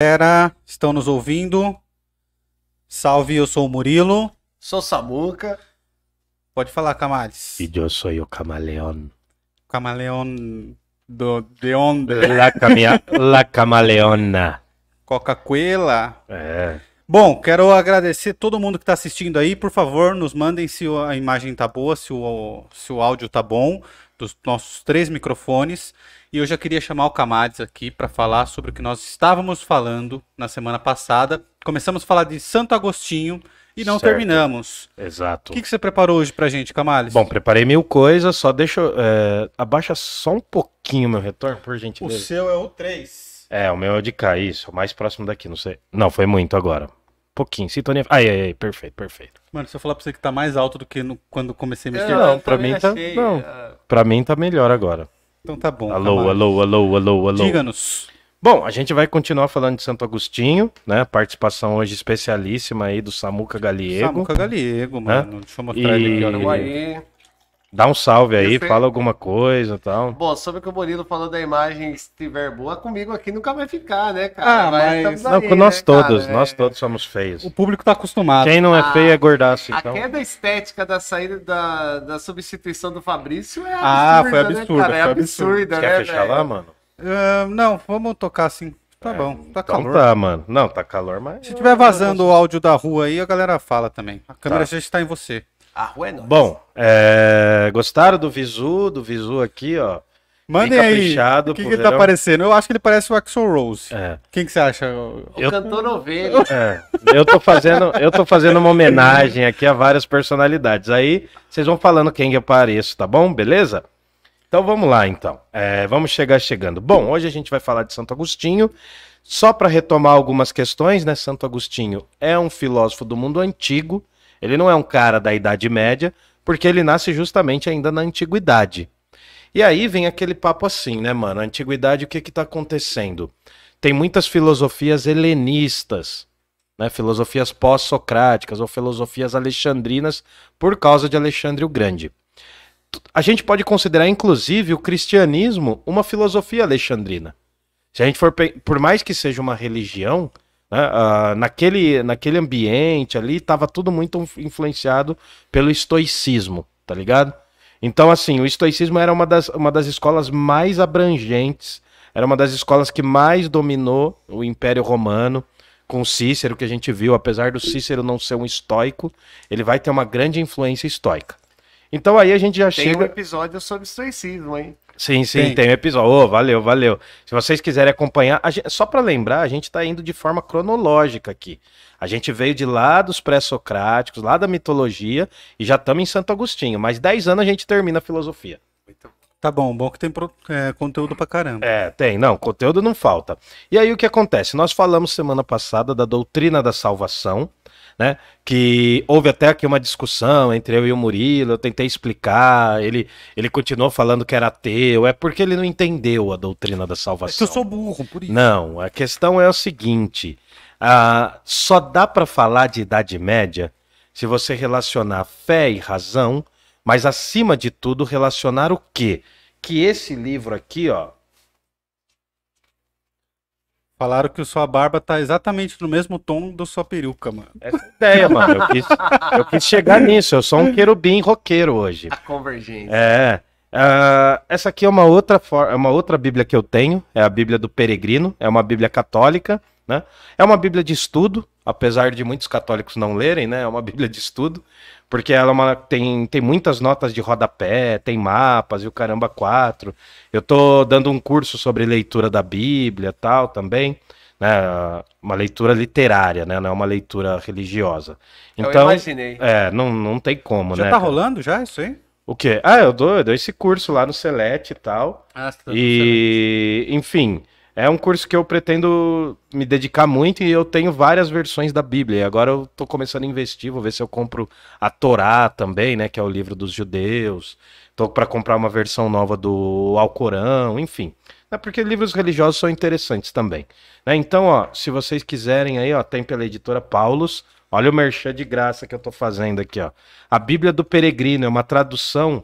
galera, estão nos ouvindo? Salve, eu sou o Murilo. Sou Samuca. Pode falar, Camales. E eu sou o camaleão. Camaleão do, de onde? La, camia, la camaleona. Coca-Cola. É. Bom, quero agradecer todo mundo que está assistindo aí. Por favor, nos mandem se a imagem tá boa, se o, se o áudio tá bom, dos nossos três microfones. E eu já queria chamar o Camades aqui para falar sobre o que nós estávamos falando na semana passada. Começamos a falar de Santo Agostinho e não Certo. terminamos. Exato. O que, que você preparou hoje pra gente, Camales? Bom, preparei mil coisas, só deixa. é, abaixa só um pouquinho meu retorno, por o gentileza. seu é o 3. É, o meu é o de cá, isso. O mais próximo daqui, não sei. Não, foi muito agora. Pouquinho. Sintonia. Ai, ai, ai, perfeito, perfeito. Mano, se eu falar pra você que tá mais alto do que no- quando comecei a mexer, Não, Eu pra também mim tá- achei, não. ah, Pra mim tá melhor agora. Então tá bom. Alô, alô, alô, alô, alô. Diga-nos. Bom, a gente vai continuar falando de Santo Agostinho, né? Participação hoje especialíssima aí do Samuca Galiego. Samuca Galiego, mano. Deixa eu mostrar E- ele aqui, ó. Dá um salve aí, fala alguma coisa e tal. Bom, sobre o que o Murilo falou da imagem, se estiver boa, comigo aqui nunca vai ficar, né, cara? Ah, mas- estamos Não, aí, com nós né, todos, cara? nós É. todos somos feios. O público tá acostumado. Quem não é A- feio é gordaço, A então. queda estética da saída da, da substituição do Fabrício é Ah, absurda, foi né, absurda, cara? É foi absurda, Você né, quer fechar velho? lá, mano? Ah, não, vamos tocar assim. Tá bom, tá Então calor. tá, mano. Não, tá calor, mas. Se tiver vazando o áudio da rua aí, a galera fala também. A câmera Tá. já está em você. A rua é nóis. Bom, é... gostaram do Visu, do Visu aqui, ó. Mandem aí. O que, que ele tá parecendo? Eu acho que ele parece o Axel Rose. É. Quem que você acha? o eu- cantor ovelha. É, eu tô fazendo, eu tô fazendo uma homenagem aqui a várias personalidades. Aí vocês vão falando quem eu pareço, tá bom? Beleza? Então vamos lá, então. É, vamos chegar chegando. Bom, hoje a gente vai falar de Santo Agostinho. Só para retomar algumas questões, né? Santo Agostinho é um filósofo do mundo antigo. Ele não é um cara da Idade Média, porque ele nasce justamente ainda na antiguidade. E aí vem aquele papo assim, né, mano? A antiguidade, o que que tá acontecendo? Tem muitas filosofias helenistas, né? Filosofias pós-socráticas ou filosofias alexandrinas por causa de Alexandre o Grande. A gente pode considerar, inclusive, o cristianismo uma filosofia alexandrina. Se a gente for, por mais que seja uma religião, né, ah, naquele, naquele ambiente ali estava tudo muito inf- influenciado pelo estoicismo, tá ligado? Então, assim, o estoicismo era uma das, uma das escolas mais abrangentes, era uma das escolas que mais dominou o Império Romano, com Cícero, que a gente viu, apesar do Cícero não ser um estoico, ele vai ter uma grande influência estoica. Então aí a gente já Tem chega. um episódio sobre estoicismo, hein? Sim, sim, Tem. tem, um episódio. Ô, valeu, valeu. Se vocês quiserem acompanhar, a gente- só para lembrar, a gente tá indo de forma cronológica aqui. A gente veio de lá dos pré-socráticos, lá da mitologia, e já estamos em Santo Agostinho. Mais 10 anos a gente termina a filosofia. Muito Tá bom, bom que tem é, conteúdo pra caramba. É, tem, não, conteúdo não falta. E aí o que acontece? Nós falamos semana passada da doutrina da salvação, né? Que houve até aqui uma discussão entre eu e o Murilo, eu tentei explicar, ele, ele continuou falando que era ateu, é porque ele não entendeu a doutrina da É salvação. eu sou burro, por isso. Não, a questão é o seguinte: ah, só dá para falar de Idade Média se você relacionar fé e razão, mas acima de tudo relacionar o quê? Que esse livro aqui, ó, Falaram que sua barba tá exatamente no mesmo tom da sua peruca, mano. essa é a ideia, mano. Eu quis, eu quis chegar nisso. Eu sou um querubim roqueiro hoje. A convergência. É. ah, essa aqui é uma outra for- é uma outra Bíblia que eu tenho, é a Bíblia do Peregrino, é uma Bíblia católica, né? É uma Bíblia de estudo, apesar de muitos católicos não lerem, né? É uma Bíblia de estudo, porque ela é uma- tem, tem muitas notas de rodapé, tem mapas e o caramba quatro. Eu tô dando um curso sobre leitura da Bíblia, tal, também, né? Uma leitura literária, né? Não é uma leitura religiosa. Eu Então, imaginei. é, não, não tem como, Já né? tá cara? rolando já isso aí? O quê? Ah, eu dou, eu dou esse curso lá no Celete e tal. Ah, tá E, enfim, é um curso que eu pretendo me dedicar muito e eu tenho várias versões da Bíblia. E agora eu tô começando a investir, vou ver se eu compro a Torá também, né, que é o livro dos judeus. Tô para comprar uma versão nova do Alcorão, enfim. É porque livros religiosos são interessantes também. né? Então, ó, se vocês quiserem aí, ó, tem pela editora Paulus. Olha o merchan de graça que eu tô fazendo aqui, ó. A Bíblia do Peregrino é uma tradução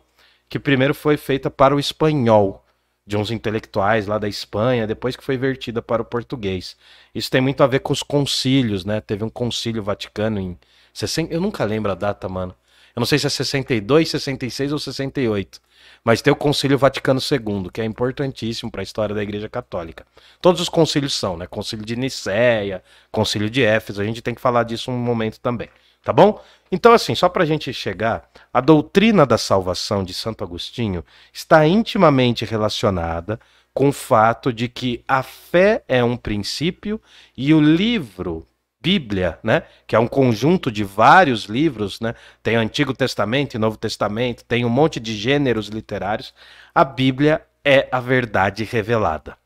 que primeiro foi feita para o espanhol. De uns intelectuais lá da Espanha, depois que foi vertida para o português. Isso tem muito a ver com os concílios, né? Teve um concílio vaticano em 60, eu nunca lembro a data, mano. Eu não sei se é 62, 66 ou 68. Mas tem o Concílio Vaticano II, que é importantíssimo para a história da Igreja Católica. Todos os concílios são, né? Concílio de Nicéia, Concílio de Éfeso, a gente tem que falar disso um momento também, tá bom? Então, assim, só para a gente chegar, a doutrina da salvação de Santo Agostinho está intimamente relacionada com o fato de que a fé é um princípio e o livro Bíblia, né, que é um conjunto de vários livros, né, tem Antigo Testamento e Novo Testamento, tem um monte de gêneros literários, a Bíblia é a verdade revelada.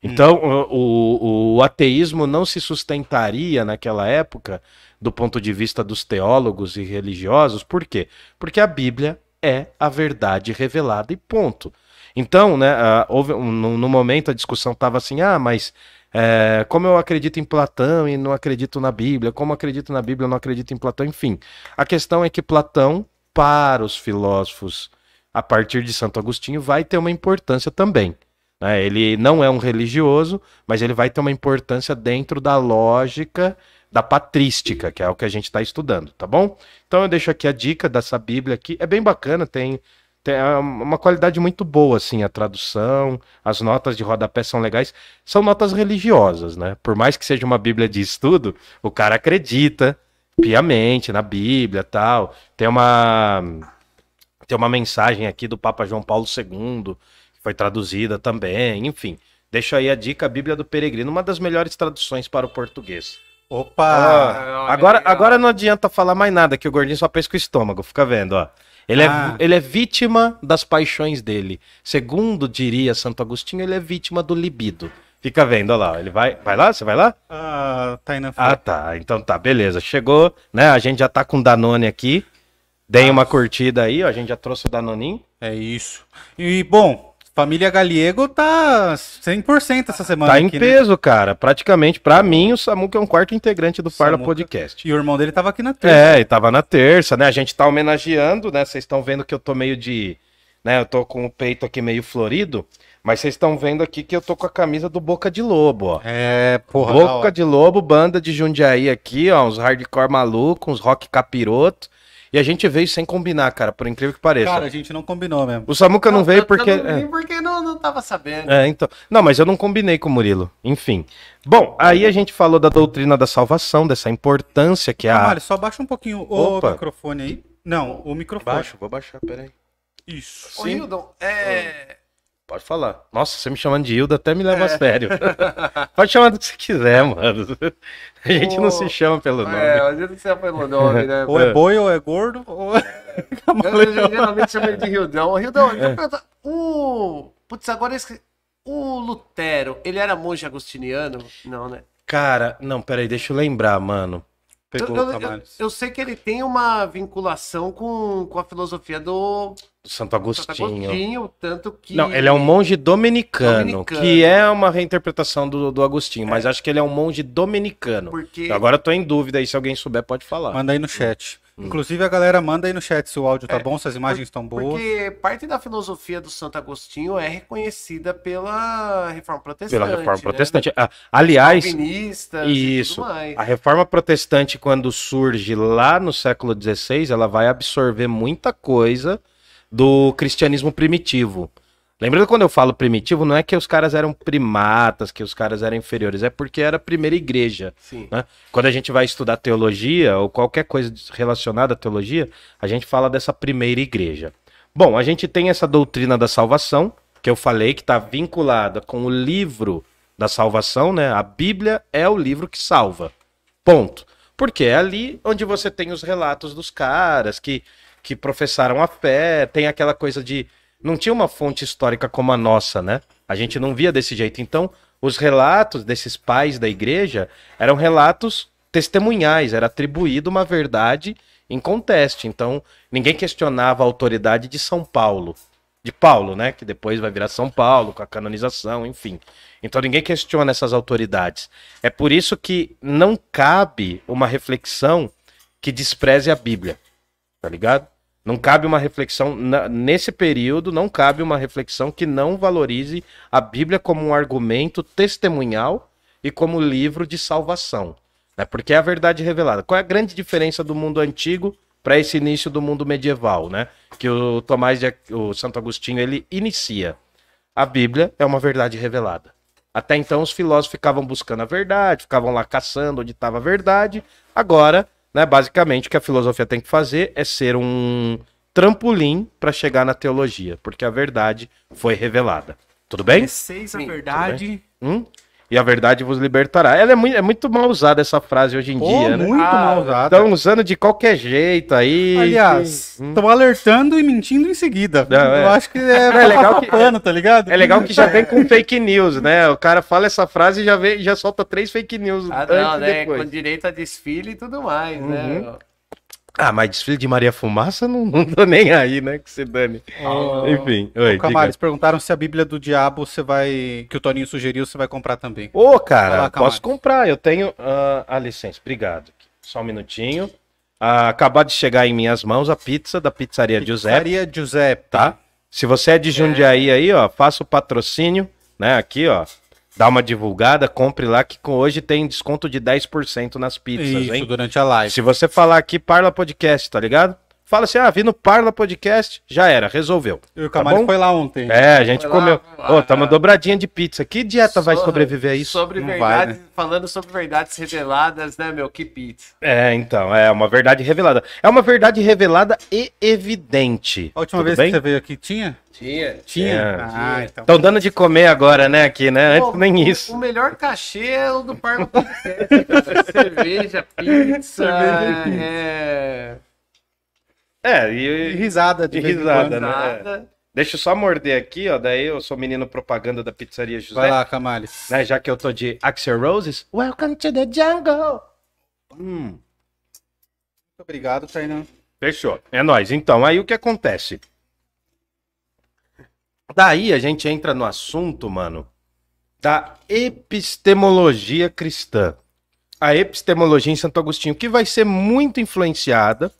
Então, hum. o, o, o, ateísmo não se sustentaria naquela época do ponto de vista dos teólogos e religiosos, por quê? Porque a Bíblia é a verdade revelada e ponto. Então, né, houve, no, no momento a discussão estava assim, ah, mas é, como eu acredito em Platão e não acredito na Bíblia, como acredito na Bíblia e não acredito em Platão, enfim. A questão é que Platão, para os filósofos, a partir de Santo Agostinho, vai ter uma importância também. Né? Ele não é um religioso, mas ele vai ter uma importância dentro da lógica da patrística, que é o que a gente está estudando, tá bom? Então eu deixo aqui a dica dessa Bíblia aqui, é bem bacana, tem tem é uma qualidade muito boa, assim, a tradução, as notas de rodapé são legais. São notas religiosas, né? Por mais que seja uma Bíblia de estudo, o cara acredita piamente na Bíblia tal. Tem uma, tem uma mensagem aqui do Papa João Paulo II, que foi traduzida também, enfim. Deixa aí a dica, a Bíblia do Peregrino, uma das melhores traduções para o português. Opa! Ah, agora, agora não adianta falar mais nada, que o gordinho só pesca o estômago, fica vendo, ó. Ele, é ah. é, ele é vítima das paixões dele. Segundo diria Santo Agostinho, ele é vítima do libido. Fica vendo, olha lá. Ele vai. Vai lá? Você vai lá? Ah, tá indo Ah, tá. Então tá, beleza. Chegou, né? A gente já tá com Danone aqui. Deem ah. uma curtida aí, ó. A gente já trouxe o Danoninho. É isso. E, bom, Família Galiego tá 100% essa semana. Tá em né? peso, né? cara. Praticamente, para mim, o Samuca é um quarto integrante do Parla Podcast. E o irmão dele tava aqui na terça. É, e tava na terça, né? A gente tá homenageando, né? Vocês estão vendo que eu tô meio de. Né? Eu tô com o peito aqui meio florido. Mas vocês estão vendo aqui que eu tô com a camisa do Boca de Lobo, ó. É, porra. Boca de Lobo, banda de Jundiaí aqui, ó. Uns hardcore maluco, uns rock capiroto. E a gente veio sem combinar, cara, por incrível que pareça. Cara, a gente não combinou mesmo. O Samuca não, não veio porque. Eu não é. porque não, não tava sabendo. É, então. Não, mas eu não combinei com o Murilo. Enfim. Bom, aí a gente falou da doutrina da salvação, dessa importância que é a. Olha, só baixa um pouquinho o Opa. microfone aí. Não, o microfone. Baixo, vou baixar, peraí. Isso. Ô, Hildon, é. Pode falar. Nossa, você me chamando de Hilda até me leva é. a sério. Pode chamar do que você quiser, mano. A gente não se chama pelo nome. É, a gente não se chama pelo nome, né? ou é boi, ou é gordo, ou é. Eu geralmente chamo ele de Rildão. Rildão, é. o. Putz, agora esse... O Lutero, ele era monge agostiniano? Não, né? Cara, não, peraí, deixa eu lembrar, mano. Pegou eu, eu, eu, sei que ele tem uma vinculação com, com a filosofia do Santo Agostinho. Santo Agostinho, tanto que. Não, ele é um monge dominicano, dominicano. que é uma reinterpretação do, do Agostinho, é. mas acho que ele é um monge dominicano. Porque... Agora eu tô em dúvida aí, se alguém souber, pode falar. Manda aí no chat. Hum. Inclusive a galera manda aí no chat se o áudio tá é, bom, se as imagens estão boas. Porque parte da filosofia do Santo Agostinho é reconhecida pela Reforma Protestante. Pela Reforma né? Protestante. Ah, aliás, isso. A Reforma Protestante, quando surge lá no século XVI, ela vai absorver muita coisa do cristianismo primitivo. Lembrando quando eu falo primitivo, não é que os caras eram primatas, que os caras eram inferiores, é porque era a primeira igreja. Né? Quando a gente vai estudar teologia ou qualquer coisa relacionada à teologia, a gente fala dessa primeira igreja. Bom, a gente tem essa doutrina da salvação, que eu falei que está vinculada com o livro da salvação, né? A Bíblia é o livro que salva. Ponto. Porque é ali onde você tem os relatos dos caras que, que professaram a fé, tem aquela coisa de não tinha uma fonte histórica como a nossa, né? A gente não via desse jeito. Então, os relatos desses pais da igreja eram relatos testemunhais, era atribuído uma verdade em conteste. Então, ninguém questionava a autoridade de São Paulo, de Paulo, né, que depois vai virar São Paulo com a canonização, enfim. Então, ninguém questiona essas autoridades. É por isso que não cabe uma reflexão que despreze a Bíblia. Tá ligado? Não cabe uma reflexão, nesse período, não cabe uma reflexão que não valorize a Bíblia como um argumento testemunhal e como livro de salvação. Né? Porque é a verdade revelada. Qual é a grande diferença do mundo antigo para esse início do mundo medieval, né? Que o Tomás de, o Santo Agostinho ele inicia. A Bíblia é uma verdade revelada. Até então os filósofos ficavam buscando a verdade, ficavam lá caçando onde estava a verdade. Agora, né, basicamente o que a filosofia tem que fazer é ser um trampolim para chegar na teologia, porque a verdade foi revelada. Tudo bem? Conheceis a Sim, verdade. Hum? E a verdade vos libertará. Ela é muito, é muito mal usada essa frase hoje em Pô, dia, né? muito Ah, mal usada. Estão usando de qualquer jeito aí. Aliás, Hum. estão alertando e mentindo em seguida. Não, é. Eu acho que é, É legal que- pano, tá ligado? É legal que já vem com fake news, né? O cara fala essa frase e já, vem, já solta três fake news Ah, antes não, né? depois. Com direito a desfile e tudo mais, Uhum. né? Ah, mas desfile de Maria Fumaça não, não tô nem aí, né? Que se dane. Oh. Enfim, oi, Ô, diga. perguntaram se a Bíblia do Diabo você vai. que o Toninho sugeriu, você vai comprar também. Ô, cara, lá, posso comprar. Eu tenho. ah, a licença, obrigado. Só um minutinho. Ah, acabou de chegar em minhas mãos a pizza da pizzaria Giuseppe, Maria Giuseppe. tá? Se você é de Jundiaí aí, ó, faça o patrocínio, né? Aqui, ó. Dá uma divulgada, compre lá que com- hoje tem desconto de 10% nas pizzas, Isso, hein? durante a live. Se você falar aqui Parla Podcast, tá ligado? Fala assim, ah, vi no Parla Podcast, já era, resolveu. E o Tá Camales bom? foi lá ontem. É, a gente Foi comeu. Ô, tá uma dobradinha de pizza. Que dieta vai So- sobreviver a isso? Sobre Não vai, verdades, né? falando sobre verdades reveladas, né, meu? Que pizza. É, então, é uma verdade revelada. É uma verdade revelada e evidente. A última Tudo vez bem? que você veio aqui tinha? Tinha. Tinha? É, ah, então. Estão dando de comer agora, né, aqui, né? Antes nem o- isso. O melhor cachê é o do Parma Podcast. Cerveja, pizza, Cerveja e é... É, E e, risada de E risada, né? nada. deixa eu só morder aqui, ó. Daí eu sou menino propaganda da pizzaria José. Vai lá, Camales. Né, já que eu tô de Axel Roses. Welcome to the jungle. Hum. Muito obrigado, Tainan. Fechou. É nóis. Então, aí o que acontece? Daí a gente entra no assunto, mano, da epistemologia cristã. A epistemologia em Santo Agostinho, que vai ser muito influenciada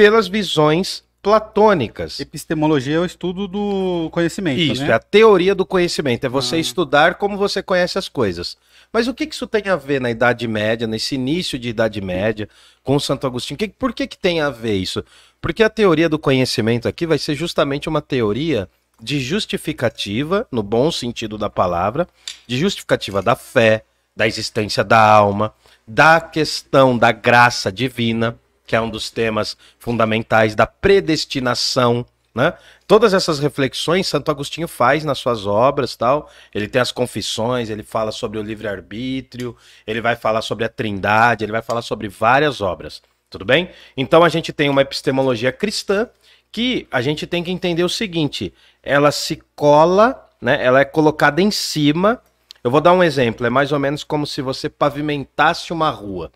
pelas visões platônicas. Epistemologia é o estudo do conhecimento, Isso, né? é a teoria do conhecimento, é você Ah. estudar como você conhece as coisas. Mas o que, que isso tem a ver na Idade Média, nesse início de Idade Média, com Santo Agostinho? Que- por que, que tem a ver isso? Porque a teoria do conhecimento aqui vai ser justamente uma teoria de justificativa, no bom sentido da palavra, de justificativa da fé, da existência da alma, da questão da graça divina, que é um dos temas fundamentais da predestinação, né? Todas essas reflexões Santo Agostinho faz nas suas obras, tal. Ele tem as confissões, ele fala sobre o livre-arbítrio, ele vai falar sobre a Trindade, ele vai falar sobre várias obras. Tudo bem? Então a gente tem uma epistemologia cristã que a gente tem que entender o seguinte: ela se cola, né? Ela é colocada em cima. Eu vou dar um exemplo, é mais ou menos como se você pavimentasse uma rua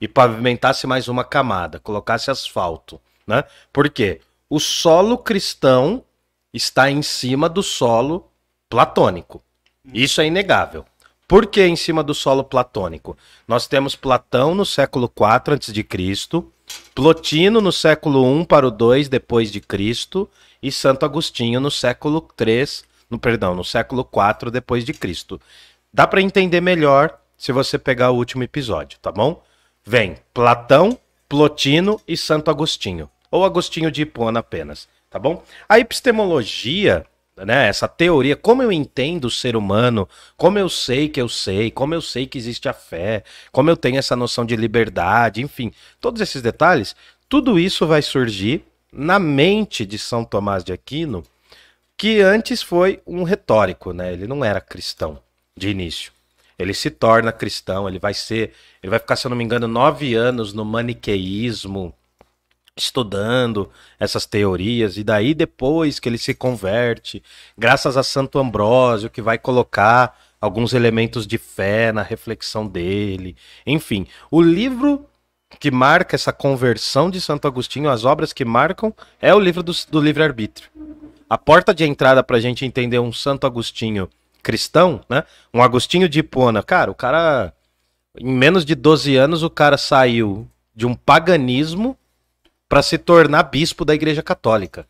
e pavimentasse mais uma camada, colocasse asfalto, né? Por quê? O solo cristão está em cima do solo platônico. Isso é inegável. Por que em cima do solo platônico? Nós temos Platão no século IV a.C., Plotino no século I para o 2 depois de Cristo e Santo Agostinho no século 3, no perdão, no século 4 depois de Cristo. Dá para entender melhor se você pegar o último episódio, tá bom? Vem Platão, Plotino e Santo Agostinho, ou Agostinho de Hipona apenas, tá bom? A epistemologia, né, essa teoria, como eu entendo o ser humano, como eu sei que eu sei, como eu sei que existe a fé, como eu tenho essa noção de liberdade, enfim, todos esses detalhes, tudo isso vai surgir na mente de São Tomás de Aquino, que antes foi um retórico, né? Ele não era cristão de início. Ele se torna cristão, ele vai ser, ele vai ficar, se eu não me engano, nove anos no maniqueísmo, estudando essas teorias, e daí depois que ele se converte, graças a Santo Ambrósio, que vai colocar alguns elementos de fé na reflexão dele. Enfim, o livro que marca essa conversão de Santo Agostinho, as obras que marcam, é o livro do, do livre-arbítrio. A porta de entrada para a gente entender um Santo Agostinho cristão, né? Um Agostinho de Hipona. Cara, o cara, em menos de 12 anos, o cara saiu de um paganismo para se tornar bispo da Igreja Católica.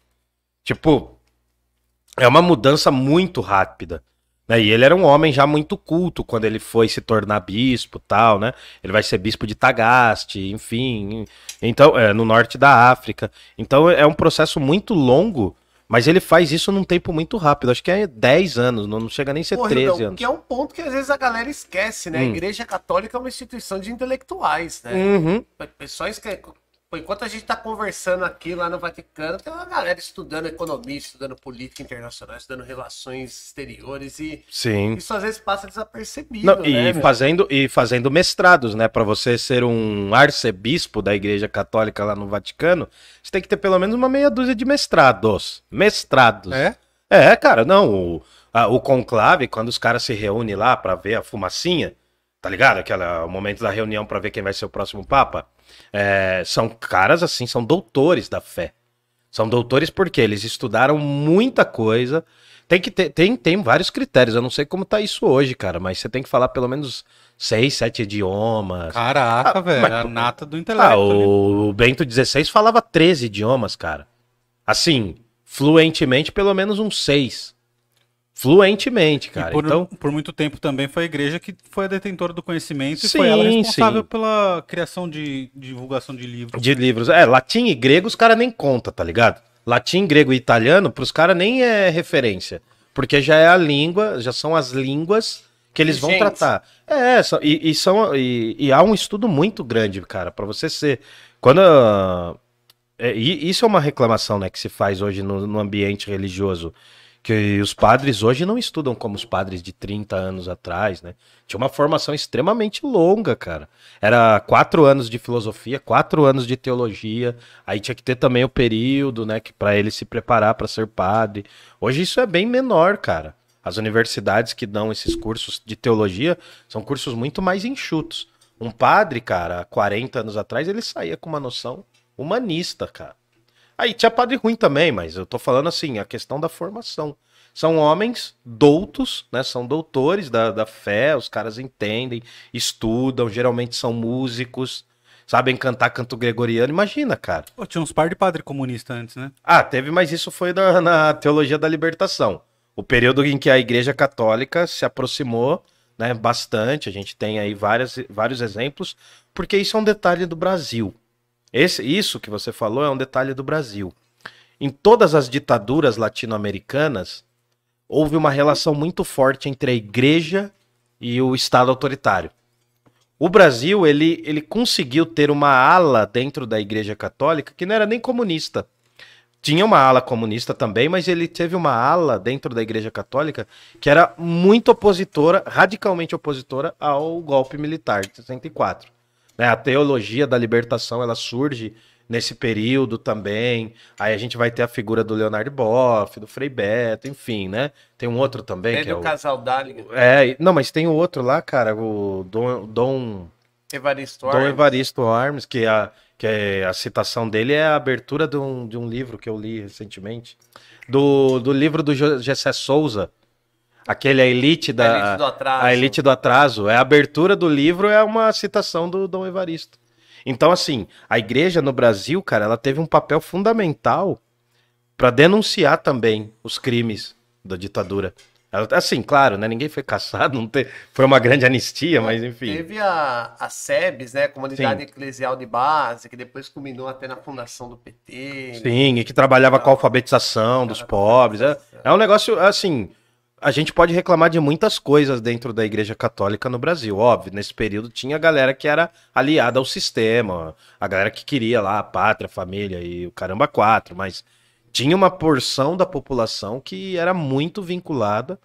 Tipo, é uma mudança muito rápida. Né? E ele era um homem já muito culto quando ele foi se tornar bispo tal, né? Ele vai ser bispo de Tagaste, enfim. Então, é, no norte da África. Então é um processo muito longo, mas ele faz isso num tempo muito rápido. Acho que é 10 anos, não chega nem a ser Porra, 13 Rildão, anos. Que é um ponto que às vezes a galera esquece, né? A Hum. Igreja Católica é uma instituição de intelectuais, né? Uhum. Pessoas que. Pô, enquanto a gente tá conversando aqui lá no Vaticano, tem uma galera estudando economia, estudando política internacional, estudando relações exteriores e Sim. isso às vezes passa desapercebido, Não, né? e, meu? fazendo, e fazendo mestrados, né? Para você ser um arcebispo da Igreja Católica lá no Vaticano, você tem que ter pelo menos uma meia dúzia de mestrados. Mestrados. É? É, cara, não. O, a- o conclave, quando os caras se reúnem lá pra ver a fumacinha, tá ligado? Aquela, o momento da reunião pra ver quem vai ser o próximo Papa. É, são caras assim, são doutores da fé. São doutores porque eles estudaram muita coisa. Tem que ter, tem, tem vários critérios. Eu não sei como tá isso hoje, cara, mas você tem que falar pelo menos seis, sete idiomas. Caraca, Ah, velho. mas- A nata do intelecto. Ah, ali. o Bento XVI falava 13 idiomas, cara. Assim, fluentemente, pelo menos uns seis. Fluentemente, cara. e por, Então, por muito tempo também foi a igreja que foi a detentora do conhecimento e Sim, foi ela responsável sim. pela criação de, de divulgação de livros. de livros. É, latim e grego os caras nem conta, tá ligado? Latim, grego e italiano, pros caras nem é referência. Porque já é a língua, já são as línguas que eles vão Vigentes. tratar. É, são- e, e são, e, e há um estudo muito grande, cara, pra você ser. Quando. é, e isso é uma reclamação né, que se faz hoje no, no ambiente religioso. Que os padres hoje não estudam como os padres de 30 anos atrás, né? Tinha uma formação extremamente longa, cara. Era quatro anos de filosofia, quatro anos de teologia. Aí tinha que ter também o período, né, que para ele se preparar para ser padre. Hoje isso é bem menor, cara. As universidades que dão esses cursos de teologia são cursos muito mais enxutos. Um padre, cara, há 40 anos atrás, ele saía com uma noção humanista, cara. Aí tinha padre ruim também, mas eu tô falando assim, a questão da formação. São homens doutos, né? São doutores da, da fé, os caras entendem, estudam, geralmente são músicos, sabem cantar canto gregoriano. Imagina, cara. Pô, tinha uns par de padre comunista antes, né? Ah, teve, mas isso foi na, na teologia da libertação. O período em que a Igreja Católica se aproximou, né, bastante. A gente tem aí várias, vários exemplos, porque isso é um detalhe do Brasil. Esse, isso que você falou é um detalhe do Brasil. Em todas as ditaduras latino-americanas, houve uma relação muito forte entre a Igreja e o Estado autoritário. O Brasil, ele, ele conseguiu ter uma ala dentro da Igreja Católica que não era nem comunista. Tinha uma ala comunista também, mas ele teve uma ala dentro da Igreja Católica que era muito opositora, radicalmente opositora ao golpe militar de 64. Né? A teologia da libertação ela surge nesse período também. Aí a gente vai ter a figura do Leonardo Boff, do Frei Beto, enfim, né? Tem um outro também É que é do o... casal Dáliga, É, não, mas tem o outro lá, cara, o Dom, Dom, Evaristo Dom Armes. Evaristo Armes, que, a, que é- a citação dele é a abertura de um, de um livro que eu li recentemente. Do, do livro do Gessé Souza. Aquele A Elite da. A elite do atraso. A Elite do Atraso. É a abertura do livro, é uma citação do Dom Evaristo. Então, assim, a igreja no Brasil, cara, ela teve um papel fundamental para denunciar também os crimes da ditadura. Ela- Assim, claro, né? Ninguém foi caçado, não te- foi uma grande anistia, mas enfim. Teve a, a SEBS, né? Comunidade Sim. Eclesial de Base, que depois culminou até na fundação do PT. Sim, e que trabalhava com a alfabetização dos pobres. É, é um negócio, assim, a gente pode reclamar de muitas coisas dentro da Igreja Católica no Brasil. Óbvio, nesse período tinha a galera que era aliada ao sistema, a galera que queria lá a pátria, a família e o caramba quatro, mas tinha uma porção da população que era muito vinculada,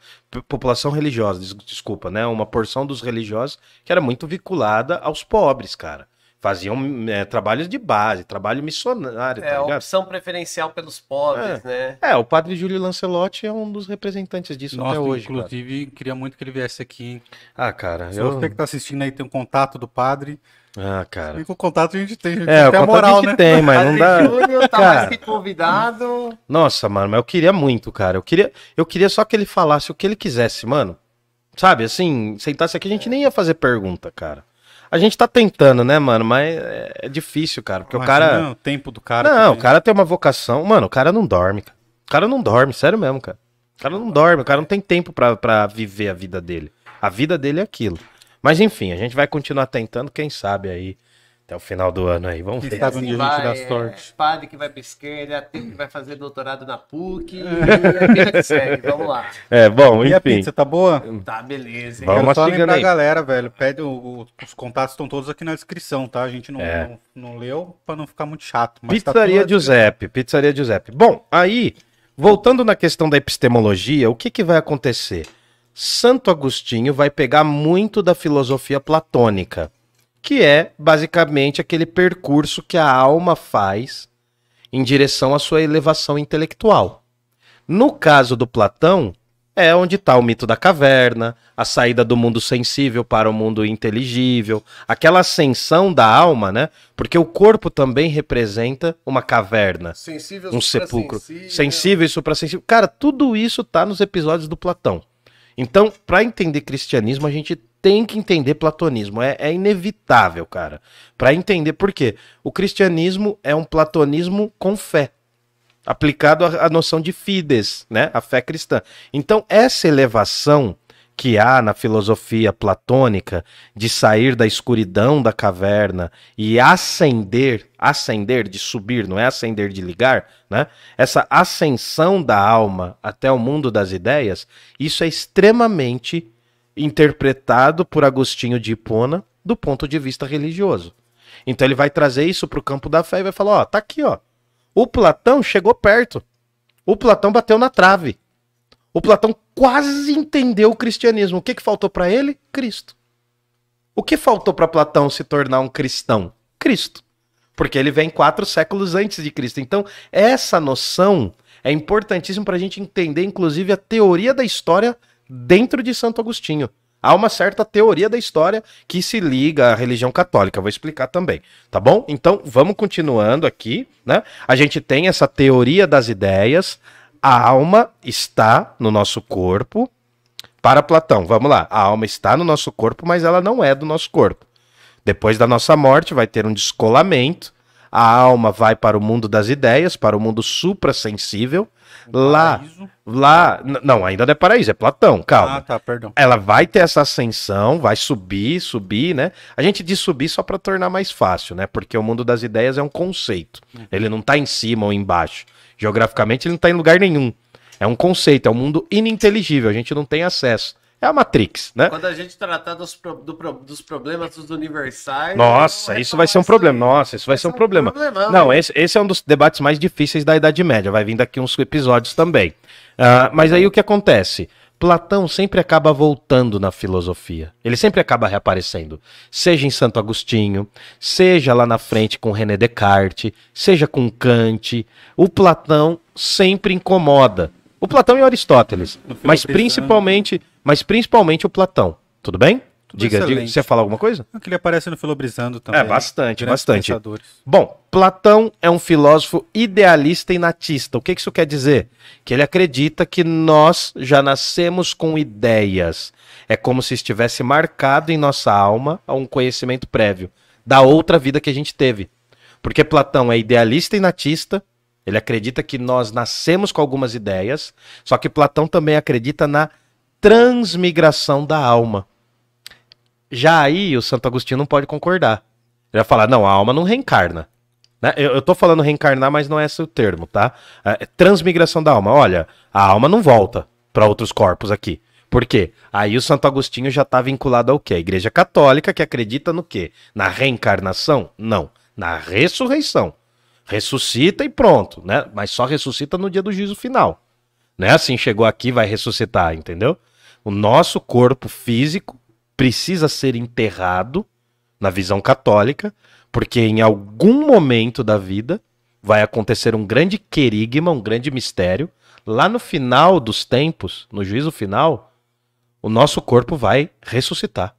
população religiosa, des- desculpa, né? Uma porção dos religiosos que era muito vinculada aos pobres, cara. Faziam é, trabalhos de base, trabalho missionário, É, tá ligado? opção preferencial pelos pobres, né? É, o padre Júlio Lancelotti é um dos representantes disso Nossa, até hoje. cara. inclusive, queria muito que ele viesse aqui. Ah, cara, Se eu... você que tá assistindo aí tem um contato do padre, Ah, cara. e com o contato a gente tem, a gente É, o tem a moral, a gente né? tem, mas não dá... Padre Júlio tá Cara. mais que convidado. Nossa, mano, mas eu queria muito, cara. Eu queria, eu queria só que ele falasse o que ele quisesse, mano. Sabe, assim, sentasse aqui, a gente nem ia fazer pergunta, cara. A gente tá tentando, né, mano? Mas é, é difícil, cara. Porque o cara. o tempo do cara. Não, o também. cara tem uma vocação. Mano, o cara não dorme, cara. O cara não dorme, sério mesmo, cara. O cara não dorme, o cara não tem tempo pra viver a vida dele. A vida dele é aquilo. Mas enfim, a gente vai continuar tentando, quem sabe aí, até o final do ano aí. Vamos ver. sabe onde a gente vai, dá é, sorte. padre que vai pra esquerda, tem que vai fazer doutorado na PUC e a que segue. Vamos lá. É, bom, E a enfim. pizza, tá boa? Tá, beleza. hein? Vamos Quero só lembrar a galera, velho. Pede o- o- os contatos estão todos aqui na descrição, tá? A gente não, É. não, não leu pra não ficar muito chato. mas tá Pizzaria na Giuseppe, Pizzaria Giuseppe. Bom, aí, voltando na questão da epistemologia, o que, que vai acontecer? Santo Agostinho vai pegar muito da filosofia platônica, que é basicamente aquele percurso que a alma faz em direção à sua elevação intelectual. No caso do Platão, é onde está o mito da caverna, a saída do mundo sensível para o mundo inteligível, aquela ascensão da alma, né? Porque o corpo também representa uma caverna, Sensível, um sepulcro. suprassensível. Sensível e suprassensível. Cara, tudo isso tá nos episódios do Platão. Então, para entender cristianismo, a gente tem que entender platonismo. É, é inevitável, cara. Para entender por quê? O cristianismo é um platonismo com fé aplicado à, noção de fides, né? A fé cristã. Então, essa elevação que há na filosofia platônica de sair da escuridão da caverna e ascender, ascender de subir, não é ascender de ligar, né? Essa ascensão da alma até o mundo das ideias, isso é extremamente interpretado por Agostinho de Hipona do ponto de vista religioso. Então ele vai trazer isso para o campo da fé e vai falar, ó, tá aqui, ó. O Platão chegou perto. O Platão bateu na trave. O Platão quase entendeu o cristianismo. O que, que faltou para ele? Cristo. O que faltou para Platão se tornar um cristão? Cristo. Porque ele vem quatro séculos antes de Cristo. Então, essa noção é importantíssima para a gente entender, inclusive, a teoria da história dentro de Santo Agostinho. Há uma certa teoria da história que se liga à religião católica. Vou explicar também, tá bom? Então, vamos continuando aqui, né? A gente tem essa teoria das ideias. A alma está no nosso corpo. Para Platão, vamos lá. A alma está no nosso corpo, mas ela não é do nosso corpo. Depois da nossa morte, vai ter um descolamento. A alma vai para o mundo das ideias, para o mundo suprassensível. Lá, Paraíso. lá, não, ainda não é paraíso, é Platão, calma. Ah, tá, perdão. Ela vai ter essa ascensão, vai subir, subir, né? A gente diz subir só para tornar mais fácil, né? Porque o mundo das ideias é um conceito. Ele não tá em cima ou embaixo. Geograficamente ele não tá em lugar nenhum. É um conceito, é um mundo ininteligível, a gente não tem acesso. É a Matrix, né? Quando a gente tratar dos, pro- do dos problemas dos universais. Nossa, isso vai ser um problema. Nossa, isso vai ser um problema. problemão, Não, esse, esse é um dos debates mais difíceis da Idade Média. Vai vir daqui uns episódios também. Ah, mas aí o que acontece? Platão sempre acaba voltando na filosofia. Ele sempre acaba reaparecendo. Seja em Santo Agostinho, seja lá na frente com René Descartes, seja com Kant. O Platão sempre incomoda. O Platão e Aristóteles. Mas principalmente, mas principalmente o Platão. Tudo bem? Tudo Diga, diga, excelente. você ia falar alguma coisa? Que ele aparece no Filobrizando também. É, bastante, bastante. pensadores. Bom, Platão é um filósofo idealista e natista. O que isso quer dizer? Que ele acredita que nós já nascemos com ideias. É como se estivesse marcado em nossa alma um conhecimento prévio da outra vida que a gente teve. Porque Platão é idealista e natista. Ele acredita que nós nascemos com algumas ideias, só que Platão também acredita na transmigração da alma. Já aí o Santo Agostinho não pode concordar. Ele vai falar, não, a alma não reencarna. Né? Eu, eu tô falando reencarnar, mas não é esse o termo, tá? É transmigração da alma. Olha, a alma não volta para outros corpos aqui. Por quê? Aí o Santo Agostinho já tá vinculado ao quê? A Igreja Católica que acredita no quê? Na reencarnação? Não. Na ressurreição. Ressuscita e pronto, né? Mas só ressuscita no dia do juízo final. Não é assim, chegou aqui, vai ressuscitar, entendeu? O nosso corpo físico precisa ser enterrado na visão católica, porque em algum momento da vida vai acontecer um grande querigma, um grande mistério. Lá no final dos tempos, no juízo final, o nosso corpo vai ressuscitar.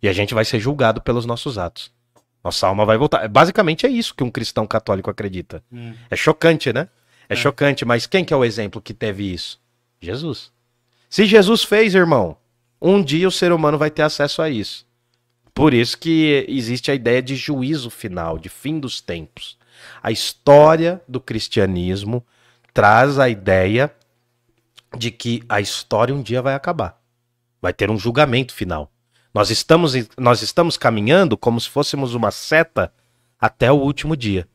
E a gente vai ser julgado pelos nossos atos. Nossa alma vai voltar. Basicamente é isso que um cristão católico acredita. Hum. É chocante, né? É, chocante, mas quem que é o exemplo que teve isso? Jesus. Se Jesus fez, irmão, um dia o ser humano vai ter acesso a isso. Por isso que existe a ideia de juízo final, de fim dos tempos. A história do cristianismo traz a ideia de que a história um dia vai acabar. Vai ter um julgamento final. Nós estamos, nós estamos caminhando como se fôssemos uma seta até o último dia.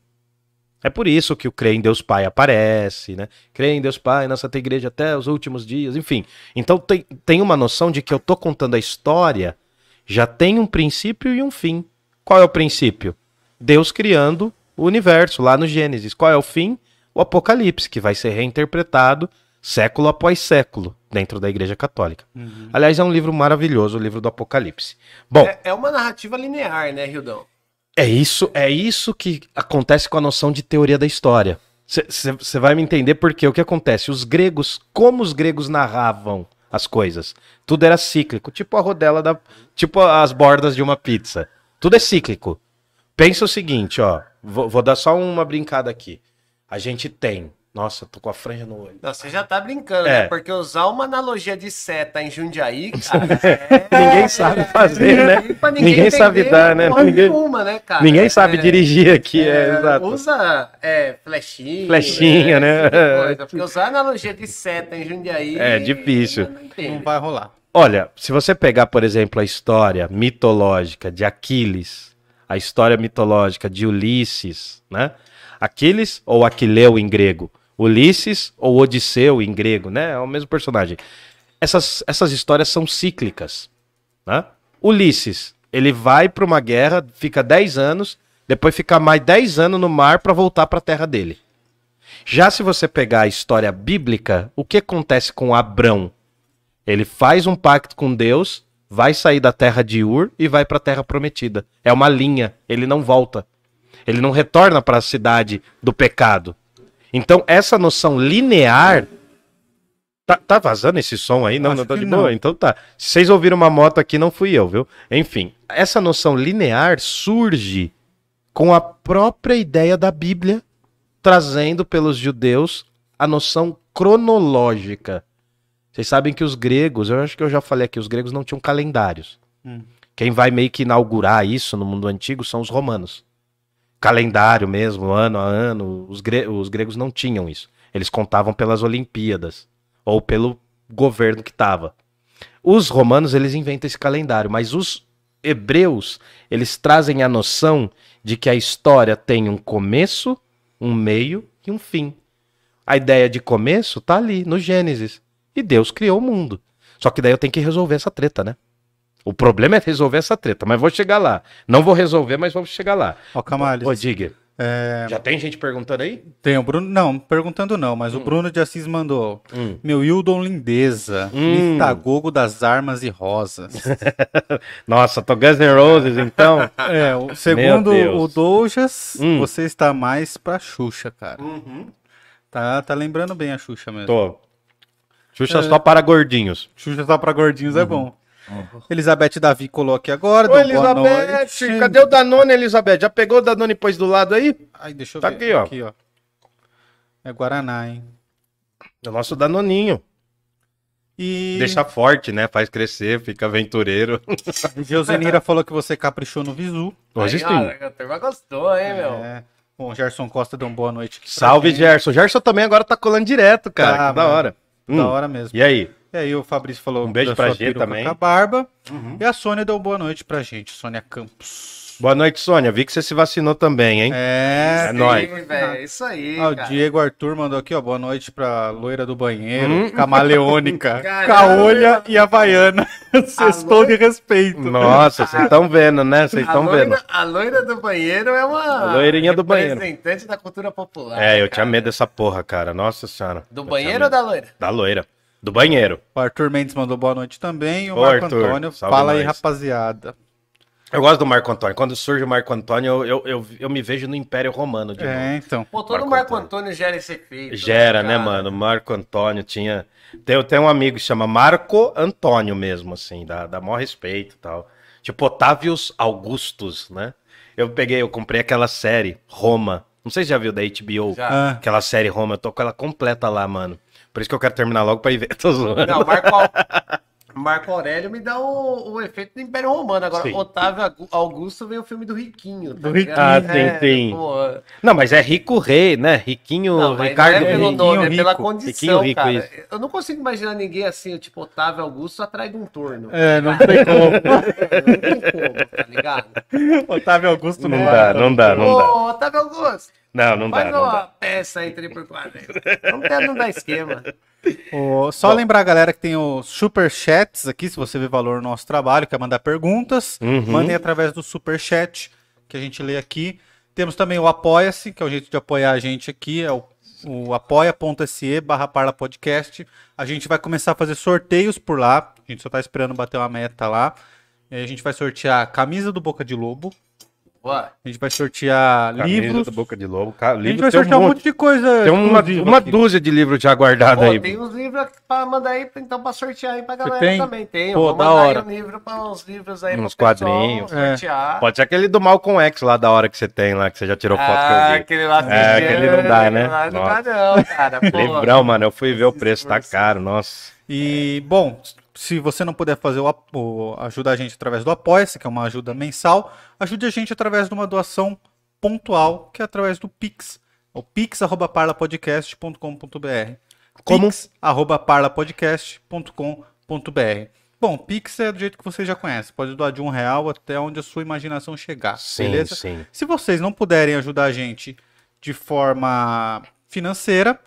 É por isso que o Crê em Deus Pai aparece, né? Crê em Deus Pai, nossa Santa Igreja até os últimos dias, enfim. Então tem, tem uma noção de que eu tô contando a história, já tem um princípio e um fim. Qual é o princípio? Deus criando o universo lá no Gênesis. Qual é o fim? O Apocalipse, que vai ser reinterpretado século após século dentro da Igreja Católica. Uhum. Aliás, é um livro maravilhoso, o livro do Apocalipse. Bom, é, é uma narrativa linear, né, Rildão? É isso, é isso que acontece com a noção de teoria da história. Você vai me entender porque o que acontece? Os gregos, como os gregos narravam as coisas? Tudo era cíclico, tipo a rodela da. Tipo as bordas de uma pizza. Tudo é cíclico. Pensa o seguinte, ó. Vou, vou dar só uma brincada aqui. A gente tem nossa, tô com a franja no olho. Não, você já tá brincando, é. né? Porque usar uma analogia de seta em Jundiaí, cara. é... ninguém sabe fazer, né? Ninguém, ninguém sabe dar, né? Ninguém, nenhuma, né, cara? ninguém sabe é... dirigir aqui, é, é, exato. Usa é, flechinha. Flechinha, né? Tipo porque usar analogia de seta em Jundiaí. É difícil. Não, não vai rolar. Olha, se você pegar, por exemplo, a história mitológica de Aquiles, a história mitológica de Ulisses, né? Aquiles ou Aquileu em grego Ulisses ou Odisseu em grego, né? É o mesmo personagem. Essas, essas histórias são cíclicas. Né? Ulisses, ele vai para uma guerra, fica 10 anos, depois fica mais 10 anos no mar para voltar para a terra dele. Já se você pegar a história bíblica, o que acontece com Abrão? Ele faz um pacto com Deus, vai sair da terra de Ur e vai para a terra prometida. É uma linha, ele não volta. Ele não retorna para a cidade do pecado. Então, essa noção linear. Tá, tá vazando esse som aí? Não, não tá de boa? Não. Então tá. Se vocês ouviram uma moto aqui, não fui eu, viu? Enfim, essa noção linear surge com a própria ideia da Bíblia, trazendo pelos judeus a noção cronológica. Vocês sabem que os gregos, eu acho que eu já falei aqui, os gregos não tinham calendários. Hum. Quem vai meio que inaugurar isso no mundo antigo são os romanos calendário mesmo, ano a ano. Os, gre os gregos não tinham isso. Eles contavam pelas Olimpíadas ou pelo governo que estava. Os romanos eles inventam esse calendário, mas os hebreus eles trazem a noção de que a história tem um começo, um meio e um fim. A ideia de começo tá ali no Gênesis e Deus criou o mundo. Só que daí eu tenho que resolver essa treta, né? O problema é resolver essa treta, mas vou chegar lá. Não vou resolver, mas vou chegar lá. Ó, Camales. Ô, diga. É... Já tem gente perguntando aí? Tem o Bruno. Não, perguntando não, mas hum. o Bruno de Assis mandou. Hum. Meu Hildon Lindeza, hum. Mitagogo das armas e rosas. Nossa, tô Guns N' Roses então. É, o, segundo o Dojas, hum. você está mais pra Xuxa, cara. Uhum. Tá, tá lembrando bem a Xuxa mesmo. Tô. Xuxa é... só para gordinhos. Xuxa só para gordinhos é uhum. é bom. Uhum. Elizabeth Davi coloque agora. Ô, Elizabeth, cadê o Danone, Elizabeth? Já pegou o Danone e pôs do lado aí? Ai, deixa eu tá ver. Aqui, ó. aqui, ó. É Guaraná, hein? É o nosso Danoninho. E... Deixa forte, né? Faz crescer, fica aventureiro. Geuzenira falou que você caprichou no Visu. Hoje sim. A turma gostou, hein, meu? É. Bom, Gerson Costa deu uma boa noite. Salve, Gerson. Gerson também agora tá colando direto, cara. Tá, da hora. Da hum. hora mesmo. E aí? E aí o Fabrício falou um beijo pra gente também. Com a barba. Uhum. E a Sônia deu boa noite pra gente, Sônia Campos. Boa noite, Sônia. Vi que você se vacinou também, hein? É, é nóis. Isso aí. Ah, o Diego Arthur mandou aqui, ó. Boa noite pra loira do banheiro, hum? camaleônica, caolha e havaiana. Sextou loira... de respeito. Nossa, vocês estão vendo, né? Vocês estão vendo. A loira do banheiro é uma. A loirinha do banheiro. Representante da cultura popular. É, eu cara. tinha medo dessa porra, cara. Nossa senhora. Do eu banheiro ou da loira? Da loira. Do banheiro. O Arthur Mendes mandou boa noite também. O Ô, Marco Arthur, Antônio. Fala aí, rapaziada. Eu gosto do Marco Antônio. Quando surge o Marco Antônio, eu, eu, eu, eu me vejo no Império Romano de é, novo. então. Pô, todo Marco, Marco Antônio. Antônio gera esse efeito. Gera, né, né mano? Marco Antônio tinha... Tem, tem um amigo que chama Marco Antônio mesmo, assim, dá, dá maior respeito e tal. Tipo, Otávios Augustus, né? Eu peguei, eu comprei aquela série, Roma. Não sei se já viu da HBO. Já. Ah. Aquela série Roma, eu tô com ela completa lá, mano. Por isso que eu quero terminar logo pra ir ver. Tô zoando. Não, Marco, Marco Aurélio me dá o, o efeito do Império Romano. Agora, Sim. Otávio Augusto vem o filme do Riquinho. Tá Do ligado? Ah, sim, É, sim. pô, Não, mas é Rico Rei, né? Riquinho, Não, Ricardo não é pelo Rei. nome, é Rico. pela Riquinho condição, Rico, cara. isso. Eu não consigo imaginar ninguém assim, tipo Otávio Augusto, atrás de um torno. É, não tem como. Não tem como, tá ligado? Otávio Augusto Não não, dá, não dá, não dá. Ô, Otávio Augusto, Não, não dá, faz uma dá. peça aí, 3 por 4 Não, tem, não dá esquema. Ô, só lembrar, galera, que tem os super chats aqui, se você vê valor no nosso trabalho, quer mandar perguntas, Uhum. mandem através do super chat que a gente lê aqui. Temos também o Apoia-se, que é o jeito de apoiar a gente aqui, é o, o apoia.se barra Parla Podcast. A gente vai começar a fazer sorteios por lá, a gente só tá esperando bater uma meta lá. E a gente vai sortear a camisa do Boca de Lobo, Boa. a gente vai sortear Camisa livros, do Boca de Lobo. Ca... a gente Livro vai tem sortear um monte. monte de coisa Tem uma, uma aqui. dúzia de livros já guardados Pô, aí. tem uns livros pra mandar aí, então, pra sortear aí pra galera tem? também. Tem, Pô, vou da mandar hora. aí um livro pra uns livros aí Uns quadrinhos. É. sortear. Pode ser aquele do Malcolm X lá da hora que você tem lá, que você já tirou foto ah, que eu vi. aquele lá É, aquele não dá, né? Lá não dá não, cara. Livrão, mano, eu fui ver o preço, tá caro, nossa. E, bom, se você não puder fazer o, o ajudar a gente através do Apoia-se, que é uma ajuda mensal, ajude a gente através de uma doação pontual, que é através do Pix. O pix@parlapodcast.com.br. Como? pix@parlapodcast.com.br. Bom, Pix é do jeito que você já conhece. Pode doar de um real até onde a sua imaginação chegar. Sim, beleza? sim. Se vocês não puderem ajudar a gente de forma financeira,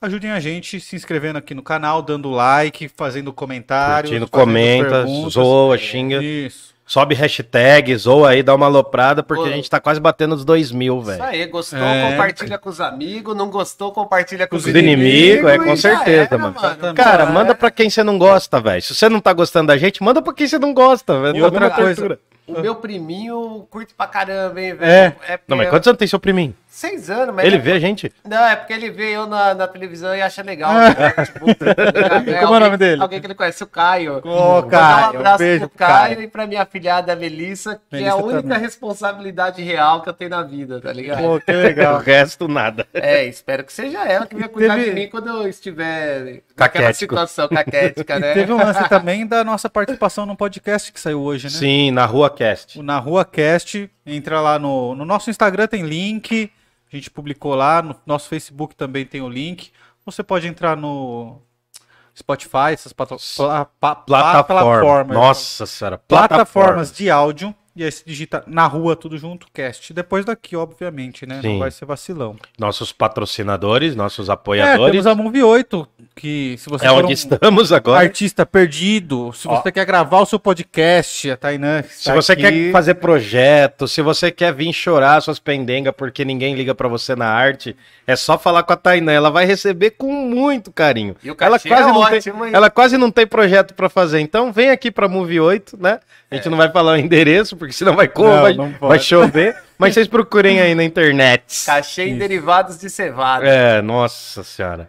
ajudem a gente se inscrevendo aqui no canal, dando like, fazendo comentários, Curtindo, fazendo comenta, perguntas. zoa, xinga. Isso. Sobe hashtag, zoa aí, dá uma aloprada, porque Ô. a gente tá quase batendo os dois mil, Isso velho. aí, gostou, É. compartilha com os amigos, não gostou, compartilha com os, Os inimigos, é, com certeza, era, mano. Exatamente. Cara, manda é. pra quem você não gosta, velho. Se você não tá gostando da gente, manda pra quem você não gosta, velho. E outra coisa- tortura. O meu priminho curte pra caramba, hein, velho. É. porque Não, mas eu- quantos anos tem seu priminho? Seis anos, mas Ele é- vê a gente? Não, é porque ele vê eu na, na televisão e acha legal. né? Tipo, é Como é o nome dele? Alguém que ele conhece, o Caio. Ô, Vou dar Caio, um abraço beijo pro Caio, Caio. e pra minha afilhada Melissa, que é Melissa a única também. responsabilidade real que eu tenho na vida, tá ligado? Pô, que O legal. resto, nada. É, espero que seja ela que venha cuidar Teve- de mim quando eu estiver Caquético. situação caquética, né? Teve um lance também da nossa participação no podcast que saiu hoje, né? Sim, na Rua Cast. O Na Rua Cast, entra lá no, no nosso Instagram, tem link. A gente publicou lá, no nosso Facebook também tem o link. Você pode entrar no Spotify, essas pla- Plataforma. plataformas. Nossa senhora. plataformas de áudio. E aí se digita na rua, tudo junto, cast. Depois daqui, obviamente, né? Sim. Não vai ser vacilão. Nossos patrocinadores, nossos É, apoiadores. temos a Move 8, que se você É, for onde um estamos agora. artista perdido, se Ó. você quer gravar o seu podcast, a Tainã Se está você aqui. quer fazer projeto, se você quer vir chorar suas pendengas porque ninguém liga pra você na arte, é só falar com a Tainã. Ela vai receber com muito carinho. E o Ela cachê quase, é não ótimo, tem, ela quase não tem projeto pra fazer. Então vem aqui pra Move 8, né? A gente não vai falar o endereço, porque senão vai como, Não, vai, não pode. vai chover. Mas vocês procurem aí na internet. Cachê em derivados de cevada. É, nossa senhora.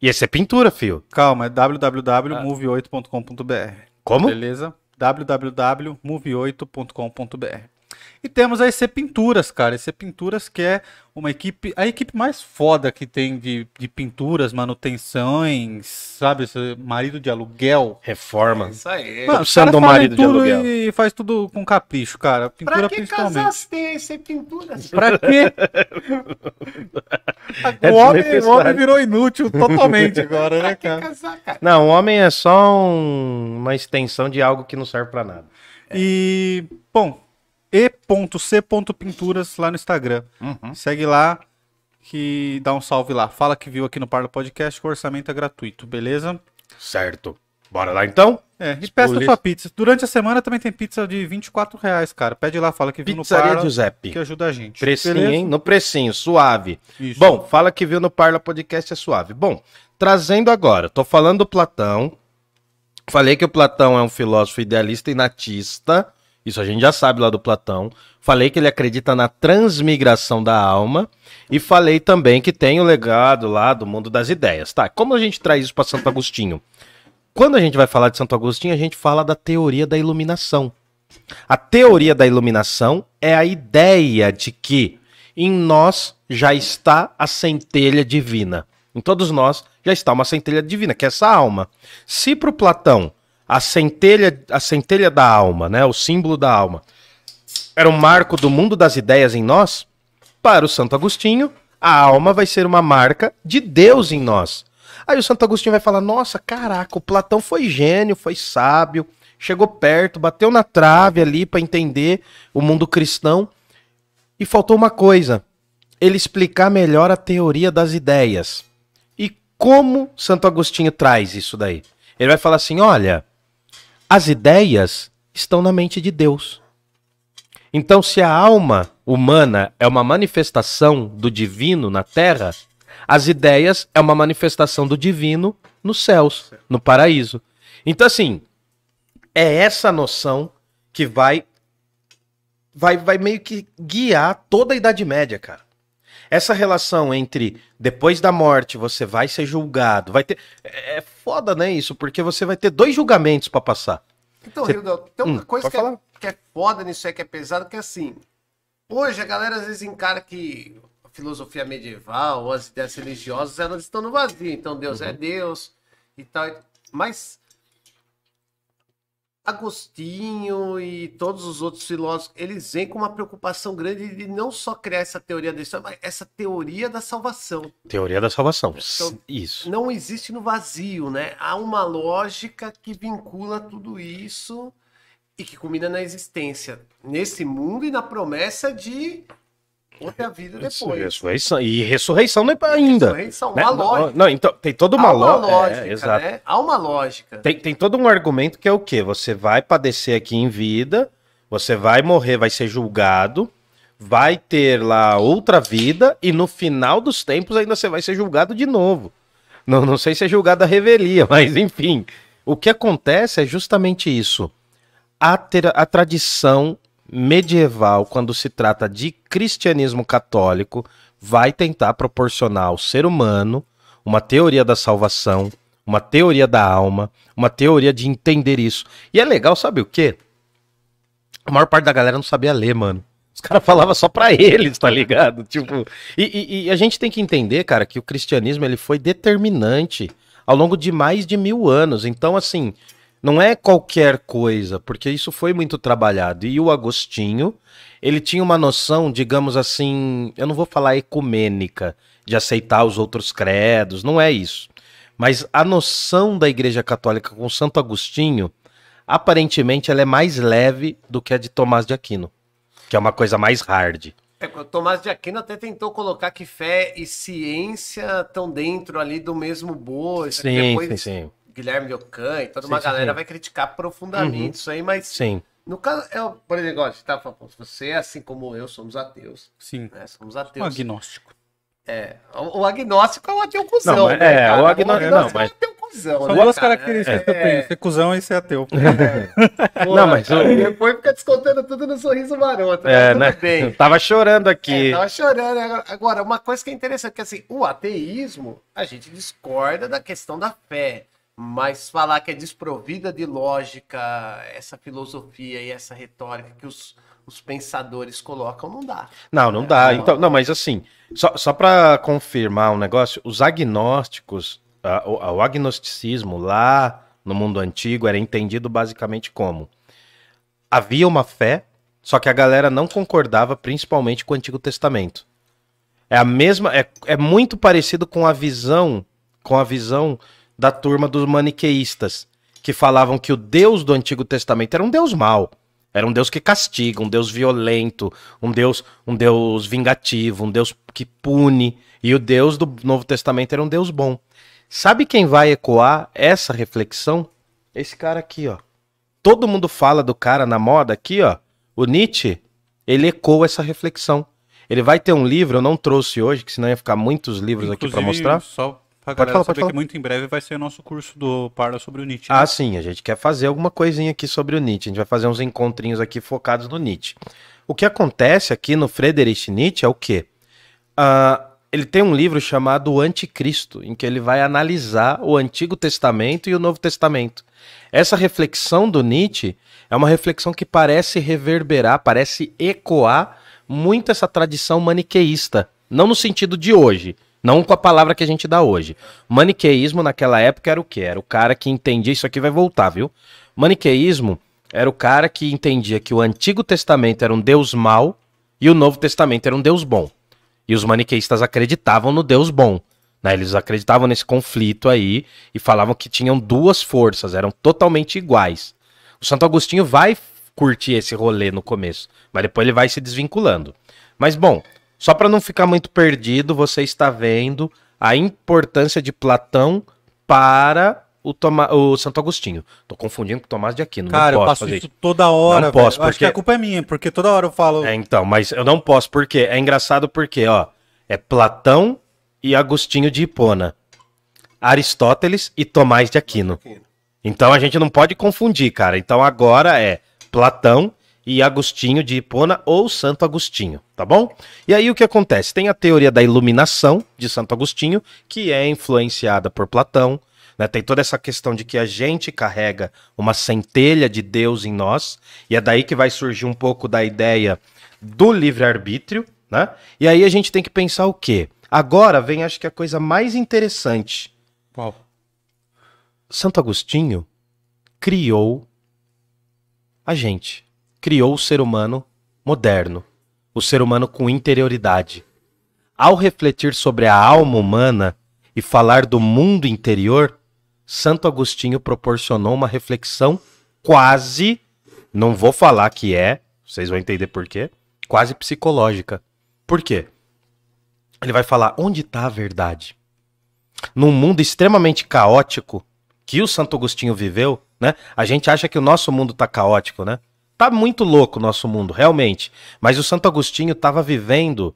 E esse é pintura, fio. Calma, é www.move8.com.br. Como? Beleza? www.move8.com.br. E temos a EC Pinturas, cara. EC Pinturas que é uma equipe, a equipe mais foda que tem de, de pinturas, manutenções, sabe? Esse marido de aluguel. Reforma. Isso aí. Mano, os caras marido de aluguel. e faz tudo com capricho, cara. Pintura pra que principalmente. casar se tem esse pintura? Pra quê? É o, homem, o homem virou inútil totalmente agora, né, cara? casar, cara? Não, o homem é só um- uma extensão de algo que não serve pra nada. E, bom, e.c.pinturas lá no Instagram. Uhum. Segue lá que dá um salve lá. Fala que viu aqui no Parla Podcast que o orçamento é gratuito, beleza? Certo. Bora lá então? É, e peça sua pizza. Durante a semana também tem pizza de 24 reais, cara. Pede lá, fala que viu no Pizzaria Parla, Giuseppe. que ajuda a gente. Precinho, beleza? hein? No precinho, suave. Isso. Bom, fala que viu no Parla Podcast é suave. Bom, trazendo agora, tô falando do Platão. Falei que o Platão é um filósofo idealista e natista. Isso a gente já sabe lá do Platão. Falei que ele acredita na transmigração da alma. E falei também que tem o legado lá do mundo das ideias. Tá, como a gente traz isso para Santo Agostinho? Quando a gente vai falar de Santo Agostinho, a gente fala da teoria da iluminação. A teoria da iluminação é a ideia de que em nós já está a centelha divina. Em todos nós já está uma centelha divina, que é essa alma. Se para o Platão a centelha, a centelha da alma, né? O símbolo da alma. Era um marco do mundo das ideias em nós. Para o Santo Agostinho, a alma vai ser uma marca de Deus em nós. Aí o Santo Agostinho vai falar: Nossa, caraca, o Platão foi gênio, foi sábio, chegou perto, bateu na trave ali para entender o mundo cristão. E faltou uma coisa: ele explicar melhor a teoria das ideias. E como Santo Agostinho traz isso daí? Ele vai falar assim: olha, as ideias estão na mente de Deus. Então, se a alma humana é uma manifestação do divino na terra, as ideias é uma manifestação do divino nos céus, no paraíso. Então, assim, é essa noção que vai vai, vai meio que guiar toda a Idade Média, cara. Essa relação entre depois da morte você vai ser julgado, vai ter. É, é foda, né, isso? Porque você vai ter dois julgamentos para passar. Então, Você- tem uma Hum, coisa que é, que é foda nisso aí, que é pesado, que é assim. Hoje a galera às vezes encara que a filosofia medieval ou as ideias religiosas elas estão no vazio. Então Deus Uhum. é Deus e tal. Mas Agostinho e todos os outros filósofos, eles vêm com uma preocupação grande de não só criar essa teoria da história, mas essa teoria da salvação. Teoria da salvação. Então, Isso. Não existe no vazio, né? Há uma lógica que vincula tudo isso e que culmina na existência nesse mundo e na promessa de outra vida depois. Ressurreição. E ressurreição não é pra ainda. Ressurreição, né? uma lógica. Não, então tem toda uma, Há uma lo- lógica, É, exato. né? Há uma lógica. Tem, tem todo um argumento que é o quê? Você vai padecer aqui em vida, você vai morrer, vai ser julgado, vai ter lá outra vida e no final dos tempos ainda você vai ser julgado de novo. Não, não sei se é julgado a revelia, mas enfim. O que acontece é justamente isso. A, ter- a tradição medieval, quando se trata de cristianismo católico, vai tentar proporcionar ao ser humano uma teoria da salvação, uma teoria da alma, uma teoria de entender isso. E é legal, sabe o quê? A maior parte da galera não sabia ler, mano. Os caras falavam só pra eles, tá ligado? Tipo, e, e- e a gente tem que entender, cara, que o cristianismo ele foi determinante ao longo de mais de mil anos. Então, assim, não é qualquer coisa, porque isso foi muito trabalhado. E o Agostinho, ele tinha uma noção, digamos assim, eu não vou falar ecumênica, de aceitar os outros credos, não é isso. Mas a noção da Igreja Católica com Santo Agostinho, aparentemente, ela é mais leve do que a de Tomás de Aquino, que é uma coisa mais hard. É, Tomás de Aquino até tentou colocar que fé e ciência estão dentro ali do mesmo aqui Sim, depois sim, sim. Guilherme Ocã e toda Sim, uma sim, galera sim. vai criticar profundamente Uhum. isso aí, mas Sim. no caso, é, por exemplo, você tá falando, você, assim como eu, somos ateus, Sim. né? Somos Um ateus. agnóstico. É, o, o agnóstico é um ateu cuzão, Não, mas- né, é, cara? o agnóstico- não, é um mas- ateu cuzão, São né, duas cara? características que eu É, tenho. Ser cuzão e ser ateu. pô, Não, mas o- Depois fica descontando tudo no sorriso maroto, É, mas né? tudo bem. Tava chorando aqui. É, tava chorando. né? Agora, uma coisa que é interessante, que assim, o ateísmo, a gente discorda da questão da fé. Mas falar que é desprovida de lógica, essa filosofia e essa retórica que os, os pensadores colocam, não dá. Não, não dá. Então, não, mas assim, só, só para confirmar um negócio, os agnósticos, a- o, o agnosticismo lá no mundo antigo era entendido basicamente como havia uma fé, só que a galera não concordava principalmente com o Antigo Testamento. É a mesma, é, é muito parecido com a visão, com a visão da turma dos maniqueístas, que falavam que o Deus do Antigo Testamento era um Deus mau. Era um Deus que castiga, um Deus violento, um Deus, um Deus vingativo, um Deus que pune. E o Deus do Novo Testamento era um Deus bom. Sabe quem vai ecoar essa reflexão? Esse cara aqui, ó. Todo mundo fala do cara na moda aqui, ó. O Nietzsche, ele ecoa essa reflexão. Ele vai ter um livro, eu não trouxe hoje, que senão ia ficar muitos livros aqui pra Inclusive, mostrar. Só pra Pode galera falar, pode saber falar. que muito em breve vai ser o nosso curso do Parla sobre o Nietzsche. Ah, né? sim, a gente quer fazer alguma coisinha aqui sobre o Nietzsche. A gente vai fazer uns encontrinhos aqui focados no Nietzsche. O que acontece aqui no Friedrich Nietzsche é o quê? Ah, ele tem um livro chamado O Anticristo, em que ele vai analisar o Antigo Testamento e o Novo Testamento. Essa reflexão do Nietzsche é uma reflexão que parece reverberar, parece ecoar muito essa tradição maniqueísta. Não no sentido de hoje, Não com a palavra que a gente dá hoje. Maniqueísmo naquela época era o quê? Era o cara que entendia. Isso aqui vai voltar, viu? Maniqueísmo era o cara que entendia que o Antigo Testamento era um Deus mau e o Novo Testamento era um Deus bom. E os maniqueístas acreditavam no Deus bom. Né? Eles acreditavam nesse conflito aí e falavam que tinham duas forças, eram totalmente iguais. O Santo Agostinho vai curtir esse rolê no começo, mas depois ele vai se desvinculando. Mas bom, só para não ficar muito perdido, você está vendo a importância de Platão para o, Toma, o Santo Agostinho. Tô confundindo com o Tomás de Aquino. Cara, não eu posso passo fazer isso toda hora, Não posso. Eu Acho que porque- a culpa é minha, porque toda hora eu falo. É, então, mas eu não posso, porque é engraçado porque, ó, é Platão e Agostinho de Hipona, Aristóteles e Tomás de Aquino. Então a gente não pode confundir, cara. Então agora é Platão e Agostinho de Hipona ou Santo Agostinho, tá bom? E aí o que acontece? Tem a teoria da iluminação de Santo Agostinho, que é influenciada por Platão, né? Tem toda essa questão de que a gente carrega uma centelha de Deus em nós, e é daí que vai surgir um pouco da ideia do livre-arbítrio, né? E aí a gente tem que pensar o quê? Agora vem, acho que a coisa mais interessante. Qual? Santo Agostinho criou a gente, criou o ser humano moderno, o ser humano com interioridade. Ao refletir sobre a alma humana e falar do mundo interior, Santo Agostinho proporcionou uma reflexão quase, não vou falar que é, vocês vão entender por quê, quase psicológica. Por quê? Ele vai falar onde está a verdade. Num mundo extremamente caótico que o Santo Agostinho viveu, né? A gente acha que o nosso mundo tá caótico, né? Tá muito louco o nosso mundo, realmente. Mas o Santo Agostinho estava vivendo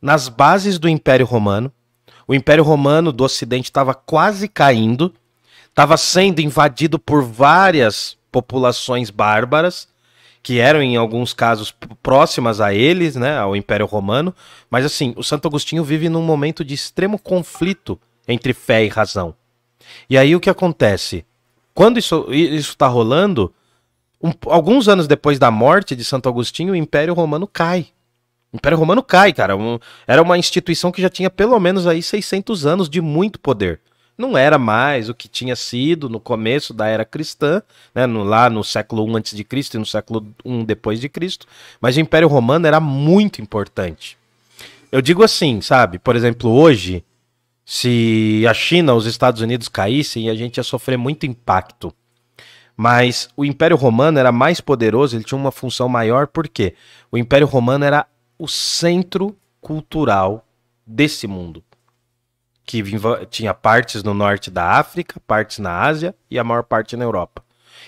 nas bases do Império Romano. O Império Romano do Ocidente estava quase caindo, estava sendo invadido por várias populações bárbaras que eram em alguns casos próximas a eles, né, ao Império Romano, mas assim, o Santo Agostinho vive num momento de extremo conflito entre fé e razão. E aí o que acontece? Quando isso está rolando, um- alguns anos depois da morte de Santo Agostinho, o Império Romano cai. O Império Romano cai, cara. Um- era uma instituição que já tinha pelo menos aí 600 anos de muito poder. Não era mais o que tinha sido no começo da era cristã, né, no- lá no século I antes de Cristo e no século I depois de Cristo, mas o Império Romano era muito importante. Eu digo assim, sabe? Por exemplo, hoje, se a China, os Estados Unidos caíssem, a gente ia sofrer muito impacto. Mas o Império Romano era mais poderoso, ele tinha uma função maior, porque o Império Romano era o centro cultural desse mundo. Que tinha partes no norte da África, partes na Ásia e a maior parte na Europa.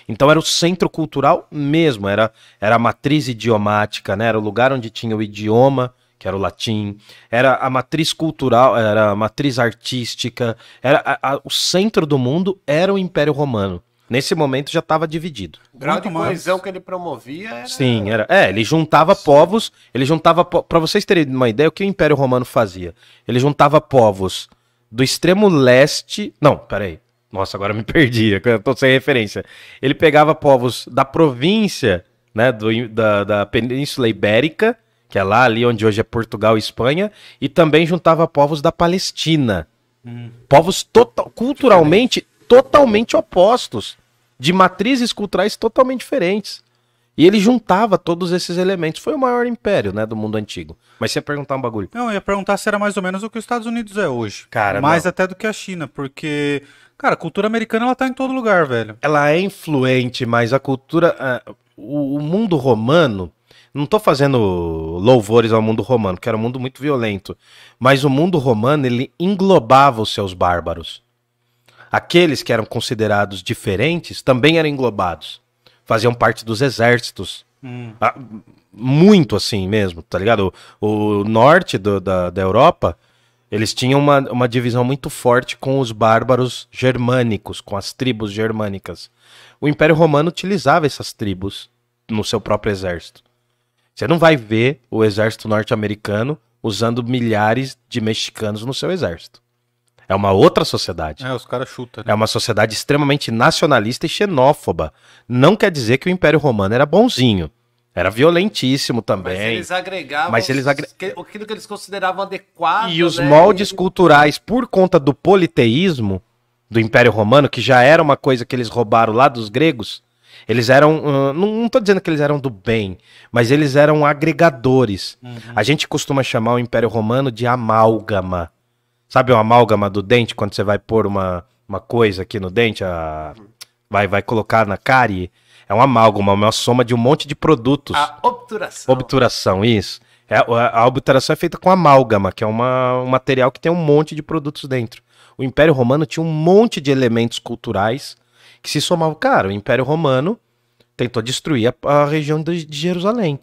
Então era o centro cultural mesmo, era, era a matriz idiomática, né? era o lugar onde tinha o idioma, que era o latim, era a matriz cultural, era a matriz artística, era a- a- o centro do mundo era o Império Romano. Nesse momento já estava dividido. O grau Muito de mais. coesão que ele promovia era... Sim, era. É, ele juntava povos, ele juntava po... para vocês terem uma ideia o que o Império Romano fazia. Ele juntava povos do extremo leste, não, peraí. Nossa, agora me perdi, eu tô sem referência. Ele pegava povos da província, né, do, da, da Península Ibérica, que é lá ali onde hoje é Portugal e Espanha, e também juntava povos da Palestina. Povos total, culturalmente totalmente opostos, de matrizes culturais totalmente diferentes. E ele juntava todos esses elementos. Foi o maior império, né, do mundo antigo. Mas você ia perguntar um bagulho. Não, eu ia perguntar se era mais ou menos o que os Estados Unidos é hoje. Cara, Mais não. até do que a China, porque, cara, a cultura americana ela tá em todo lugar, velho. Ela é influente, mas a cultura, ah, o, o mundo romano, não tô fazendo louvores ao mundo romano, que era um mundo muito violento, mas o mundo romano ele englobava os seus bárbaros. Aqueles que eram considerados diferentes também eram englobados. Faziam parte dos exércitos. Ah, muito assim mesmo, tá ligado? O, o norte do- da, da Europa, eles tinham uma, uma divisão muito forte com os bárbaros germânicos, com as tribos germânicas. O Império Romano utilizava essas tribos no seu próprio exército. Você não vai ver o exército norte-americano usando milhares de mexicanos no seu exército. É uma outra sociedade. É, os caras chutam, né? É uma sociedade extremamente nacionalista e xenófoba. Não quer dizer que o Império Romano era bonzinho. Era violentíssimo Mas também. eles agregavam Mas eles agre- aquilo que eles consideravam adequado. E os né? moldes culturais, por conta do politeísmo do Império Romano, que já era uma coisa que eles roubaram lá dos gregos, eles eram. não, tô dizendo que eles eram do bem, mas eles eram agregadores. A gente costuma chamar o Império Romano de amálgama. Sabe o amálgama do dente, quando você vai pôr uma, uma coisa aqui no dente, a- vai, vai colocar na cárie? É um amálgama, uma soma de um monte de produtos. A obturação. Obturação, isso. É, a, a obturação é feita com amálgama, que é uma, um material que tem um monte de produtos dentro. O Império Romano tinha um monte de elementos culturais que se somavam. Cara, o Império Romano tentou destruir a, a região de, de Jerusalém,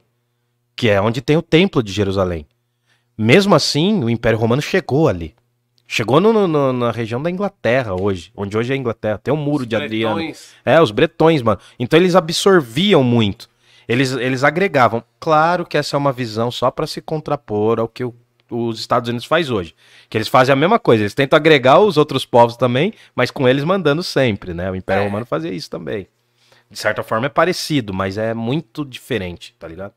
que é onde tem o Templo de Jerusalém. Mesmo assim, o Império Romano chegou ali. Chegou no- no- na região da Inglaterra hoje, onde hoje é a Inglaterra. Tem o muro Os de Adriano. bretões. É, os bretões, mano. Então eles absorviam muito. Eles, eles agregavam. Claro que essa é uma visão só para se contrapor ao que o- os Estados Unidos faz hoje. Que eles fazem a mesma coisa. Eles tentam agregar os outros povos também, mas com eles mandando sempre, né? O Império É. Romano fazia isso também. De certa forma é parecido, mas é muito diferente, tá ligado?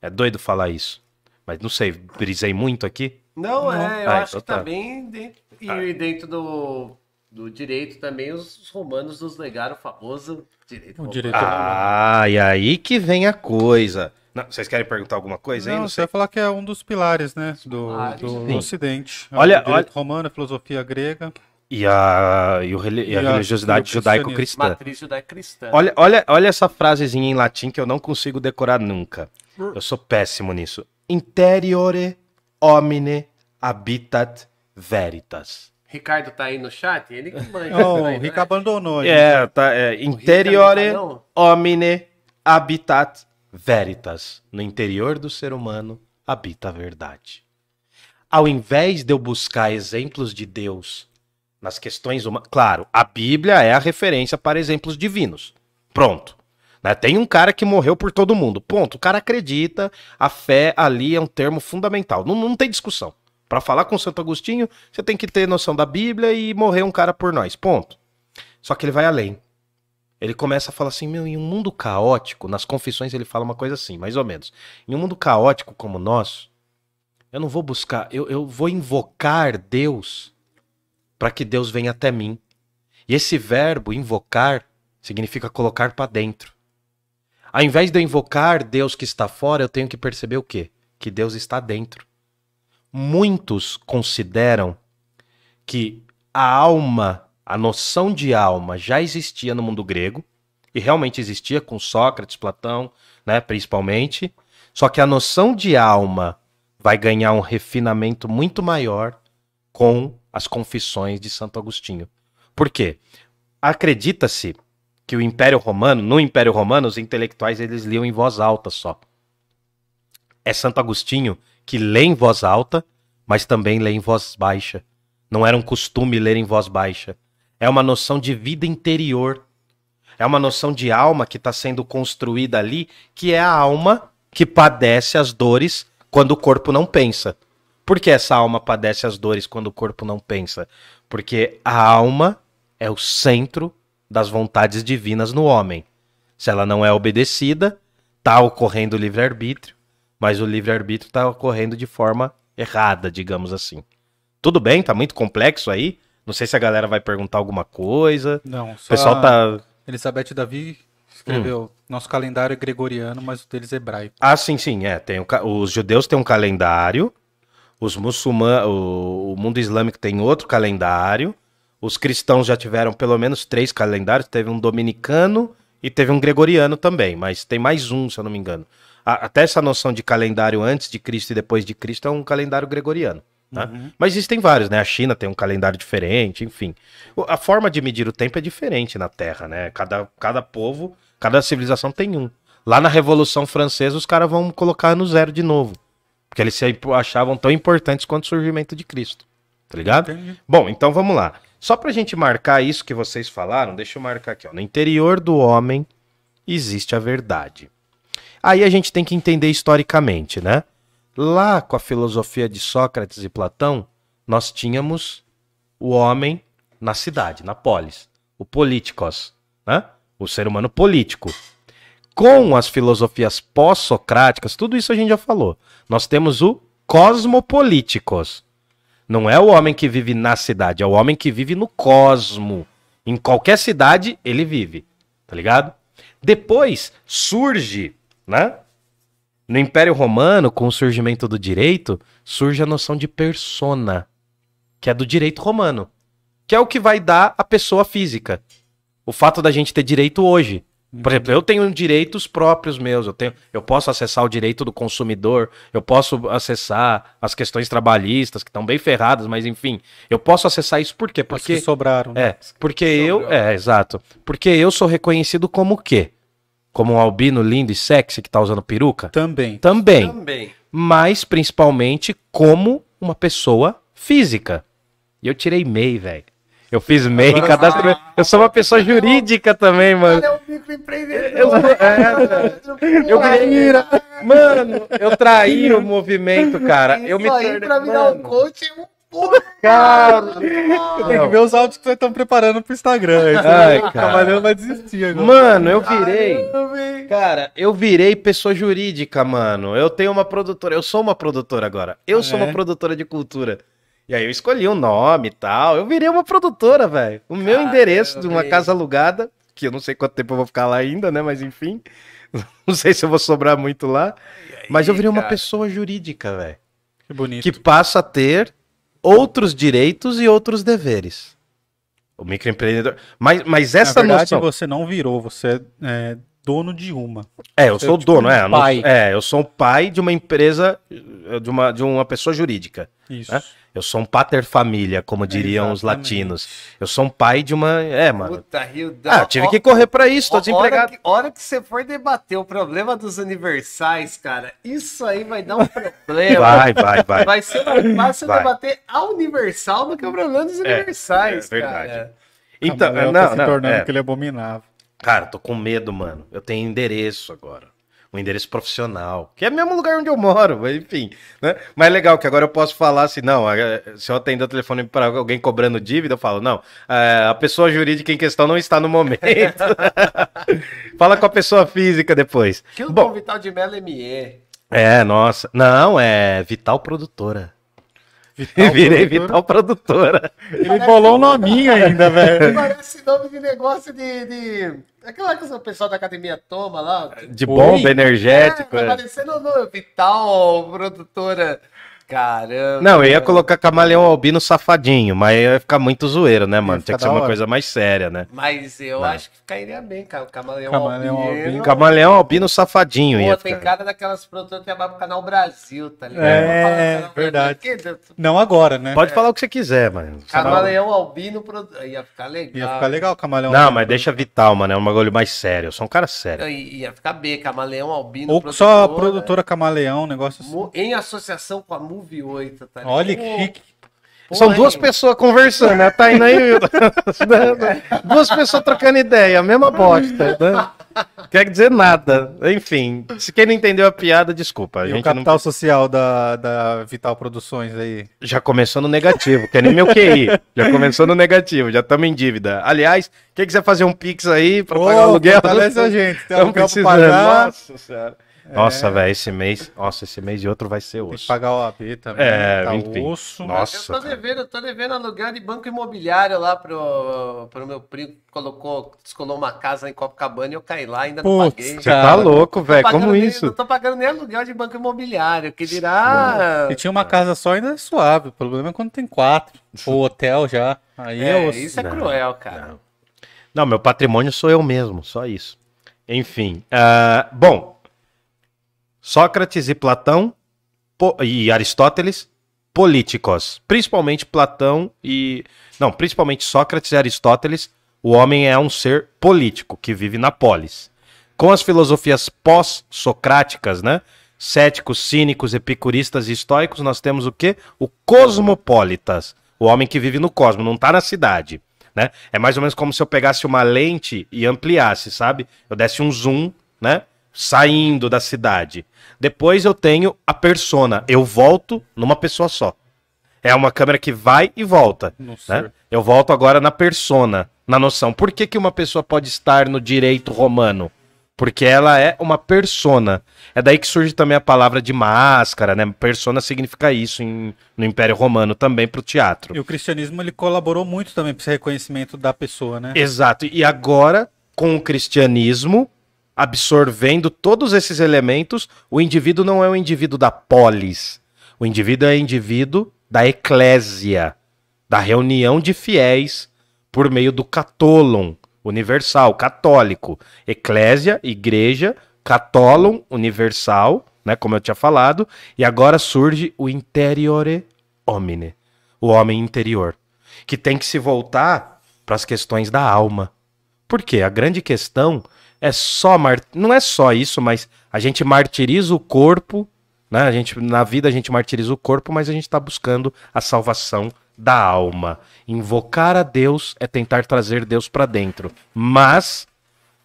É doido falar isso. Mas não sei, brisei muito aqui. Não, é, eu Ah, acho então que tá. também dentro, e dentro do, do direito também os romanos nos legaram o famoso direito O romano. direito Ah, e aí que vem a coisa. Não, vocês querem perguntar alguma coisa aí? Não, Não você sei. vai falar que é um dos pilares, né? Do, Pilares. do Sim. Ocidente. É Olha- o direito romano, a filosofia grega. E a, e o reli- e a E a- religiosidade e judaico-cristã. Matriz judaico-cristã. Olha, olha, olha essa frasezinha em latim que eu não consigo decorar nunca. Eu sou péssimo nisso. Interiore homine habitat veritas. Ricardo tá aí no chat? Ele que manja. Oh, isso o Rick né? abandonou. É, tá, é, interiore também tá, homine habitat veritas. No interior do ser humano habita a verdade. Ao invés de eu buscar exemplos de Deus nas questões humanas. Claro, a Bíblia é a referência para exemplos divinos. Pronto. Né? Tem um cara que morreu por todo mundo. Ponto. O cara acredita, a fé ali é um termo fundamental. Não, não tem discussão. Para falar com Santo Agostinho, você tem que ter noção da Bíblia e morrer um cara por nós. Ponto. Só que ele vai além. Ele começa a falar assim, meu, em um mundo caótico, nas confissões ele fala uma coisa assim, mais ou menos. Em um mundo caótico como o nosso, eu não vou buscar, eu, eu vou invocar Deus para que Deus venha até mim. E esse verbo invocar significa colocar para dentro. Ao invés de eu invocar Deus que está fora, eu tenho que perceber o quê? Que Deus está dentro. Muitos consideram que a alma, a noção de alma já existia no mundo grego, e realmente existia com Sócrates, Platão, né, principalmente, só que a noção de alma vai ganhar um refinamento muito maior com as confissões de Santo Agostinho. Por quê? Acredita-se que o Império Romano, no Império Romano, os intelectuais eles liam em voz alta só. É Santo Agostinho que lê em voz alta, mas também lê em voz baixa. Não era um costume ler em voz baixa. É uma noção de vida interior. É uma noção de alma que está sendo construída ali, que é a alma que padece as dores quando o corpo não pensa. Por que essa alma padece as dores quando o corpo não pensa? Porque a alma é o centro das vontades divinas no homem. Se ela não é obedecida, está ocorrendo o livre-arbítrio, mas o livre-arbítrio está ocorrendo de forma errada, digamos assim. Tudo bem? Tá muito complexo aí? Não sei se a galera vai perguntar alguma coisa. Não, O só pessoal tá. Elizabeth Davi escreveu nosso calendário é gregoriano, mas o deles é hebraico. Ah, sim, sim, é. Tem o Os judeus têm um calendário, os muçulmanos, o... o mundo islâmico tem outro calendário, os cristãos já tiveram pelo menos três calendários, teve um dominicano e teve um gregoriano também, mas tem mais um, se eu não me engano. A- Até essa noção de calendário antes de Cristo e depois de Cristo é um calendário gregoriano. Tá? Mas existem vários, né? A China tem um calendário diferente, enfim. A forma de medir o tempo é diferente na Terra, né? Cada, cada povo, cada civilização tem um. Lá na Revolução Francesa, os caras vão colocar no zero de novo. Porque eles se achavam tão importantes quanto o surgimento de Cristo. Tá ligado? Entendi. Bom, então vamos lá. Só pra gente marcar isso que vocês falaram, deixa eu marcar aqui. Ó. No interior do homem existe a verdade. Aí a gente tem que entender historicamente, né? Lá com a filosofia de Sócrates e Platão, nós tínhamos o homem na cidade, na polis, o políticos, né? O ser humano político. Com as filosofias pós-socráticas, tudo isso a gente já falou. Nós temos o cosmopolíticos. Não é o homem que vive na cidade, é o homem que vive no cosmo. Em qualquer cidade ele vive, tá ligado? Depois surge, né? No Império Romano, com o surgimento do direito, surge a noção de persona, que é do direito romano, que é o que vai dar a pessoa física. O fato da gente ter direito hoje. Por exemplo, eu tenho direitos próprios meus, eu, tenho, eu posso acessar o direito do consumidor, eu posso acessar as questões trabalhistas, que estão bem ferradas, mas enfim, eu posso acessar isso por quê? Porque que sobraram. né? é, porque eu. É, exato. Porque eu sou reconhecido como o quê? Como um albino lindo e sexy que tá usando peruca? Também. Também. Também. Mas principalmente como uma pessoa física. E eu tirei MEI, velho. Eu fiz MEI, Agora- cadastro. Eu sou uma pessoa jurídica também, mano. Olha o microempreendedor. Eu sou- é, Eu virei. Mano, eu traí o movimento, cara. Eu me tornei- pra um coach é um porra. Cara. Tem que ver os áudios que vocês estão preparando pro Instagram. Aí Ai, o cara. Camarão vai desistir agora. Mano, eu virei. Hein? Cara, eu virei pessoa jurídica, mano. Eu tenho uma produtora. Eu sou uma produtora agora. Eu sou É? uma produtora de cultura. E aí eu escolhi um nome e tal. Eu virei uma produtora, velho. O meu Caramba, endereço de uma casa alugada, que eu não sei quanto tempo eu vou ficar lá ainda, né? Mas enfim. Não sei se eu vou sobrar muito lá. Mas eu virei uma cara? pessoa jurídica, velho. Que bonito. Que passa a ter outros direitos e outros deveres. O microempreendedor. Mas, mas essa Na verdade, noção. você não virou, você é dono de uma. É, eu Você sou é o tipo dono, um é. não- é, eu sou um pai de uma empresa, de uma, de uma pessoa jurídica. Isso. É? Eu sou um pater família, como diriam os latinos. Eu sou um pai de uma. É, mano. Puta, Rio Ah, eu tive que correr pra isso, tô Hora desempregado. que, hora que você for debater o problema dos universais, cara, isso aí vai dar um problema. Vai, vai, vai. Vai ser mais fácil Vai. debater a universal do que o problema dos universais, é verdade. cara. Então, não, tá se não, tornando é. aquele abominável. Cara, tô com medo, mano. Eu tenho endereço agora. Um endereço profissional. Que é o mesmo lugar onde eu moro, mas enfim. Né? Mas é legal que agora eu posso falar assim, não, é, se eu atender o telefone para alguém cobrando dívida, eu falo, não, é, a pessoa jurídica em questão não está no momento. Fala com a pessoa física depois. Que o Bom, Vital de Mello ME. é, nossa. Não, é Vital Produtora. Virei produtora. Vital Produtora. Ele bolou um nominho ainda, velho. Parece nome de negócio de. de... Aquela que o pessoal da academia toma lá. De Oi? bomba energético. É, é. tá parecendo no Vital, produtora. Caramba. Não, eu ia colocar camaleão albino safadinho, mas ia ficar muito zoeiro, né, mano? Tinha que ser uma hora. coisa mais séria, né? Mas eu Não. acho que cairia bem, cara. O camaleão, Camaleão albino. albino. Camaleão albino safadinho Pô, ia tem ficar. cara daquelas produtoras que trabalham pro Canal Brasil, tá ligado? É, Canal verdade. Brasil. Que- Não agora, né? Pode falar o que você quiser, mano. Camaleão albino produ... ia ficar legal. Ia ficar legal o camaleão. Não, mas deixa vital, mano. É um bagulho mais sério. Eu sou um cara sério. I- Ia ficar B, camaleão albino Ou só a produtora camaleão, um negócio assim. Mu- Em associação com a Move 8, tá ligado? Olha que Pô, chique. pô, São duas hein? pessoas conversando, né? Tá indo aí. duas pessoas trocando ideia, a mesma bosta, né? Quer dizer nada. Enfim, se quem não entendeu a piada, desculpa. A E o gente não capital social da, da Vital Produções aí. Já começou no negativo, que é nem meu QI. Já começou no negativo, já estamos em dívida. Aliás, quem quiser fazer um Pix aí pra pagar o aluguel. fortalece a gente. Tem aluguel pra pagar. Nossa senhora. Nossa, velho, esse mês. Nossa, esse mês e outro vai ser Tem que osso. pagar o AB também. É, tá enfim. osso. Nossa. eu tô devendo, eu tô devendo aluguel de banco imobiliário lá pro, pro meu primo que colocou, descolou uma casa em Copacabana e eu caí lá ainda não Putz, paguei. Você Cara, tá louco, velho. Como nem- isso? Não tô pagando nem aluguel de banco imobiliário, que dirá. Se tinha uma casa só, ainda é suave. O problema é quando tem quatro. Ou hotel já. Aí é, É, osso. isso é Não, cruel, cara. Não, meu patrimônio sou eu mesmo, só isso. Enfim. ah, bom, Sócrates e Platão e Aristóteles, políticos. Principalmente Platão e. Não, principalmente Sócrates e Aristóteles, o homem é um ser político que vive na polis. Com as filosofias pós-socráticas, né? Céticos, cínicos, epicuristas e estoicos, nós temos o quê? O cosmopolitas. O homem que vive no cosmo, não tá na cidade. Né? É mais ou menos como se eu pegasse uma lente e ampliasse, sabe? Eu desse um zoom, né? Saindo da cidade. Depois eu tenho a persona. Eu volto numa pessoa só. É uma câmera que vai e volta. Né? Eu volto agora na persona, na noção. Por que, que uma pessoa pode estar no direito romano? Porque ela é uma persona. É daí que surge também a palavra de máscara, né? Persona significa isso em- no Império Romano também pro teatro. E o cristianismo ele colaborou muito também para esse reconhecimento da pessoa, né? Exato. E agora, com o cristianismo absorvendo todos esses elementos, o indivíduo não é o indivíduo da polis. O indivíduo é o indivíduo da eclésia, da reunião de fiéis por meio do católon universal, católico. Eclésia, igreja, católon universal, né, como eu tinha falado, e agora surge o interiore homine, o homem interior, que tem que se voltar para as questões da alma. Porque a grande questão é só mar... não é só isso, mas a gente martiriza o corpo, né? A gente na vida a gente martiriza o corpo, mas a gente está buscando a salvação da alma. Invocar a Deus é tentar trazer Deus para dentro, mas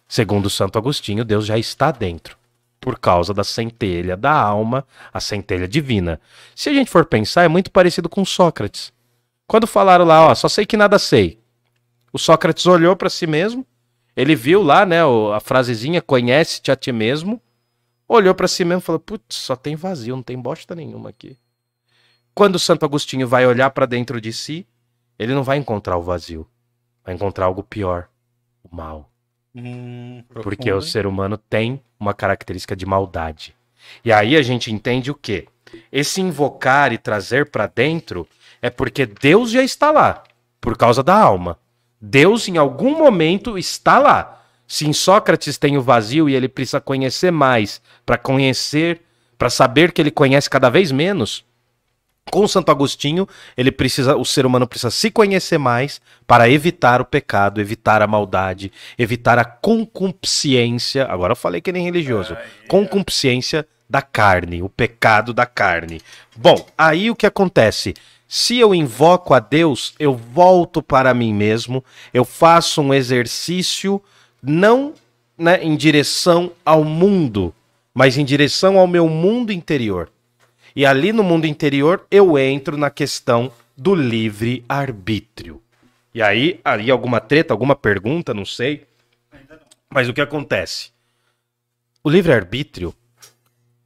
segundo Santo Agostinho, Deus já está dentro por causa da centelha da alma, a centelha divina. Se a gente for pensar, é muito parecido com Sócrates. Quando falaram lá, ó, só sei que nada sei. O Sócrates olhou para si mesmo, ele viu lá, né, a frasezinha conhece-te a ti mesmo, olhou para si mesmo e falou: "Putz, só tem vazio, não tem bosta nenhuma aqui". Quando Santo Agostinho vai olhar para dentro de si, ele não vai encontrar o vazio, vai encontrar algo pior, o mal. Hum, Porque profundo, o ser humano tem uma característica de maldade. E aí a gente entende o quê? Esse invocar e trazer para dentro é porque Deus já está lá, por causa da alma. Deus em algum momento está lá. Se em Sócrates tem o vazio e ele precisa conhecer mais para conhecer, para saber que ele conhece cada vez menos, com Santo Agostinho, ele precisa, o ser humano precisa se conhecer mais para evitar o pecado, evitar a maldade, evitar a concupiscência. Agora eu falei que nem religioso. Concupiscência da carne, o pecado da carne. Bom, aí o que acontece? Se eu invoco a Deus, eu volto para mim mesmo, eu faço um exercício não né, em direção ao mundo, mas em direção ao meu mundo interior. E ali no mundo interior eu entro na questão do livre arbítrio. E aí, aí alguma treta, alguma pergunta, não sei. Mas o que acontece? O livre arbítrio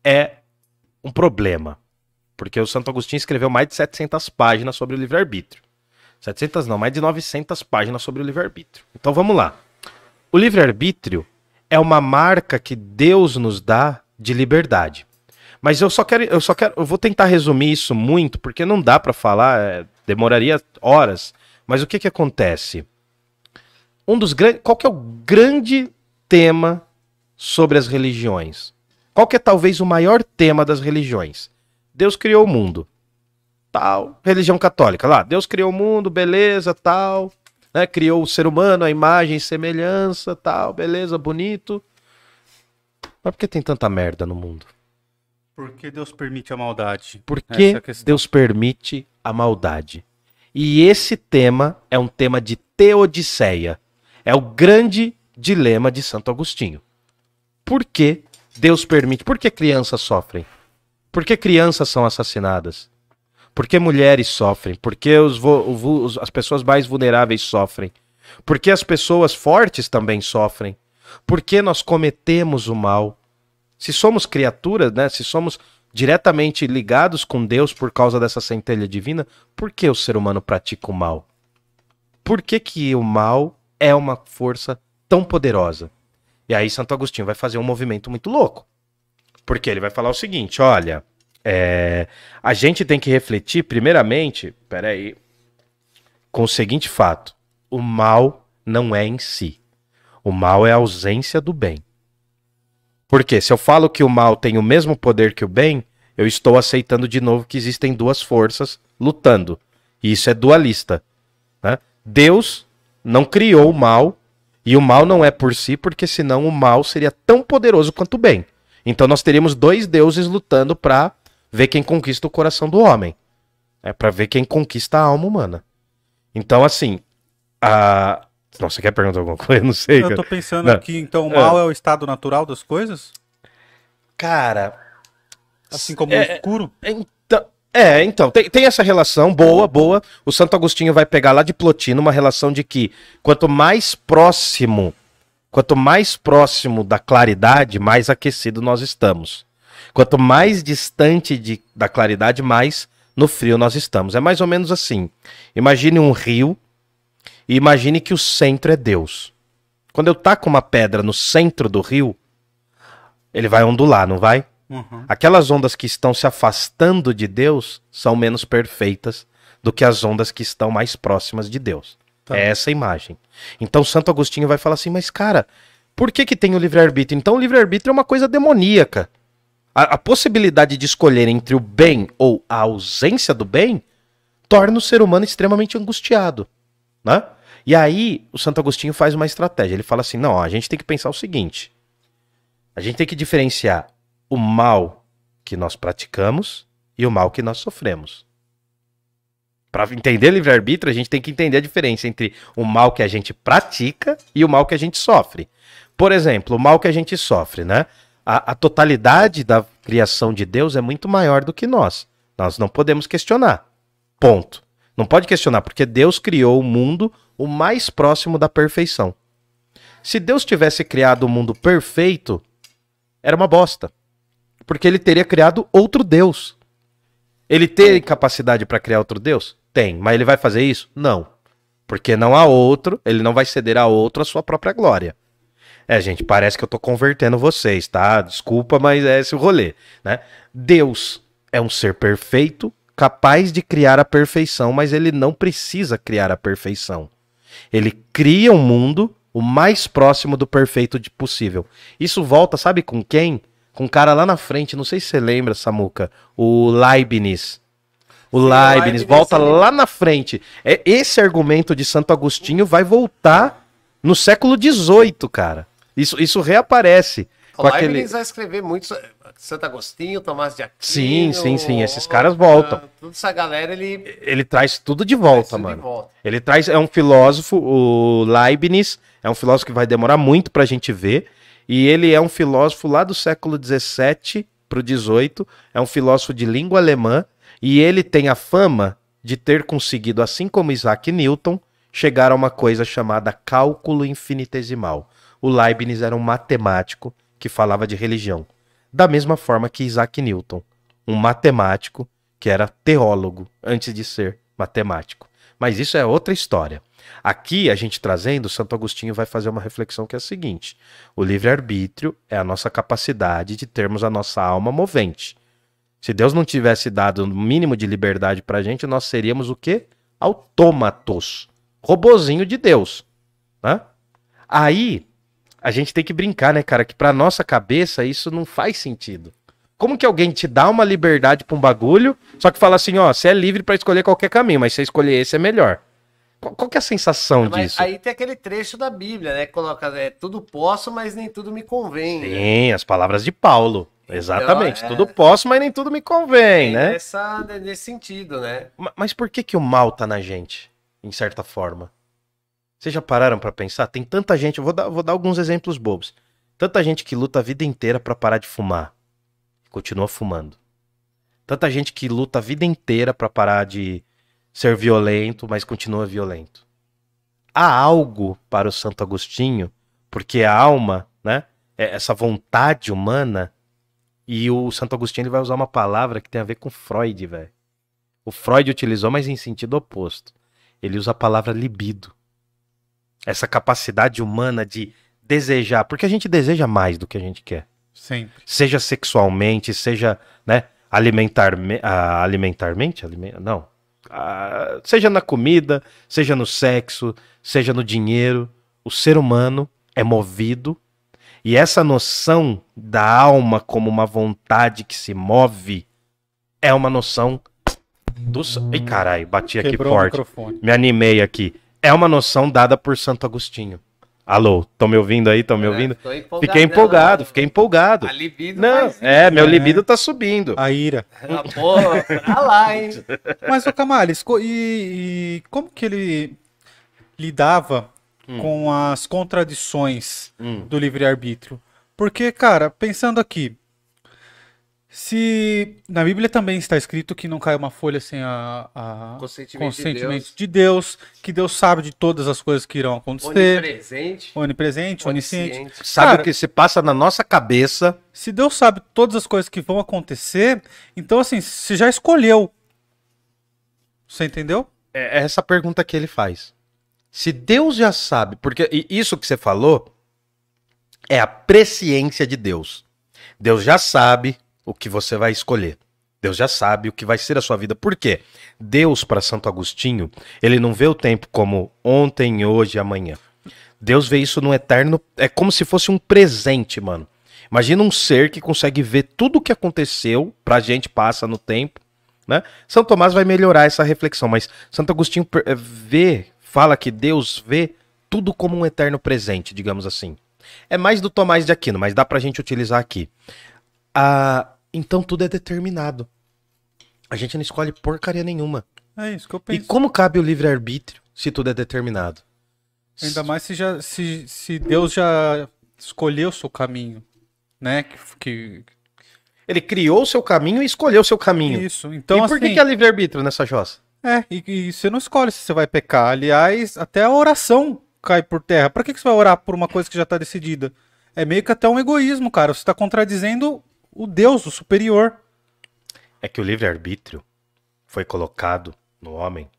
é um problema, porque o Santo Agostinho escreveu mais de 700 páginas sobre o livre arbítrio. 700 não, mais de 900 páginas sobre o livre arbítrio. Então vamos lá. O livre arbítrio é uma marca que Deus nos dá de liberdade. Mas eu só quero, eu só quero, eu vou tentar resumir isso muito, porque não dá pra falar, é, demoraria horas. Mas o que que acontece? Um dos grandes, qual que é o grande tema sobre as religiões? Qual que é talvez o maior tema das religiões? Deus criou o mundo. Tal, religião católica lá, Deus criou o mundo, beleza, tal, né? Criou o ser humano, a imagem e semelhança, tal, beleza, bonito. Mas por que tem tanta merda no mundo? Por que Deus permite a maldade? Por que é. Deus permite a maldade? E esse tema é um tema de teodiceia. É o grande dilema de Santo Agostinho. Por que Deus permite? Por que crianças sofrem? Por que crianças são assassinadas? Por que mulheres sofrem? Por que os os- as pessoas mais vulneráveis sofrem? Por que as pessoas fortes também sofrem? Por que nós cometemos o mal? Se somos criaturas, né? Se somos diretamente ligados com Deus por causa dessa centelha divina, por que o ser humano pratica o mal? Por que, que o mal é uma força tão poderosa? E aí Santo Agostinho vai fazer um movimento muito louco. Porque ele vai falar o seguinte, olha, é, a gente tem que refletir primeiramente, peraí, com o seguinte fato, o mal não é em si. O mal é a ausência do bem. Porque se eu falo que o mal tem o mesmo poder que o bem, eu estou aceitando de novo que existem duas forças lutando. E isso é dualista. né? Deus não criou o mal, e o mal não é por si, porque senão o mal seria tão poderoso quanto o bem. Então nós teríamos dois deuses lutando para ver quem conquista o coração do homem. É para ver quem conquista a alma humana. Então, assim. A... Nossa, você quer perguntar alguma coisa? Não sei. Eu cara. tô pensando Não. aqui, então, o mal é o estado natural das coisas? Cara, Assim como É, o escuro? Então, é, então, tem, tem essa relação boa, boa. O Santo Agostinho vai pegar lá de Plotino uma relação de que quanto mais próximo Quanto mais próximo da claridade, mais aquecido nós estamos. Quanto mais distante de, da claridade, mais no frio nós estamos. É mais ou menos assim. Imagine um rio e imagine que o centro é Deus. Quando eu taco uma pedra no centro do rio, ele vai ondular, não vai? Uhum. Aquelas ondas que estão se afastando de Deus são menos perfeitas do que as ondas que estão mais próximas de Deus. Tá. É essa imagem. Então Santo Agostinho vai falar assim, mas cara, por que que tem o livre-arbítrio? Então o livre-arbítrio é uma coisa demoníaca. A, a possibilidade de escolher entre o bem ou a ausência do bem torna o ser humano extremamente angustiado, né? E aí o Santo Agostinho faz uma estratégia. Ele fala assim, não, a gente tem que pensar o seguinte. A gente tem que diferenciar o mal que nós praticamos e o mal que nós sofremos. Para entender livre-arbítrio, a gente tem que entender a diferença entre o mal que a gente pratica e o mal que a gente sofre. Por exemplo, o mal que a gente sofre, né? A, a totalidade da criação de Deus é muito maior do que nós. Nós não podemos questionar. Ponto. Não pode questionar, porque Deus criou o mundo o mais próximo da perfeição. Se Deus tivesse criado o mundo perfeito, era uma bosta. Porque ele teria criado outro Deus. Ele tem capacidade para criar outro Deus? Tem. Mas ele vai fazer isso? Não. Porque não há outro, ele não vai ceder a outro a sua própria glória. É, gente, parece que eu tô convertendo vocês, tá? Desculpa, mas é esse o rolê, né? Deus é um ser perfeito, capaz de criar a perfeição, mas ele não precisa criar a perfeição. Ele cria um mundo o mais próximo do perfeito possível. Isso volta, sabe com quem? Com um cara lá na frente, não sei se você lembra, Samuca, o Leibniz. O Leibniz Leibniz, volta lá na frente. É esse argumento de Santo Agostinho vai voltar no século XVIII, cara. Isso, isso reaparece. O Com aquele... Leibniz vai escrever muito Santo Agostinho, Tomás de Aquino. Sim, sim, sim, esses caras voltam. Toda essa galera, ele Ele traz tudo de volta, tudo de mano. volta. Ele traz, é um filósofo, o Leibniz, é um filósofo que vai demorar muito pra gente ver, e ele é um filósofo lá do século XVII pro XVIII, é um filósofo de língua alemã, e ele tem a fama de ter conseguido, assim como Isaac Newton, chegar a uma coisa chamada cálculo infinitesimal. O Leibniz era um matemático que falava de religião, da mesma forma que Isaac Newton, um matemático que era teólogo antes de ser matemático. Mas isso é outra história. Aqui, a gente trazendo, Santo Agostinho vai fazer uma reflexão que é a seguinte: o livre-arbítrio é a nossa capacidade de termos a nossa alma movente. Se Deus não tivesse dado o mínimo de liberdade pra gente, nós seríamos o quê? Autômatos. Robozinho de Deus. Né? Aí, a gente tem que brincar, né, cara? Que pra nossa cabeça isso não faz sentido. Como que alguém te dá uma liberdade pra um bagulho, só que fala assim, ó, você é livre pra escolher qualquer caminho, mas se você escolher esse é melhor. Qual, qual que é a sensação Mas disso? aí tem aquele trecho da Bíblia, né? que Coloca, é, tudo posso, mas nem tudo me convém. né? Sim, as palavras de Paulo. Exatamente. é. Tudo posso, mas nem tudo me convém, né? Essa, nesse sentido, né? Ma- Mas por que que o mal tá na gente, em certa forma? Vocês já pararam pra pensar? Tem tanta gente, eu vou dar, vou dar alguns exemplos bobos. Tanta gente que luta a vida inteira pra parar de fumar, e continua fumando. Tanta gente que luta a vida inteira pra parar de ser violento, mas continua violento. Há algo para o Santo Agostinho, porque a alma, né, é essa vontade humana, e o Santo Agostinho ele vai usar uma palavra que tem a ver com Freud, velho. O Freud utilizou, mas em sentido oposto. Ele usa a palavra libido. Essa capacidade humana de desejar, porque a gente deseja mais do que a gente quer. Sempre. Seja sexualmente, seja, né, alimentarme, ah, alimentarmente, alime- não. Ah, seja na comida, seja no sexo, seja no dinheiro, o ser humano é movido e essa noção da alma como uma vontade que se move é uma noção do. Ih, caralho, bati aqui Quebrou forte. Me animei aqui. É uma noção dada por Santo Agostinho. Alô, estão me ouvindo aí? Estão me ouvindo? Tô empolgado, Fiquei empolgado, fiquei empolgado. A libido Não, isso, é, meu né? libido tá subindo. A ira. Ah, Porra, pra lá, hein? Mas o Camales, e, e como que ele lidava com as contradições Hum. do livre-arbítrio? Porque, cara, pensando aqui, Se na Bíblia também está escrito que não cai uma folha sem a, a Consentimento, consentimento de de Deus, que Deus sabe de todas as coisas que irão Deus. acontecer, Onipresente. onipresente, onisciente. onisciente. Sabe Cara- o que se passa na nossa cabeça? Se Deus sabe todas as coisas que vão acontecer, então assim, você já escolheu. Você entendeu? É essa pergunta que ele faz. Se Deus já sabe, porque isso que você falou é a presciência de Deus. Deus já sabe o que você vai escolher. Deus já sabe o que vai ser a sua vida. Por quê? Deus, para Santo Agostinho, ele não vê o tempo como ontem, hoje e amanhã. Deus vê isso no eterno. É como se fosse um presente, mano. Imagina um ser que consegue ver tudo o que aconteceu, pra gente passa no tempo, né? São Tomás vai melhorar essa reflexão, mas Santo Agostinho eh, vê, fala que Deus vê tudo como um eterno presente, digamos assim. É mais do Tomás de Aquino, mas dá pra gente utilizar aqui. Ah, então tudo é determinado. A gente não escolhe porcaria nenhuma. É isso que eu E penso. como cabe o livre-arbítrio se tudo é determinado? Ainda mais se, já, se, se Deus já escolheu o seu caminho, né? Que, que- Ele criou o seu caminho e escolheu o seu caminho. isso. Então, e por que, assim, que é livre-arbítrio nessa jossa? É, e, e você não escolhe se você vai pecar. Aliás, até a oração cai por terra. Pra que, que você vai orar por uma coisa que já tá decidida? É meio que até um egoísmo, cara. Você tá contradizendo o Deus, o superior. É que o livre-arbítrio foi colocado no homem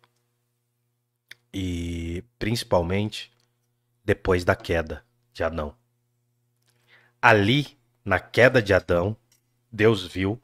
e principalmente depois da queda de Adão. Ali, na queda de Adão, Deus viu.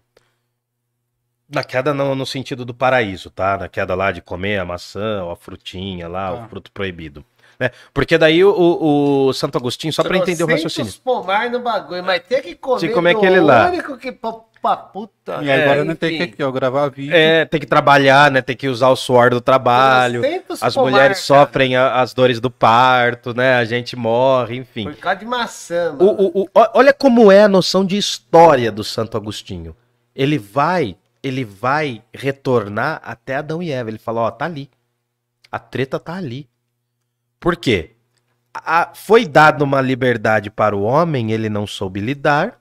Na queda não no sentido do paraíso, tá? Na queda lá de comer a maçã, ou a frutinha lá, Tá. o fruto proibido. Né? Porque daí o, o- o Santo Agostinho, só pra entender o raciocínio. pomar no bagulho, mas tem que comer que comer aquele lá. único que pra puta. E agora não enfim. tem que aqui, ó, gravar vídeo. É, tem que trabalhar, né? Tem que usar o suor do trabalho. As pomar, mulheres cara, sofrem a- as dores do parto, né? A gente morre, enfim. Por causa de maçã, mano. O- o- o- olha como é a noção de história do Santo Agostinho. Ele vai, ele vai retornar até Adão e Eva. Ele fala, ó, tá ali. A treta tá ali. Por quê? A- foi dado uma liberdade para o homem, ele não soube lidar,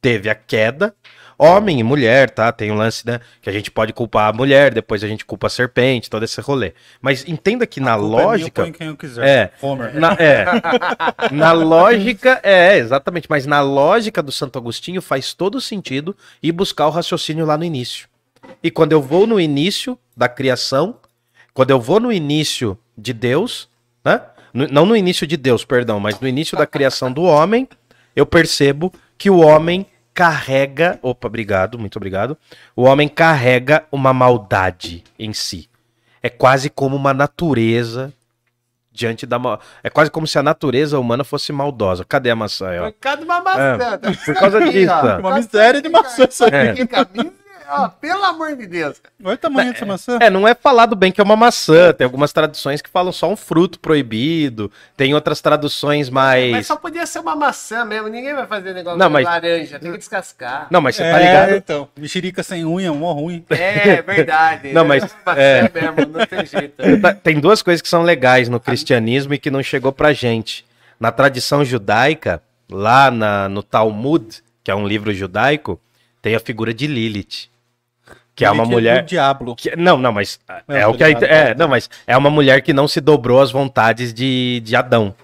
teve a queda. Homem e mulher, tá? Tem um lance, né? Que a gente pode culpar a mulher, depois a gente culpa a serpente, todo esse rolê. Mas entenda que na A culpa é minha, eu lógica. ponho quem eu quiser. É. Homer. Na, é. na lógica, é, exatamente. Mas na lógica do Santo Agostinho faz todo sentido ir buscar o raciocínio lá no início. E quando eu vou no início da criação, quando eu vou no início de Deus, né? Não no início de Deus, perdão, mas no início da criação do homem, eu percebo que o homem carrega. Opa, obrigado, muito obrigado. O homem carrega uma maldade em si. É quase como uma natureza diante da. ma- É quase como se a natureza humana fosse maldosa. Cadê a maçã? ó? Por causa de uma maçã. É, por causa Aqui, disso, ó. Uma miséria de maçã isso aí. É. Ó, pelo amor de Deus. Olha o tamanho dessa maçã. É, não é falado bem que é uma maçã. Tem algumas traduções que falam só um fruto proibido. Tem outras traduções mais. Mas só podia ser uma maçã mesmo. Ninguém vai fazer negócio Não, de mas- laranja. Tem que descascar. Não, mas você é, tá ligado? então. Mexerica sem unha, mó ruim. É verdade. Não, mas- é. mesmo, não tem jeito. Tá- Tem duas coisas que são legais no cristianismo e que não chegou pra gente. Na tradição judaica, lá na- no Talmud, que é um livro judaico, tem a figura de Lilith. Que é uma Lilith mulher. do diabo. que- não, não, mas é, É, o que a, é, não, mas é uma mulher que não se dobrou às vontades de, de Adão.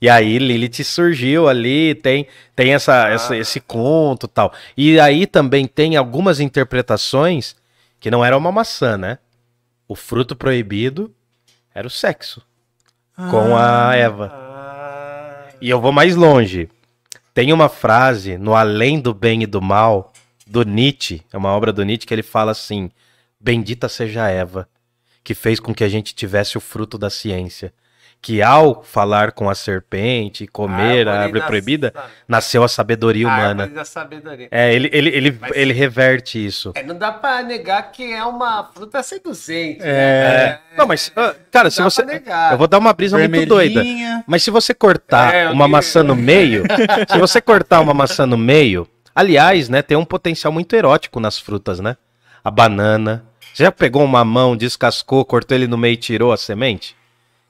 E aí Lilith surgiu ali, tem, tem essa, essa- esse conto e tal. E aí também tem algumas interpretações que não era uma maçã, né? O fruto proibido era o sexo com a Eva. Ah, E eu vou mais longe. Tem uma frase no Além do Bem e do Mal, do Nietzsche, é uma obra do Nietzsche, que ele fala assim: Bendita seja Eva, que fez com que a gente tivesse o fruto da ciência. Que ao falar com a serpente e comer a árvore das- proibida, nasceu a sabedoria humana. Árvore da sabedoria. É, ele, ele, ele, Mas- ele reverte isso. É, não dá pra negar que é uma fruta seduzente. É. né? Não, mas, ah, cara, se dá você. pra negar. Eu vou dar uma brisa muito doida. Mas se você cortar É, uma vi. maçã no meio, se você cortar uma maçã no meio, aliás, né, tem um potencial muito erótico nas frutas, né? A banana. Você já pegou um mamão, descascou, cortou ele no meio e tirou a semente?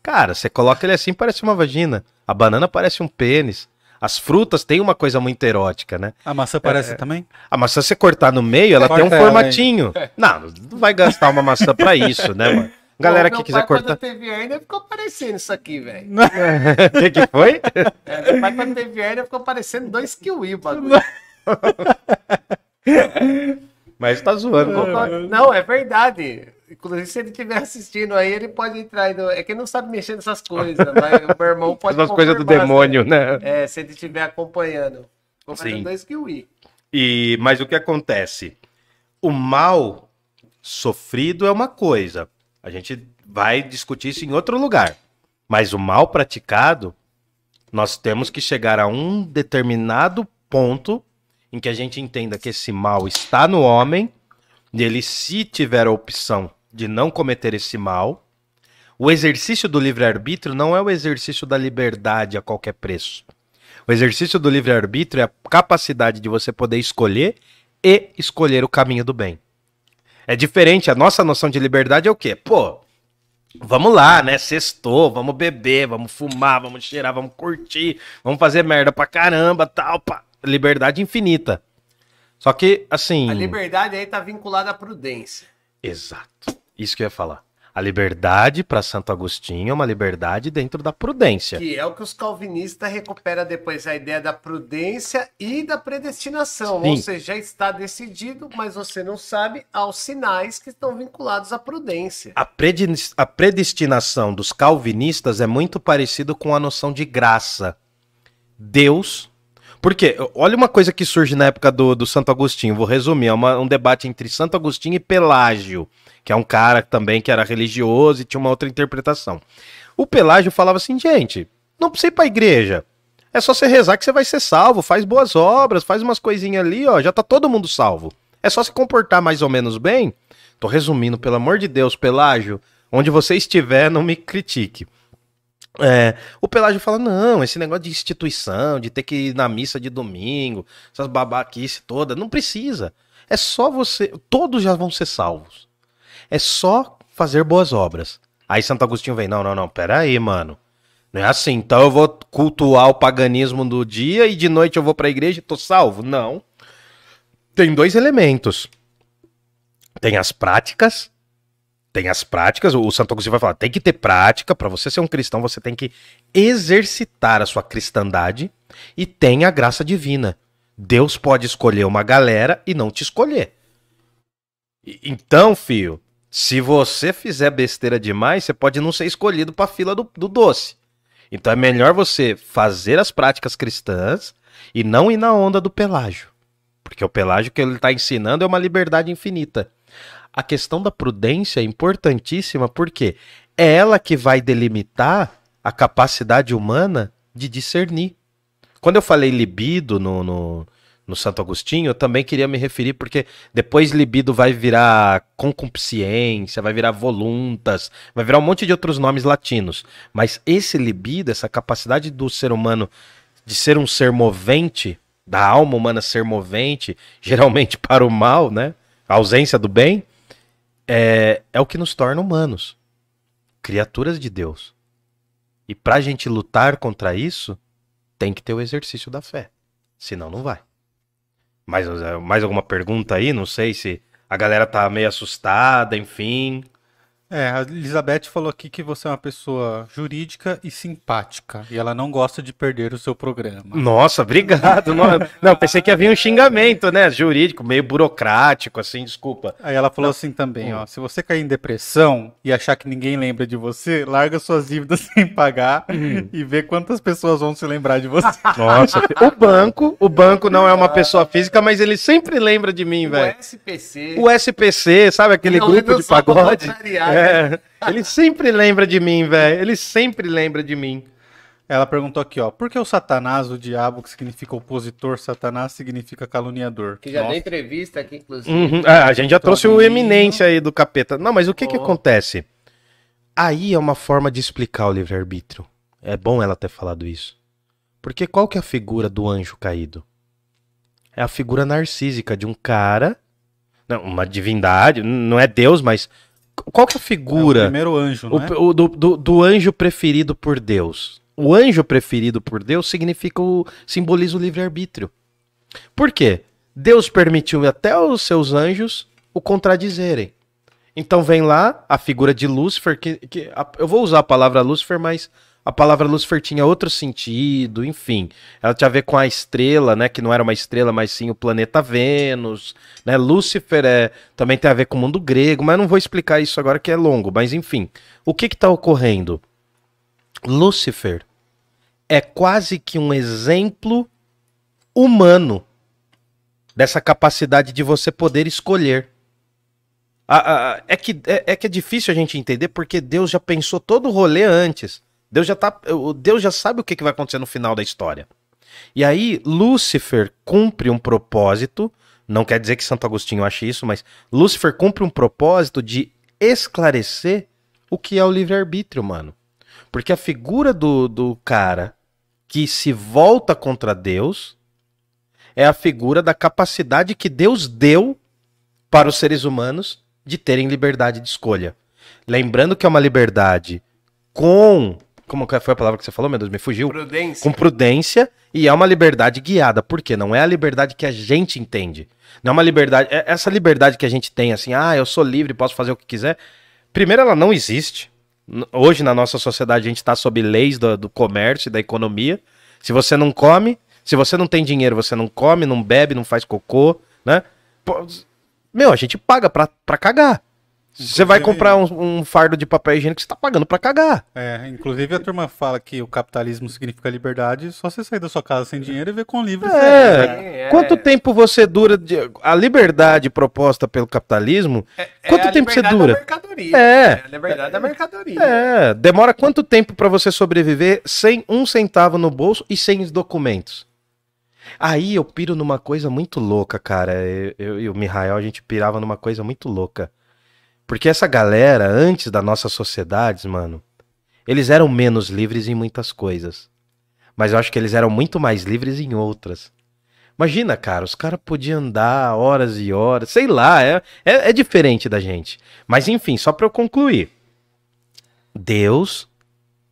Cara, você coloca ele assim, parece uma vagina. A banana parece um pênis. As frutas têm uma coisa muito erótica, né? A maçã parece também? A maçã, se você cortar no meio, ela Corta tem um ela, formatinho. Não, não vai gastar uma maçã pra isso, né, mano? Galera Pô, que quiser pai, cortar. Quando teve hernia, ficou parecendo isso aqui, velho. O que, que foi? É, meu pai, quando teve hernia, ficou parecendo dois kiwi o bagulho. Mas tá zoando. Não, é verdade. Inclusive, se ele estiver assistindo aí, ele pode entrar aí. No... É que ele não sabe mexer nessas coisas, mas o meu irmão pode Essas coisas do demônio, né? se- É, se ele estiver acompanhando. Sim. dois kiwi. E, mas o que acontece? O mal sofrido é uma coisa. A gente vai discutir isso em outro lugar. Mas o mal praticado, nós temos que chegar a um determinado ponto em que a gente entenda que esse mal está no homem, e ele, se tiver a opção de não cometer esse mal, o exercício do livre-arbítrio não é o exercício da liberdade a qualquer preço. O exercício do livre-arbítrio é a capacidade de você poder escolher e escolher o caminho do bem. É diferente, a nossa noção de liberdade é o quê? Pô, vamos lá, né? Sextou, vamos beber, vamos fumar, vamos cheirar, vamos curtir, vamos fazer merda pra caramba, tal, pá. Liberdade infinita. Só que, assim. A liberdade aí tá vinculada à prudência. Exato. Isso que eu ia falar. A liberdade para Santo Agostinho é uma liberdade dentro da prudência. Que é o que os calvinistas recuperam depois, a ideia da prudência e da predestinação. Sim. Ou seja, já está decidido, mas você não sabe aos sinais que estão vinculados à prudência. A, a predestinação dos calvinistas é muito parecido com a noção de graça. Deus. Porque, olha uma coisa que surge na época do, do Santo Agostinho, vou resumir, é uma- um debate entre Santo Agostinho e Pelágio, que é um cara também que era religioso e tinha uma outra interpretação. O Pelágio falava assim, gente, não precisa ir pra igreja, é só você rezar que você vai ser salvo, faz boas obras, faz umas coisinhas ali, ó, já tá todo mundo salvo. É só se comportar mais ou menos bem. Tô resumindo, pelo amor de Deus, Pelágio, onde você estiver, não me critique. É, o Pelágio fala: não, esse negócio de instituição, de ter que ir na missa de domingo, essas babaquice toda, não precisa. É só você. Todos já vão ser salvos. É só fazer boas obras. Aí Santo Agostinho vem: não, não, não, peraí, mano. Não é assim, então eu vou cultuar o paganismo do dia e de noite eu vou pra igreja e tô salvo? Não. Tem dois elementos. Tem as práticas tem as práticas, o Santo Agostinho vai falar, tem que ter prática, para você ser um cristão, você tem que exercitar a sua cristandade e tem a graça divina. Deus pode escolher uma galera e não te escolher. Então, filho, se você fizer besteira demais, você pode não ser escolhido para fila do, do doce. Então é melhor você fazer as práticas cristãs e não ir na onda do pelágio. Porque o pelágio que ele está ensinando é uma liberdade infinita a questão da prudência é importantíssima porque é ela que vai delimitar a capacidade humana de discernir. Quando eu falei libido no, no, no Santo Agostinho, eu também queria me referir porque depois libido vai virar concupiscência, vai virar voluntas, vai virar um monte de outros nomes latinos. Mas esse libido, essa capacidade do ser humano de ser um ser movente, da alma humana ser movente, geralmente para o mal, né? A ausência do bem, é, é o que nos torna humanos, criaturas de Deus. E pra gente lutar contra isso, tem que ter o exercício da fé. Senão não vai. Mais, eh, mais alguma pergunta aí? Não sei se a galera tá meio assustada, enfim. É, a Elizabeth falou aqui que você é uma pessoa jurídica e simpática. E ela não gosta de perder o seu programa. Nossa, obrigado. não, não, pensei que havia um xingamento, né? Jurídico, meio burocrático, assim, desculpa. Aí ela falou assim também, ó. Se você cair em depressão e achar que ninguém lembra de você, larga suas dívidas sem pagar e vê quantas pessoas vão se lembrar de você. Nossa, o banco, o banco não é uma pessoa física, mas ele sempre lembra de mim, O velho. SPC. O SPC, sabe aquele Não, grupo não de pagode? voluntariado. É, ele sempre lembra de mim, velho. Ele sempre lembra de mim. Ela perguntou aqui, ó. Por que o Satanás, o diabo, que significa opositor, Satanás significa caluniador? Que já Nossa. deu entrevista aqui, inclusive. Uhum. Ah, a gente já trouxe o eminência aí do capeta. Não, mas o que que Oh. acontece? Aí é uma forma de explicar o livre-arbítrio. É bom ela ter falado isso. Porque qual que é a figura do anjo caído? É a figura narcísica de um cara, não, uma divindade, não é Deus, mas qual que é a É o figura primeiro anjo, o, né? o do, do, do anjo preferido por Deus? o anjo preferido por Deus significa o, simboliza o livre-arbítrio. Por quê? Deus permitiu até os seus anjos o contradizerem. Então vem lá a figura de Lúcifer, que, que a- eu vou usar a palavra Lúcifer, mas a palavra Lúcifer tinha outro sentido, enfim. Ela tinha a ver com a estrela, né? Que não era uma estrela, mas sim o planeta Vênus. Né? Lúcifer é, também tem a ver com o mundo grego, mas não vou explicar isso agora que é longo. Mas enfim, o que está ocorrendo? Lúcifer é quase que um exemplo humano dessa capacidade de você poder escolher. É, que, é, é que é difícil a gente entender porque Deus já pensou todo o rolê antes. Deus já, tá, Deus já sabe o que, que vai acontecer no final da história. E aí, Lúcifer cumpre um propósito. Não quer dizer que Santo Agostinho ache isso, mas Lúcifer cumpre um propósito de esclarecer o que é o livre-arbítrio, mano. Porque a figura do, do cara que se volta contra Deus é a figura da capacidade que Deus deu para os seres humanos de terem liberdade de escolha. Lembrando que é uma liberdade com. Como que foi a palavra que você falou, meu Deus? Me fugiu Prudência. com prudência e é uma liberdade guiada. Por quê? Não é a liberdade que a gente entende. Não é uma liberdade. é- Essa liberdade que a gente tem, assim, ah, eu sou livre, posso fazer o que quiser. Primeiro, ela não existe. Hoje, na nossa sociedade, a gente está sob leis do, do comércio e da economia. Se você não come, se você não tem dinheiro, você não come, não bebe, não faz cocô, né? Pô, meu, a gente paga pra, pra cagar. Você vai comprar um, um fardo de papel higiênico, você tá pagando pra cagar. É, inclusive a turma fala que o capitalismo significa liberdade, só você sair da sua casa sem dinheiro e ver com livre É. né? É, Quanto tempo você dura de... a liberdade proposta pelo capitalismo? é quanto a tempo você liberdade dura? Da mercadoria. É. a liberdade da mercadoria. É, demora quanto tempo pra você sobreviver sem um centavo no bolso e sem os documentos? Aí eu piro numa coisa muito louca, cara. Eu, eu e o Mihael, a gente pirava numa coisa muito louca. Porque essa galera, antes da nossa sociedade, mano, eles eram menos livres em muitas coisas. Mas eu acho que eles eram muito mais livres em outras. Imagina, cara, os caras podiam andar horas e horas, sei lá, é, é, é diferente da gente. Mas enfim, só pra eu concluir. Deus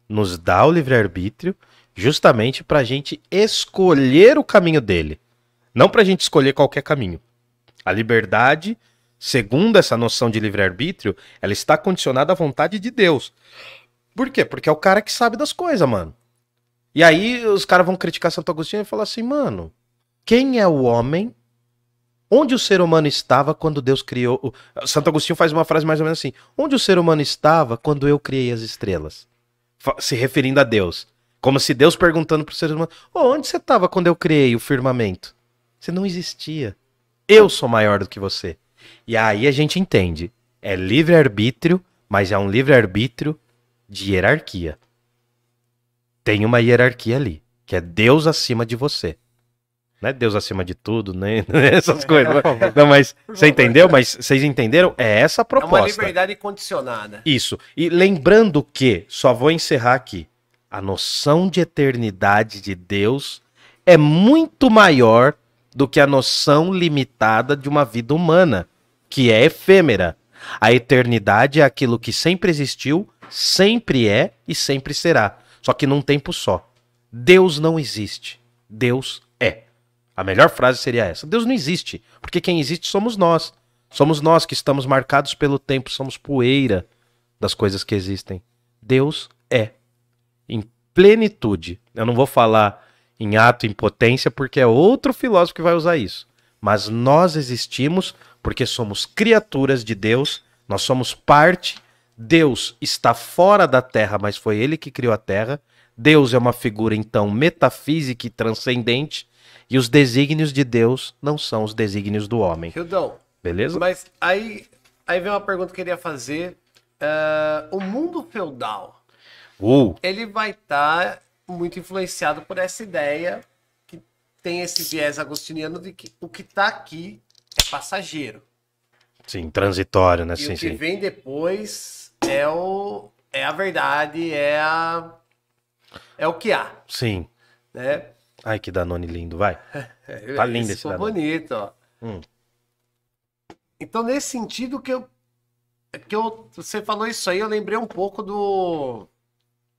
nos dá o livre-arbítrio justamente pra gente escolher o caminho dele. Não pra gente escolher qualquer caminho. A liberdade, segundo essa noção de livre-arbítrio, ela está condicionada à vontade de Deus. Por quê? Porque é o cara que sabe das coisas, mano. E aí os caras vão criticar Santo Agostinho e falar assim, mano, quem é o homem? Onde o ser humano estava quando Deus criou. Santo Agostinho faz uma frase mais ou menos assim: Onde o ser humano estava quando eu criei as estrelas? Se referindo a Deus. Como se Deus perguntando pro ser humano: "Ô, Onde você estava quando eu criei o firmamento? Você não existia. Eu sou maior do que você. E aí a gente entende: é livre-arbítrio, mas é um livre-arbítrio de hierarquia. Tem uma hierarquia ali, que é Deus acima de você. Não é Deus acima de tudo, nem essas coisas. Não, mas você entendeu? Mas vocês entenderam? É essa a É uma proposta. liberdade condicionada. Isso. E lembrando que, só vou encerrar aqui, a noção de eternidade de Deus é muito maior do que a noção limitada de uma vida humana, que é efêmera. A eternidade é aquilo que sempre existiu, sempre é e sempre será. Só que num tempo só. Deus não existe. Deus é. A melhor frase seria essa: Deus não existe, porque quem existe somos nós. Somos nós que estamos marcados pelo tempo, somos poeira das coisas que existem. Deus é em plenitude. Eu não vou falar em ato, em potência, porque é outro filósofo que vai usar isso. Mas nós existimos porque somos criaturas de Deus, nós somos parte. Deus está fora da terra, mas foi ele que criou a terra. Deus é uma figura, então, metafísica e transcendente. E os desígnios de Deus não são os desígnios do homem. Hildão, Beleza? mas aí, aí vem uma pergunta que eu queria fazer. Ah, o mundo feudal, Uh, ele vai estar muito influenciado por essa ideia tem esse viés agostiniano de que o que está aqui é passageiro. sim, transitório, né? E Sim, o que sim. vem depois é o é a verdade, é a é o que há, Sim. né? Ai, que Danone lindo, vai. Tá lindo esse ficou Danone. bonito, ó. Hum. Então, nesse sentido que eu que eu você falou isso aí, eu lembrei um pouco do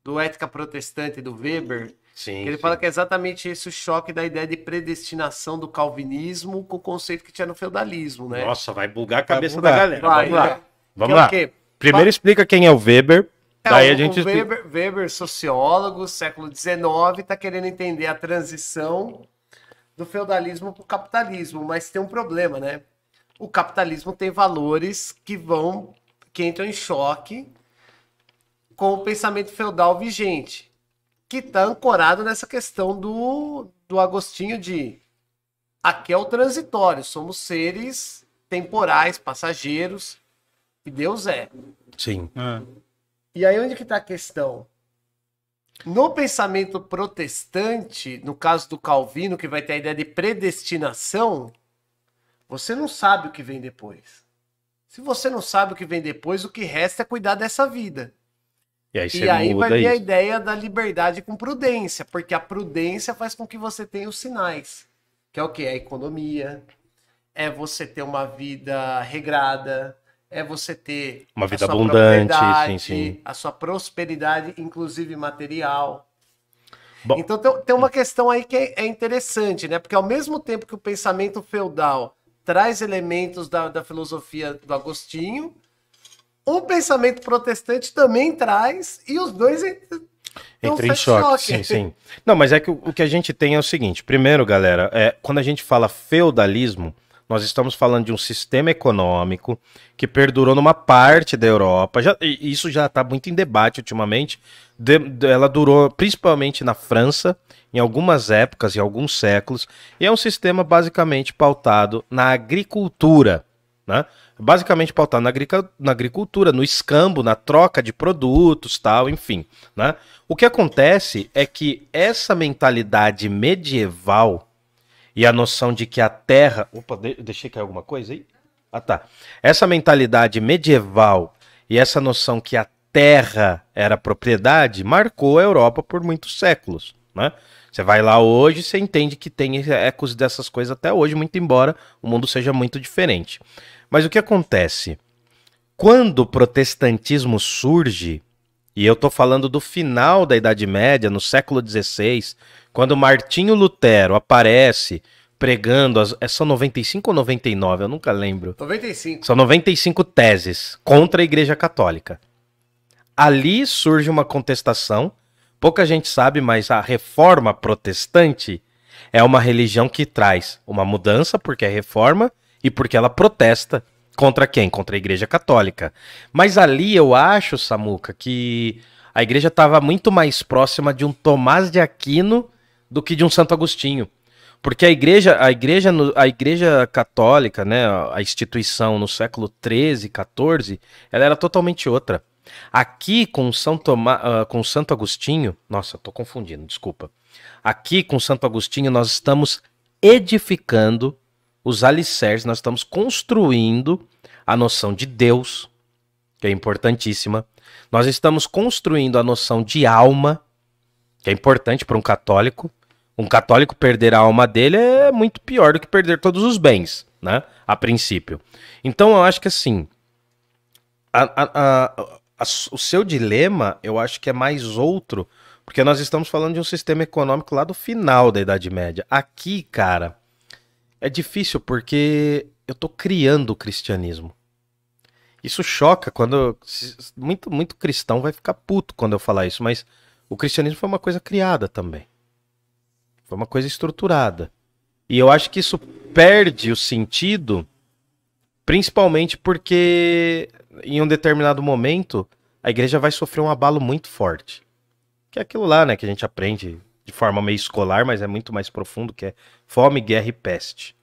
do Ética Protestante do Weber, Sim. ele sim. fala que é exatamente esse o choque da ideia de predestinação do calvinismo com o conceito que tinha no feudalismo, né? Nossa, vai bugar a cabeça bugar. da galera. Vai, Vamos lá. né? Vamos Que é lá. quê? Primeiro explica quem é o Weber. É, daí o, a gente o. Weber, Weber, sociólogo, século XIX, está querendo entender a transição do feudalismo para o capitalismo, mas tem um problema, né? O capitalismo tem valores que vão, que entram em choque com o pensamento feudal vigente, que está ancorado nessa questão do, do Agostinho de aqui é o transitório, somos seres temporais, passageiros, e Deus é. Sim. É. E aí onde que tá a questão? No pensamento protestante, no caso do Calvino, que vai ter a ideia de predestinação, você não sabe o que vem depois. Se você não sabe o que vem depois, o que resta é cuidar dessa vida. E aí e aí vai vir a ideia da liberdade com prudência, porque a prudência faz com que você tenha os sinais. Que é o quê? A economia, é você ter uma vida regrada, é você ter Uma a vida sua abundante, sim, sim. a sua prosperidade, inclusive material. Bom. Então tem, uma questão aí que é, é interessante, né? Porque ao mesmo tempo que o pensamento feudal traz elementos da, da filosofia do Agostinho, o pensamento protestante também traz, e os dois en- têm um Entra em certo choque, sim, sim. Não, mas é que o, o que a gente tem é o seguinte: primeiro, galera, é, quando a gente fala feudalismo, nós estamos falando de um sistema econômico que perdurou numa parte da Europa. Já, isso já está muito em debate ultimamente. De- de- ela durou principalmente na França, em algumas épocas, em alguns séculos, e é um sistema basicamente pautado na agricultura. Né? Basicamente pautado na, agricultura, no escambo, na troca de produtos, tal, enfim. Né? O que acontece é que essa mentalidade medieval e a noção de que a terra. Opa, de- deixei cair alguma coisa aí? Ah, tá. Essa mentalidade medieval e essa noção que a terra era propriedade marcou a Europa por muitos séculos. Né? Você vai lá hoje você entende que tem ecos dessas coisas até hoje, muito embora o mundo seja muito diferente. Mas o que acontece? Quando o protestantismo surge, e eu estou falando do final da Idade Média, no século XVI, quando Martinho Lutero aparece pregando, as, é só 95 ou 99, eu nunca lembro. 95. São 95 teses contra a Igreja Católica. Ali surge uma contestação. Pouca gente sabe, mas a reforma protestante é uma religião que traz uma mudança, porque é reforma, e porque ela protesta contra quem? Contra a Igreja Católica. Mas ali eu acho, Samuca, que a igreja estava muito mais próxima de um Tomás de Aquino do que de um Santo Agostinho. Porque a igreja, a igreja, a igreja católica, né, a instituição no século 13, 14, ela era totalmente outra. Aqui com São Tomá, ah, com Santo Agostinho, nossa, tô confundindo, desculpa. Aqui com Santo Agostinho nós estamos edificando os alicerces, nós estamos construindo a noção de Deus, que é importantíssima. Nós estamos construindo a noção de alma, que é importante para um católico. Um católico perder a alma dele é muito pior do que perder todos os bens, né? A princípio. Então eu acho que assim, a- a- a- o seu dilema eu acho que é mais outro, porque nós estamos falando de um sistema econômico lá do final da Idade Média. Aqui, cara, é difícil porque eu tô criando o cristianismo. Isso choca quando. Muito, muito cristão vai ficar puto quando eu falar isso, mas o cristianismo foi uma coisa criada também. Foi uma coisa estruturada. E eu acho que isso perde o sentido, principalmente porque em um determinado momento a igreja vai sofrer um abalo muito forte. Que é aquilo lá, né, que a gente aprende de forma meio escolar, mas é muito mais profundo, que é fome, guerra e peste.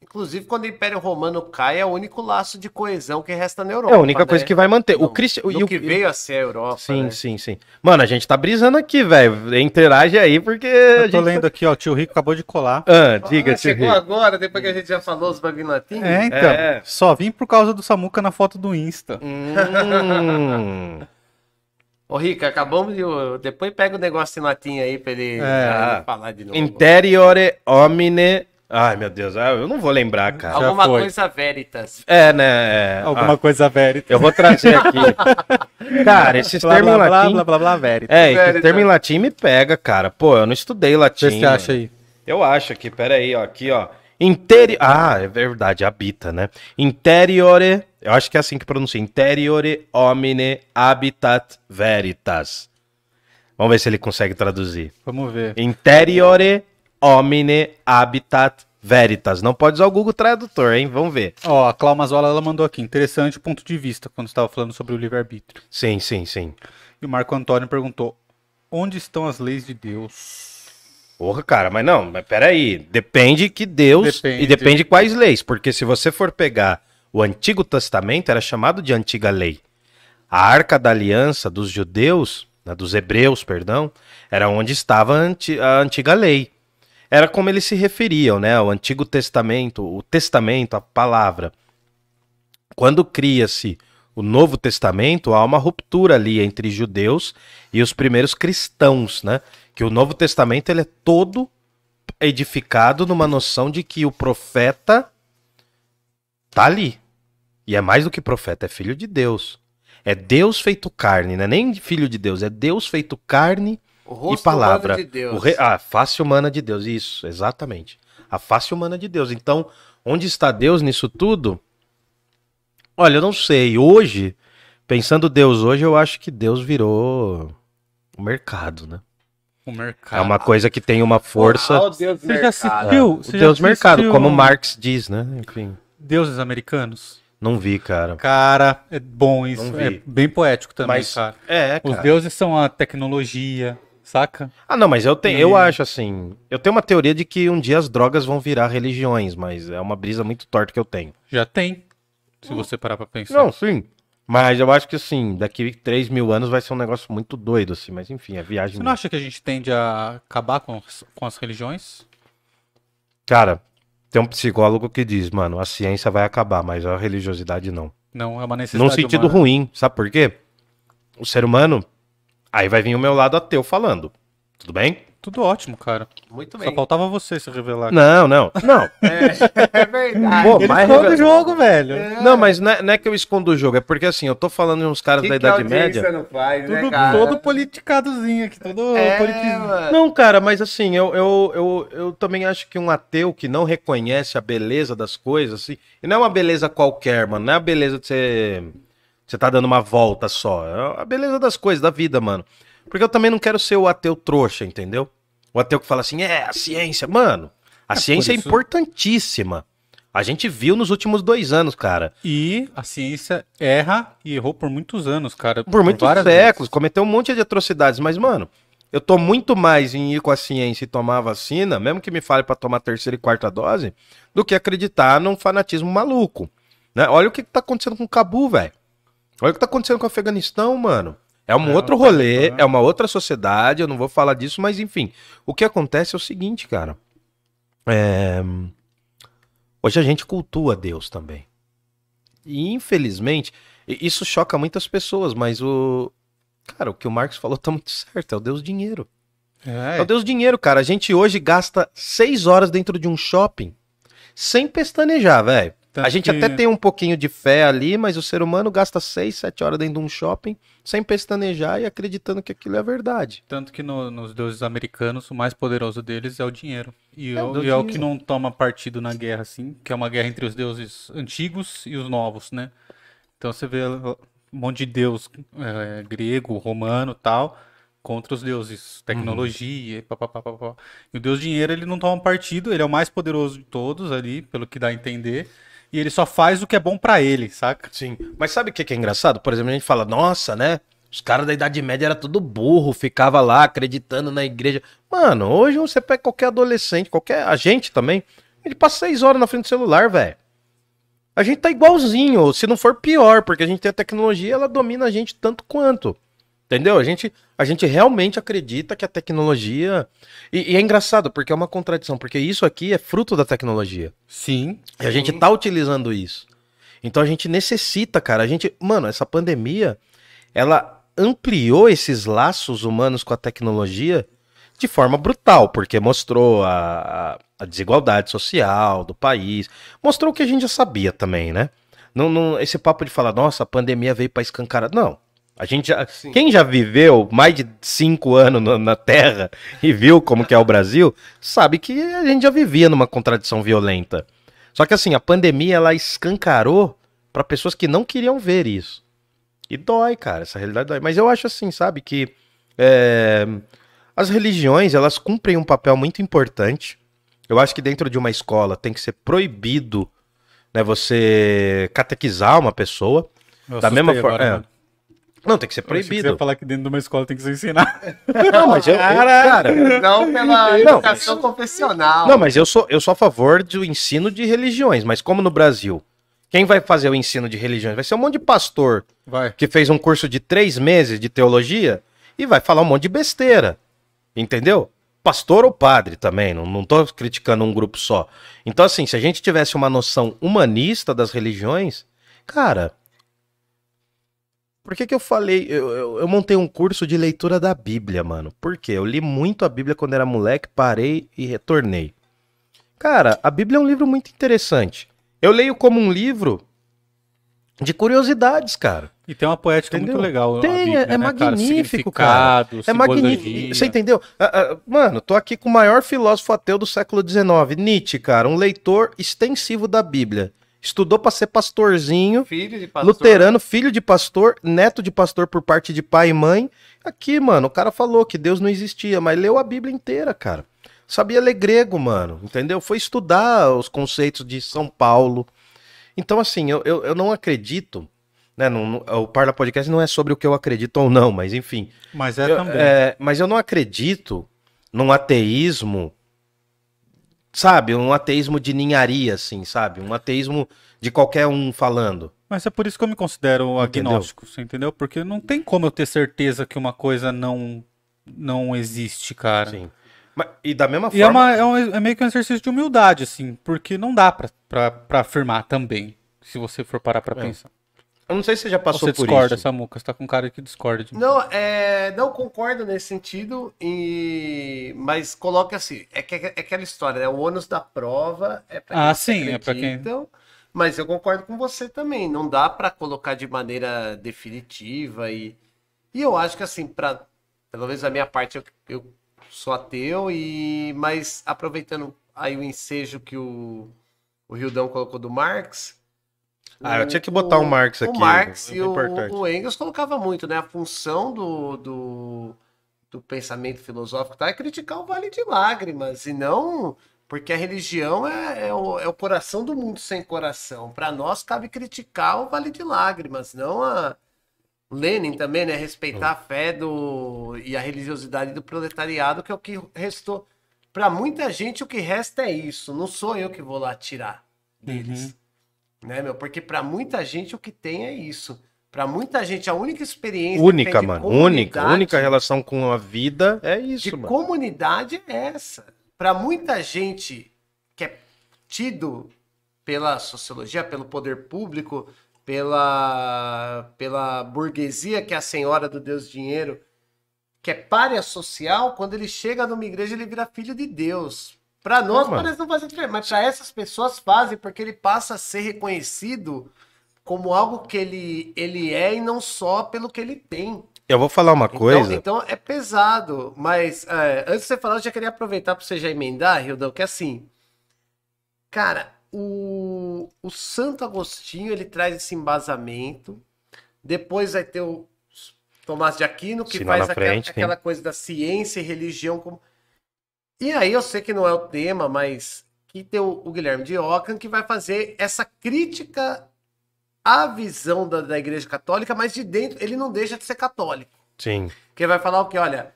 Inclusive, quando o Império Romano cai, é o único laço de coesão que resta na Europa. É a única coisa né? que vai manter. O no e o que veio a ser a Europa. Sim, né? sim, sim. Mano, a gente tá brisando aqui, velho. Interage aí, porque. Eu tô gente- lendo aqui, ó, o tio Rico acabou de colar. Ah, diga, Ah, tio chegou Rico. agora, depois que a gente já falou os bagulho latim? É, então. É. Só vim por causa do Samuca na foto do Insta. Hum. Ô, Rica, acabamos de. Depois pega o negócio em latim aí pra ele, É. pra ele falar de novo. Interiore homine Ai, meu Deus, ah, eu não vou lembrar, cara. Já Alguma foi. coisa veritas. É, né? é, Alguma ah, coisa verita. eu vou trazer aqui. Cara, esses Blá, termos em blá, blá, latim. blá, blá, blá, verita. É, esse Veritas. termo em latim me pega, cara. Pô, eu não estudei latim. Vê se você acha aí. Eu acho aqui, peraí, ó, aqui, ó. Interi... Ah, é verdade, habita, né? Interiore, eu acho que é assim que pronuncia. Interiore homine habitat veritas. Vamos ver se ele consegue traduzir. Vamos ver. Interiore homine habitat veritas. Não pode usar o Google Tradutor, hein? Vamos ver. Ó, a Clau Mazola, ela mandou aqui. Interessante o ponto de vista quando estava falando sobre o livre-arbítrio. Sim, sim, sim. E o Marco Antônio perguntou: onde estão as leis de Deus? Porra, cara, mas não, mas peraí. Depende que Deus. Depende. E depende quais leis. Porque se você for pegar o Antigo Testamento, era chamado de Antiga Lei. A Arca da Aliança dos judeus, né, dos hebreus, perdão, era onde estava a, anti- a Antiga Lei. Era como eles se referiam, né? O Antigo Testamento, o Testamento, a palavra. Quando cria-se o Novo Testamento, há uma ruptura ali entre judeus e os primeiros cristãos, né? Que o Novo Testamento ele é todo edificado numa noção de que o profeta tá ali. E é mais do que profeta, é filho de Deus. É Deus feito carne, não é nem filho de Deus, é Deus feito carne e palavra. humano de Deus. Re- A face humana de Deus, isso, exatamente. A face humana de Deus. Então, onde está Deus nisso tudo? Olha, eu não sei. Hoje, pensando Deus hoje, eu acho que Deus virou o mercado, né? O mercado. É uma coisa que tem uma força. Ah, o Deus Você já mercado. assistiu? o Você já Deus mercado, assistiu como Marx diz, né? Enfim, Deuses Americanos? não vi, cara. Cara, é bom isso. É bem poético também, Mas cara. é, Os cara. deuses são a tecnologia, saca? Ah, não, mas eu tenho, E- eu acho assim, eu tenho uma teoria de que um dia as drogas vão virar religiões, mas é uma brisa muito torta que eu tenho. Já tem. Se você parar pra pensar. Não, sim. Mas eu acho que assim, daqui 3 mil anos vai ser um negócio muito doido, assim. Mas enfim, é viagem. Você não acha que a gente tende a acabar com, as- com as religiões? Cara, tem um psicólogo que diz, mano, a ciência vai acabar, mas a religiosidade não. Não, é uma necessidade Num sentido humana. ruim, sabe por quê? O ser humano. Aí vai vir o meu lado ateu falando. Tudo bem? Tudo ótimo, cara. Muito Só bem. faltava você se revelar. Não, não. Não. É, é verdade. Pô, do revela- jogo, velho. Não, mas não é, não é que eu escondo o jogo, é porque assim, eu tô falando de uns caras Que da Idade Média. não faz, né, Tudo cara? todo politicadozinho aqui, todo É. Não, cara, mas assim, eu, eu, eu, eu também acho que um ateu que não reconhece a beleza das coisas, assim, e não é uma beleza qualquer, mano, não é a beleza de você, você tá dando uma volta só, é a beleza das coisas, da vida, mano. Porque eu também não quero ser o ateu trouxa, entendeu? O ateu que fala assim, é, a ciência, mano, a É, ciência é por isso- importantíssima. A gente viu nos últimos dois anos, cara. E a ciência erra e errou por muitos anos, cara. Por muitos várias séculos, vezes. cometeu um monte de atrocidades, mas, mano, eu tô muito mais em ir com a ciência e tomar a vacina, mesmo que me fale pra tomar terceira e quarta dose, do que acreditar num fanatismo maluco. Né? Olha o que, que tá acontecendo com o Cabu, velho. Olha o que tá acontecendo com o Afeganistão, mano. É um É, outro rolê, Talibã. é uma outra sociedade, eu não vou falar disso, mas enfim. O que acontece é o seguinte, cara. É, Hoje a gente cultua Deus também. E infelizmente, isso choca muitas pessoas, mas o. Cara, o que o Marcos falou tá muito certo, é o Deus dinheiro. É, É, o Deus dinheiro, cara. A gente hoje gasta seis horas dentro de um shopping sem pestanejar, velho. Tanto A gente que- até tem um pouquinho de fé ali, mas o ser humano gasta seis, sete horas dentro de um shopping sem pestanejar e acreditando que aquilo é verdade. Tanto que no- nos deuses americanos, o mais poderoso deles é o dinheiro. E É, é, o e é o dinheiro. que não toma partido na guerra, assim, que é uma guerra entre os deuses antigos e os novos, né? Então você vê um monte de deus é, grego, romano tal, contra os deuses tecnologia, e papapá, papapá. E o deus dinheiro, ele não toma partido, ele é o mais poderoso de todos ali, pelo que dá a entender. E ele só faz o que é bom pra ele, saca? Sim. Mas sabe o que que é engraçado? Por exemplo, a gente fala, nossa, né? Os caras da Idade Média era tudo burro, ficava lá acreditando na igreja. Mano, hoje você pega qualquer adolescente, qualquer. A gente também, ele passa seis horas na frente do celular, velho. A gente tá igualzinho, se não for pior, porque a gente tem a tecnologia, ela domina a gente tanto quanto. Entendeu? A gente, a gente realmente acredita que a tecnologia. E, e é engraçado, porque é uma contradição, porque isso aqui é fruto da tecnologia. Sim. E a gente Sim. tá utilizando isso. Então a gente necessita, cara. A gente, mano, essa pandemia, ela ampliou esses laços humanos com a tecnologia de forma brutal, porque mostrou a, a desigualdade social do país, mostrou o que a gente já sabia também, né? Não, não, esse papo de falar, nossa, a pandemia veio para escancarar. Não. A gente já, Sim. quem já viveu mais de cinco anos na, na Terra e viu como que é o Brasil, sabe que a gente já vivia numa contradição violenta. Só que assim, a pandemia ela escancarou para pessoas que não queriam ver isso. E dói, cara, essa realidade dói. Mas eu acho assim, sabe, que é, as religiões elas cumprem um papel muito importante. Eu acho que dentro de uma escola tem que ser proibido né, você catequizar uma pessoa. Eu Da mesma forma. agora, é. Não, tem que ser achei que você proibido. falar que dentro de uma escola tem que se ensinar. Não, mas eu, eu- cara, Não pela Não, educação confessional. Não, mas eu sou, eu sou a favor do ensino de religiões, mas como no Brasil, quem vai fazer o ensino de religiões? Vai ser um monte de pastor Vai. que fez um curso de três meses de teologia e vai falar um monte de besteira. Entendeu? Pastor ou padre também, não, não tô criticando um grupo só. Então, assim, se a gente tivesse uma noção humanista das religiões, cara. Por que, que eu falei? Eu, eu, eu montei um curso de leitura da Bíblia, mano. Por quê? Eu li muito a Bíblia quando era moleque, parei e retornei. Cara, a Bíblia é um livro muito interessante. Eu leio como um livro de curiosidades, cara. E tem uma poética Entendeu? muito legal. Tem, Bíblia, é né, magnífico, Significado, É magnífico. Você entendeu? Ah, ah, mano, tô aqui com o maior filósofo ateu do século XIX, Nietzsche, cara, um leitor extensivo da Bíblia. Estudou pra ser pastorzinho, Filho de pastor. luterano, filho de pastor, neto de pastor por parte de pai e mãe. Aqui, mano, o cara falou que Deus não existia, mas leu a Bíblia inteira, cara. Sabia ler grego, mano, entendeu? Foi estudar os conceitos de São Paulo. Então, assim, eu, eu, eu não acredito, né? não- não- o Parla Podcast não é sobre o que eu acredito ou não, mas enfim. Mas é Eu- também. é, mas eu não acredito num ateísmo, sabe? Um ateísmo de ninharia, assim, sabe? Um ateísmo de qualquer um falando. Mas é por isso que eu me considero Entendeu? agnóstico, você entendeu? Porque não tem como eu ter certeza que uma coisa não não existe, cara. Assim. Mas- e da mesma E é, forma. uma, é, um- é meio que um exercício de humildade, assim, porque não dá pra, pra, pra afirmar também, se você for parar pra É. pensar. Eu não sei se você já Ou passou você por discorda, isso. Samuca, você tá com um cara que discorda de mim. Não, é, não concordo nesse sentido, e, mas coloca assim, é, que, é aquela história, né? O ônus da prova é para Ah, sim, é pra quem- Mas eu concordo com você também, não dá para colocar de maneira definitiva e, e eu acho que assim, para pelo menos a minha parte, eu, eu sou ateu e mas aproveitando aí o ensejo que o o Rildão colocou do Marx, Ah, eu tinha que botar o Marx aqui, O Marx é e o, o Engels colocava muito, né? A função do, do, do pensamento filosófico tá, é criticar o Vale de Lágrimas, e não porque a religião é, é, o, é o coração do mundo sem coração. Para nós cabe criticar o Vale de Lágrimas, não a Lenin também, né? Respeitar a fé do e a religiosidade do proletariado, que é o que restou. Para muita gente, o que resta é isso. Não sou eu que vou lá tirar deles né, meu? Porque para muita gente o que tem é isso. Para muita gente a única experiência Única, de mano. Única. Única relação com a vida é de isso, mano. comunidade é essa. Para muita gente que é tido pela sociologia, pelo poder público, pela pela burguesia que é a senhora do Deus dinheiro, que é párea social, quando ele chega numa igreja ele vira filho de Deus. Para nós É, mano. parece não fazer diferença, mas para essas pessoas fazem porque ele passa a ser reconhecido como algo que ele, ele é e não só pelo que ele tem. Eu vou falar uma Então- coisa. Então, é pesado, mas é, antes de você falar, eu já queria aproveitar para você já emendar, Rildão, que assim, cara, o, o Santo Agostinho ele traz esse embasamento, depois vai ter o Tomás de Aquino que lá faz aquela, frente, sim. aquela coisa da ciência e religião como e aí eu sei que não é o tema, mas que tem o, o Guilherme de Ockham que vai fazer essa crítica à visão da, da Igreja Católica, mas de dentro ele não deixa de ser católico. Sim. Que ele vai falar o que? Olha,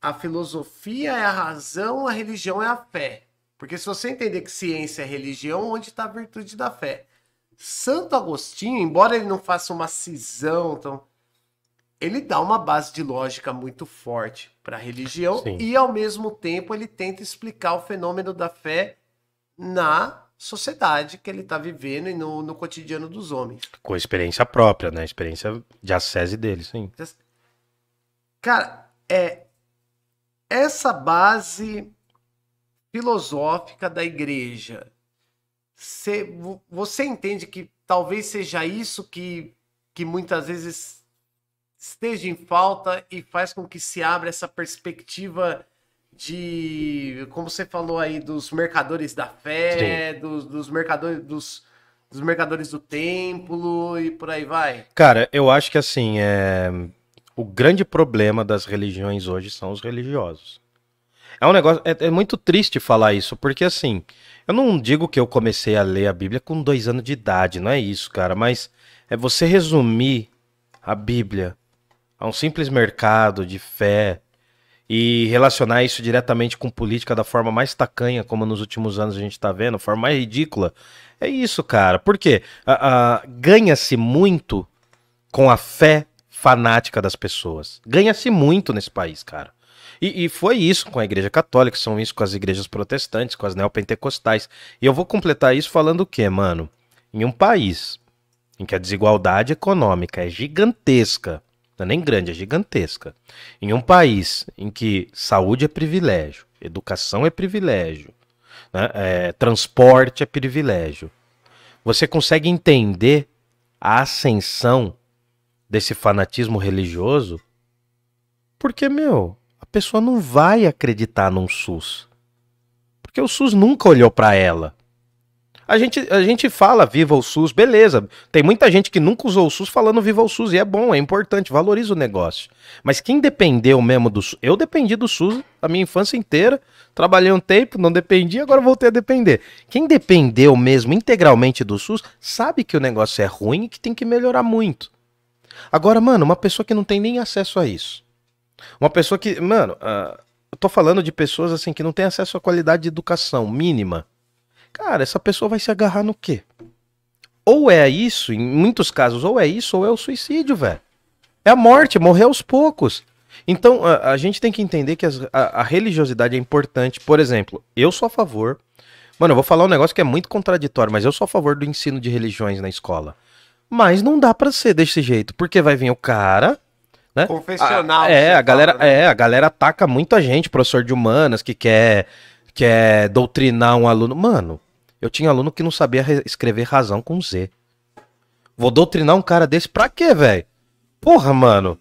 a filosofia é a razão, a religião é a fé. Porque se você entender que ciência é religião, onde está a virtude da fé? Santo Agostinho, embora ele não faça uma cisão, então, ele dá uma base de lógica muito forte para a religião Sim. e, ao mesmo tempo, ele tenta explicar o fenômeno da fé na sociedade que ele está vivendo e no, no cotidiano dos homens. Com experiência própria, né? Experiência de acese dele, sim. Cara, é. essa base filosófica da igreja, cê- vo- você entende que talvez seja isso que, que muitas vezes esteja em falta e faz com que se abra essa perspectiva de, como você falou aí, dos mercadores da fé, dos, dos mercadores dos, dos mercadores do templo e por aí vai? Cara, eu acho que assim, é... o grande problema das religiões hoje são os religiosos. É um negócio. É, é muito triste falar isso, porque assim, eu não digo que eu comecei a ler a Bíblia com dois anos de idade, não é isso, cara, mas é você resumir a Bíblia a um simples mercado de fé e relacionar isso diretamente com política da forma mais tacanha, como nos últimos anos a gente tá vendo, forma mais ridícula. É isso, cara. Por quê? Ganha-se muito com a fé fanática das pessoas. Ganha-se muito nesse país, cara. E, e foi isso com a Igreja Católica, são isso com as igrejas protestantes, com as neopentecostais. E eu vou completar isso falando o quê, mano? Em um país em que a desigualdade econômica é gigantesca, não é nem grande, é gigantesca. Em um país em que saúde é privilégio, educação é privilégio, né, é, transporte é privilégio, você consegue entender a ascensão desse fanatismo religioso? Porque, meu, a pessoa não vai acreditar num SUS. Porque o SUS nunca olhou pra ela. A gente, a gente fala viva o SUS, beleza. Tem muita gente que nunca usou o SUS falando viva o SUS, e é bom, é importante, valoriza o negócio. Mas quem dependeu mesmo do SUS? Eu dependi do SUS a minha infância inteira, trabalhei um tempo, não dependi, agora voltei a depender. Quem dependeu mesmo integralmente do SUS sabe que o negócio é ruim e que tem que melhorar muito. Agora, mano, uma pessoa que não tem nem acesso a isso. Uma pessoa que, mano, ah, eu tô falando de pessoas assim que não tem acesso à qualidade de educação mínima. Cara, essa pessoa vai se agarrar no quê? Ou é isso, em muitos casos, ou é isso, ou é o suicídio, velho. É a morte, morrer aos poucos. Então, a, a gente tem que entender que as- a, a religiosidade é importante. Por exemplo, eu sou a favor. Mano, eu vou falar um negócio que é muito contraditório, mas eu sou a favor do ensino de religiões na escola. Mas não dá pra ser desse jeito, porque vai vir o cara, né? Confessional. Ah, é, a galera, fala, né? é, a galera ataca muita gente, professor de humanas, que quer, quer doutrinar um aluno. Mano, eu tinha aluno que não sabia re- escrever razão com Z. Vou doutrinar um cara desse pra quê, velho? Porra, mano.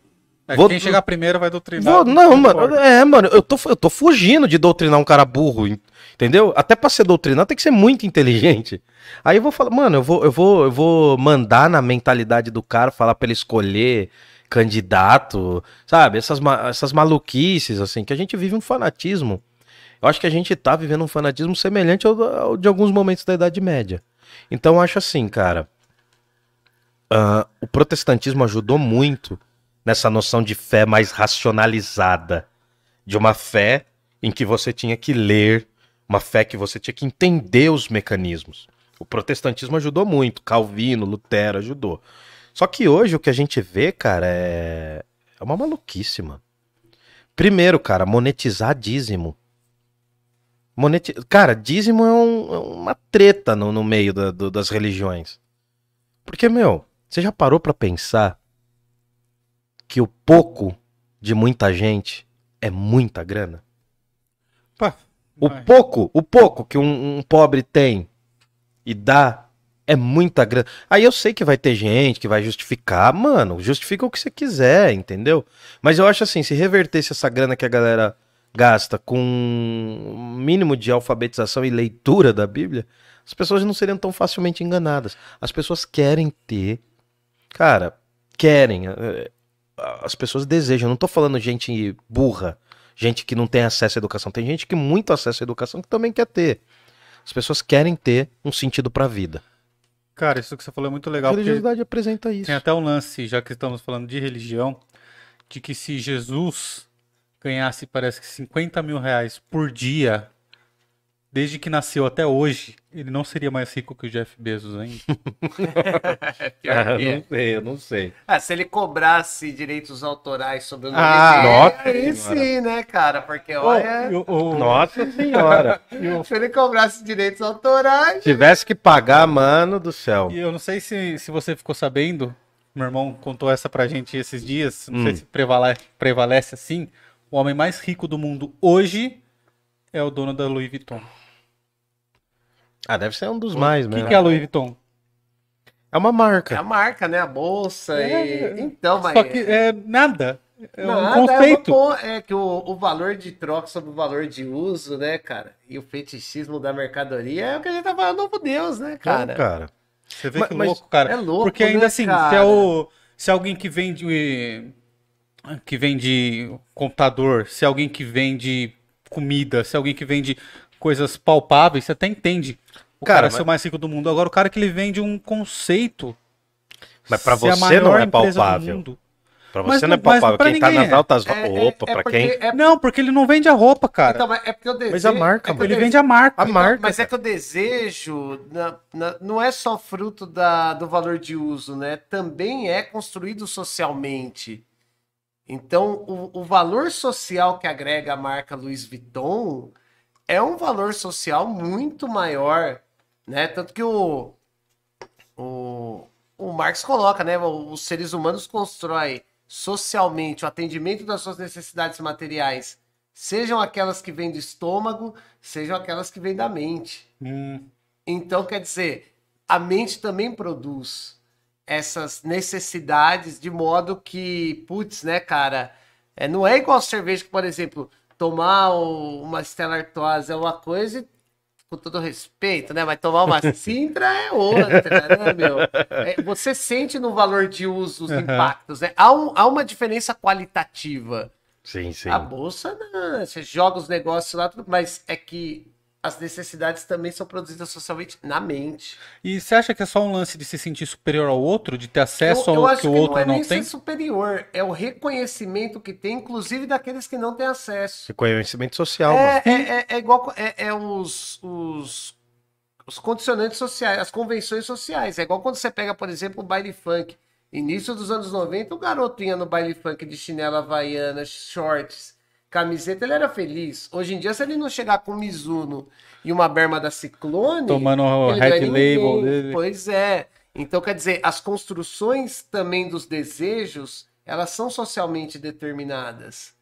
É, Vou- Quem chegar primeiro vai doutrinar. Vou- não, mano. importa. É, mano, eu tô, eu tô fugindo de doutrinar um cara burro, en- entendeu? Até pra ser doutrinado tem que ser muito inteligente. Aí eu vou falar, mano, eu vou, eu vou, eu vou mandar na mentalidade do cara, falar pra ele escolher candidato, sabe? Essas, essas maluquices, assim, que a gente vive um fanatismo. Eu acho que a gente tá vivendo um fanatismo semelhante ao, ao de alguns momentos da Idade Média. Então eu acho assim, cara. ah, o protestantismo ajudou muito nessa noção de fé mais racionalizada. De uma fé em que você tinha que ler, uma fé que você tinha que entender os mecanismos. O protestantismo ajudou muito, Calvino, Lutero ajudou. Só que hoje o que a gente vê, cara, é, é uma maluquice, mano. Primeiro, cara, monetizar dízimo. Moneti... Cara, dízimo é, um- é uma treta no, no meio da- do- das religiões. Porque, meu, você já parou pra pensar que o pouco de muita gente é muita grana? Pá, O pouco, o pouco que um, um pobre tem e dá é muita grana. Aí eu sei que vai ter gente que vai justificar, mano, justifica o que você quiser, entendeu? Mas eu acho assim, se revertesse essa grana que a galera gasta com um mínimo de alfabetização e leitura da Bíblia, as pessoas não seriam tão facilmente enganadas. As pessoas querem ter, cara, querem. eh, As pessoas desejam. Eu não tô falando gente burra, gente que não tem acesso à educação. Tem gente que muito acesso à educação que também quer ter. As pessoas querem ter um sentido pra vida. Cara, isso que você falou é muito A legal, porque religiosidade apresenta isso. tem até um lance, já que estamos falando de religião, de que se Jesus ganhasse, parece que 50 mil reais por dia, desde que nasceu até hoje, ele não seria mais rico que o Jeff Bezos ainda. Pior que é. não sei, eu não sei. Ah, se ele cobrasse direitos autorais sobre o nome Ah, dele, nossa aí senhora. sim, né, cara? Porque olha, O- o- Nossa senhora. se ele cobrasse direitos autorais, Tivesse que pagar, mano do céu. E eu não sei se, se você ficou sabendo, meu irmão contou essa pra gente esses dias, não Hum. sei se prevale- prevalece assim. O homem mais rico do mundo hoje é o dono da Louis Vuitton. Ah, deve ser um dos mais, O né? que, que é a Louis Vuitton? É uma É marca. a marca, né? A bolsa. É, e... Então, mas. Só que é nada. É um Nada, conceito. É, uma é que o, o valor de troca sobre o valor de uso, né, cara? E o fetichismo da mercadoria é o que a gente tá falando, novo Deus, né, cara? Então, cara. Você vê Mas- que louco, cara. é louco, Porque ainda né, assim, se, é cara? o, se é alguém que vende que vende computador, se é alguém que vende comida, se é alguém que vende coisas palpáveis, você até entende. O Cara, cara, mas- ser o mais rico do mundo. Agora o cara que ele vende um conceito. Mas pra ser a você não é palpável. Pra Mas você não- não é palpável. Quem tá nas é. altas É- é- roupa, é pra porque- quem? é- Não, porque ele não vende a roupa, cara. Então, mas é porque o desejo. Mas a marca, é que o ele dese- vende a marca. A marca. Mas é que o desejo na- na- não é só fruto da, do valor de uso, né? Também é construído socialmente. Então, o, o valor social que agrega a marca Louis Vuitton é um valor social muito maior, né? Tanto que o, o, o Marx coloca, né? Os seres humanos constroem socialmente o atendimento das suas necessidades materiais, sejam aquelas que vêm do estômago, sejam aquelas que vêm da mente. Hum, Então, quer dizer, a mente também produz essas necessidades de modo que, putz, né, cara, é, não é igual cerveja que, por exemplo, tomar uma Stella Artois é uma coisa e, com todo respeito, né, mas tomar uma Sintra é outra, né, meu? É, você sente no valor de uso os Aham. impactos, né? Há, um- há uma diferença qualitativa. Sim, sim. A bolsa, não, você joga os negócios lá, tudo, mas é que as necessidades também são produzidas socialmente na mente. E você acha que é só um lance de se sentir superior ao outro, de ter acesso eu, eu ao acho que o outro não é não, nem tem? ser superior, é o reconhecimento que tem, inclusive daqueles que não têm acesso. Reconhecimento social, mano. É, é, é, é igual é, é os, os, os condicionantes sociais, as convenções sociais. É igual quando você pega, por exemplo, o baile funk. Início dos anos 90, o garoto ia no baile funk de chinela havaiana, shorts, camiseta, ele era feliz. Hoje em dia, se ele não chegar com Mizuno e uma berma da Ciclone, Tomando o é Red ninguém. Label dele. Pois é. Então, quer dizer, as construções também dos desejos, elas são socialmente determinadas.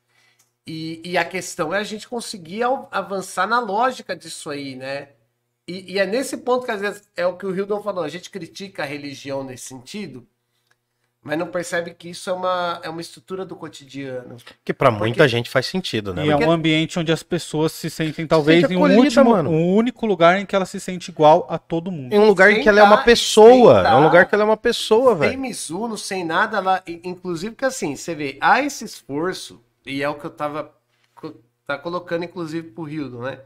E, e a questão é a gente conseguir avançar na lógica disso aí, né? E, e é nesse ponto que às vezes é o que o Hildon falou, a gente critica a religião nesse sentido, mas não percebe que isso é uma, é uma estrutura do cotidiano. Que pra muita gente faz sentido, né? E é Porque- um ambiente onde as pessoas se sentem, talvez, sente em um, último, mano. um único lugar em que ela se sente igual a todo mundo. Em um lugar em Sem que ela é uma dar- pessoa. sem É um dar- lugar que ela é uma pessoa, Sem velho. Mizuno, sem nada lá. i- Inclusive que assim, você vê, há esse esforço, e é o que eu tava tá colocando, inclusive, pro Hildon, né?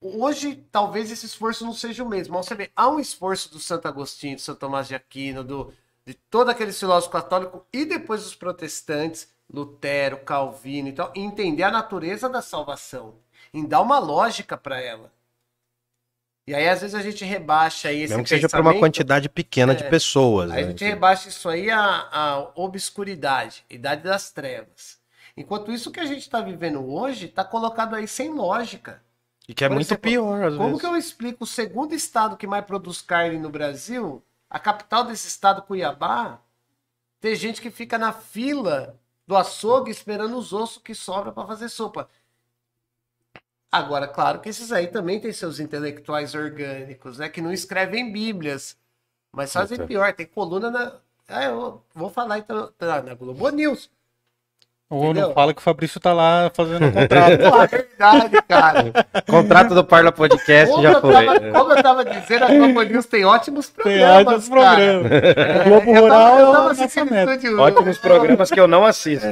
Hoje, talvez esse esforço não seja o mesmo. Mas você vê, há um esforço do Santo Agostinho, do Santo Tomás de Aquino, do, de todo aquele filósofo católico e depois dos protestantes, Lutero, Calvino e tal, entender a natureza da salvação, em dar uma lógica para ela. E aí, às vezes, a gente rebaixa aí esse Mesmo que seja pra uma quantidade pequena de É. pessoas. Aí a né? gente rebaixa isso aí à, à obscuridade, idade das trevas. Enquanto isso o que a gente está vivendo hoje está colocado aí sem lógica. E que é Por muito exemplo, pior, às Como vezes. que eu explico o segundo estado que mais produz carne no Brasil, a capital desse estado, Cuiabá, ter gente que fica na fila do açougue esperando os ossos que sobram para fazer sopa? Agora, claro que esses aí também têm seus intelectuais orgânicos, né? Que não escrevem bíblias, mas fazem Puta. pior. Tem coluna na. Ah, eu vou falar então tá, na Globo News. Ou Entendeu? não fala que o Fabrício tá lá fazendo um contrato. Pô, é verdade, cara. Contrato do Parla Podcast Como já eu, foi. tava, como eu tava dizendo, a Globo News tem ótimos Tem programas. ótimos cara. programas. É, Globo eu tava- Rural eu é tava Ótimos programas que eu não assisto.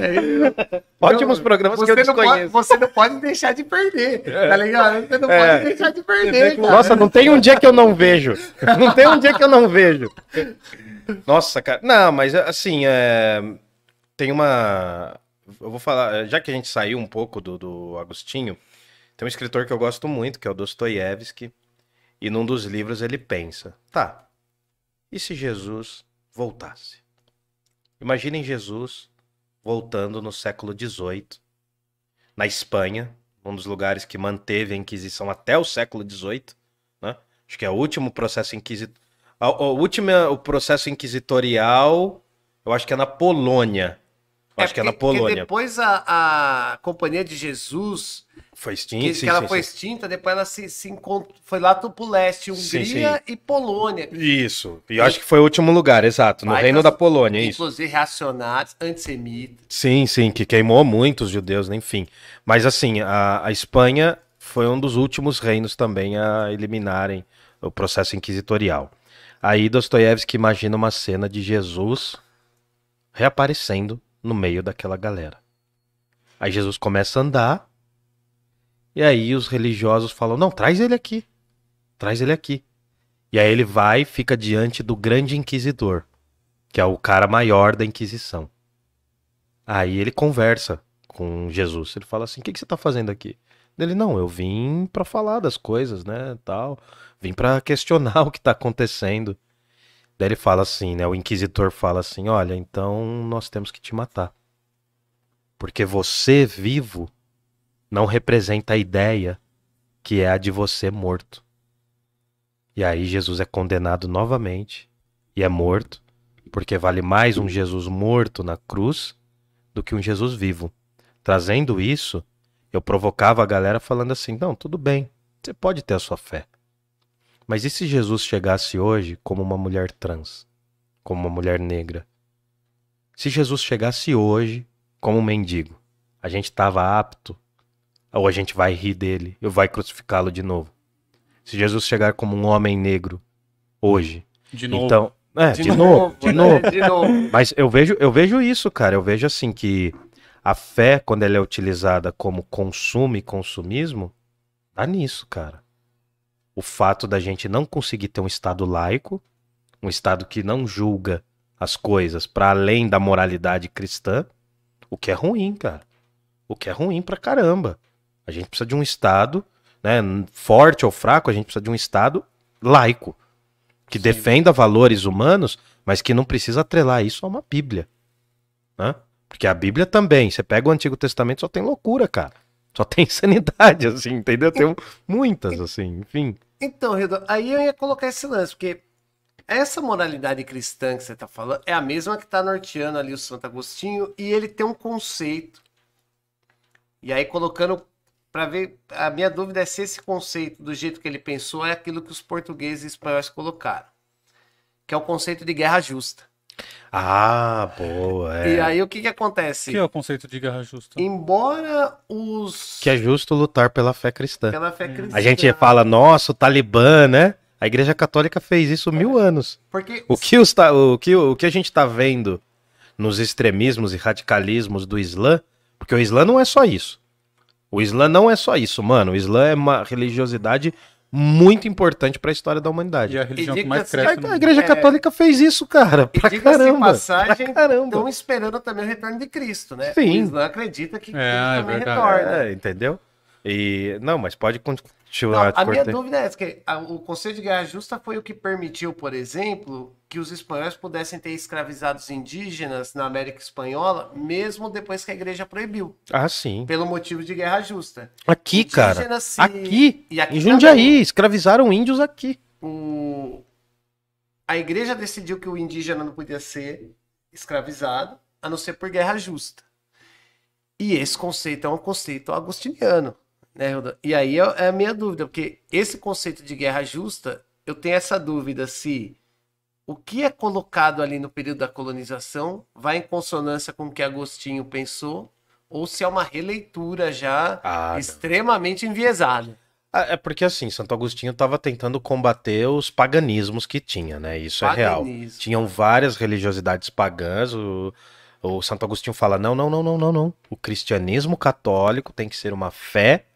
Ótimos programas que eu É. você não, pode, desconheço. você não pode deixar de perder, tá ligado? Você não É. pode deixar de perder, cara. Nossa, não tem um dia que eu não vejo. Não tem um dia que eu não vejo. Nossa, cara. Não, mas assim, é... tem uma. Eu vou falar, já que a gente saiu um pouco do, do Agostinho, tem um escritor que eu gosto muito, que é o Dostoiévski, e num dos livros ele pensa: tá, e se Jesus voltasse? Imaginem Jesus voltando no século XVIII, na Espanha, um dos lugares que manteve a Inquisição até o século XVIII, né? Acho que é o último processo inquisitorial. O último o processo inquisitorial, eu acho que é na Polônia. Acho que é na Polônia. depois a, a Companhia de Jesus, Foi que, extinto, que sim, ela sim, foi extinta, depois ela se, se encontrou, foi lá pro leste, Hungria e Polônia. Isso. E eu acho que foi o último lugar, exato. No Vai reino das- da Polônia, isso. Inclusive reacionários, antissemitas. Sim, sim, que queimou muitos judeus, enfim. Mas assim, a, a Espanha foi um dos últimos reinos também a eliminarem o processo inquisitorial. Aí Dostoiévski imagina uma cena de Jesus reaparecendo no meio daquela galera. Aí Jesus começa a andar, e aí os religiosos falam: Não, traz ele aqui. Traz ele aqui. E aí ele vai e fica diante do grande inquisidor, que é o cara maior da Inquisição. Aí ele conversa com Jesus. Ele fala assim: "O que, que você tá fazendo aqui?" Ele: "Não, eu vim pra falar das coisas, né, tal. Vim pra questionar o que tá acontecendo." Daí ele fala assim, né, o inquisitor fala assim: "Olha, então nós temos que te matar. Porque você vivo não representa a ideia que é a de você morto." E aí Jesus é condenado novamente e é morto, porque vale mais um Jesus morto na cruz do que um Jesus vivo. Trazendo isso, eu provocava a galera falando assim: não, tudo bem, você pode ter a sua fé. Mas e se Jesus chegasse hoje como uma mulher trans, como uma mulher negra? Se Jesus chegasse hoje como um mendigo, a gente estava apto? Ou a gente vai rir dele e vai crucificá-lo de novo? Se Jesus chegar como um homem negro hoje, De novo. então. É, de, novo, de né? novo. De novo. Mas eu vejo, eu vejo isso, cara. Eu vejo assim que a fé, quando ela é utilizada como consumo e consumismo, dá nisso, cara. O fato da gente não conseguir ter um Estado laico, um Estado que não julga as coisas para além da moralidade cristã, o que é ruim, cara. O que é ruim pra caramba. A gente precisa de um Estado, né, forte ou fraco, a gente precisa de um Estado laico, que Sim. defenda valores humanos, mas que não precisa atrelar isso a uma Bíblia. Né? Porque a Bíblia também, você pega o Antigo Testamento, só tem loucura, cara. Só tem insanidade, assim, entendeu? Tem um- muitas, assim, enfim. Então, Rildo, aí eu ia colocar esse lance, porque essa moralidade cristã que você está falando é a mesma que está norteando ali o Santo Agostinho, e ele tem um conceito. E aí, colocando para ver, a minha dúvida é se esse conceito, do jeito que ele pensou, é aquilo que os portugueses e espanhóis colocaram, que é o conceito de guerra justa. Ah, boa, é. E aí, o que, que acontece? O que é o conceito de guerra justa? Embora os. Que é justo lutar pela fé cristã. pela fé cristã. A gente fala, nossa, o Talibã, né? A Igreja Católica fez isso mil anos. Porque O que, os ta- o, que, o que a gente tá vendo nos extremismos e radicalismos do Islã, porque o Islã não é só isso. O Islã não é só isso, mano. O Islã é uma religiosidade muito importante para a história da humanidade. E a religião E que mais cresce A, a Igreja É. Católica fez isso, cara. E Pra diga-se de caramba. passagem, pra caramba. estão esperando também o retorno de Cristo, né? Sim. O Islã acredita que É, Cristo é também retorna. É, entendeu? E não, mas pode Não, continuar. te a minha dúvida é essa, que a- o conceito de guerra justa foi o que permitiu, por exemplo, que os espanhóis pudessem ter escravizado os indígenas na América Espanhola, mesmo depois que a igreja proibiu, Ah, sim. pelo motivo de guerra justa. Aqui, cara. Se- Aqui. E aqui Em Jundiaí. também. Escravizaram índios aqui. o... a igreja decidiu que o indígena não podia ser escravizado, a não ser por guerra justa. E esse conceito é um conceito agostiniano, né, Rodan? E aí é é a minha dúvida, porque esse conceito de guerra justa, eu tenho essa dúvida se o que é colocado ali no período da colonização vai em consonância com o que Agostinho pensou, ou se é uma releitura já Ah, extremamente enviesada. Ah, É porque assim, Santo Agostinho estava tentando combater os paganismos que tinha, né? Isso é real. Paganismo. Tinham várias religiosidades pagãs. O, o Santo Agostinho fala: não, não, não, não, não, não. O cristianismo católico tem que ser uma fé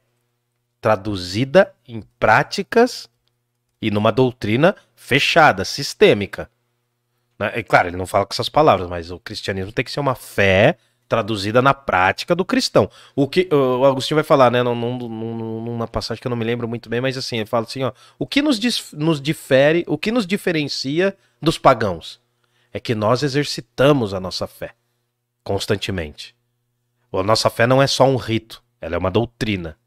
traduzida em práticas e numa doutrina fechada, sistêmica. Né? É claro, ele não fala com essas palavras, mas o cristianismo tem que ser uma fé traduzida na prática do cristão. O que o Agostinho vai falar, né, num- num- num- numa passagem que eu não me lembro muito bem, mas assim, ele fala assim, ó, o que nos, nos difere, o que nos diferencia dos pagãos é que nós exercitamos a nossa fé constantemente. A nossa fé não é só um rito, ela é uma doutrina.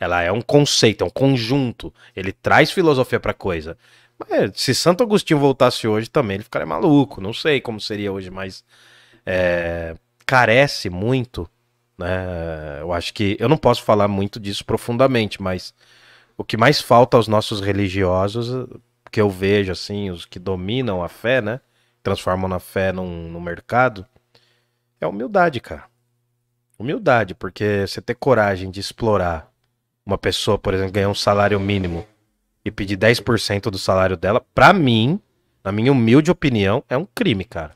Ela é um conceito, é um conjunto. Ele traz filosofia pra coisa. Mas, se Santo Agostinho voltasse hoje também, ele ficaria maluco. Não sei como seria hoje, mas é, carece muito, né? Eu acho que eu não posso falar muito disso profundamente, mas o que mais falta aos nossos religiosos, que eu vejo assim, os que dominam a fé, né? Transformam na fé num, no mercado, é humildade, cara. Humildade, porque você ter coragem de explorar uma pessoa, por exemplo, ganhar um salário mínimo e pedir 10% do salário dela, pra mim, na minha humilde opinião, é um crime, cara.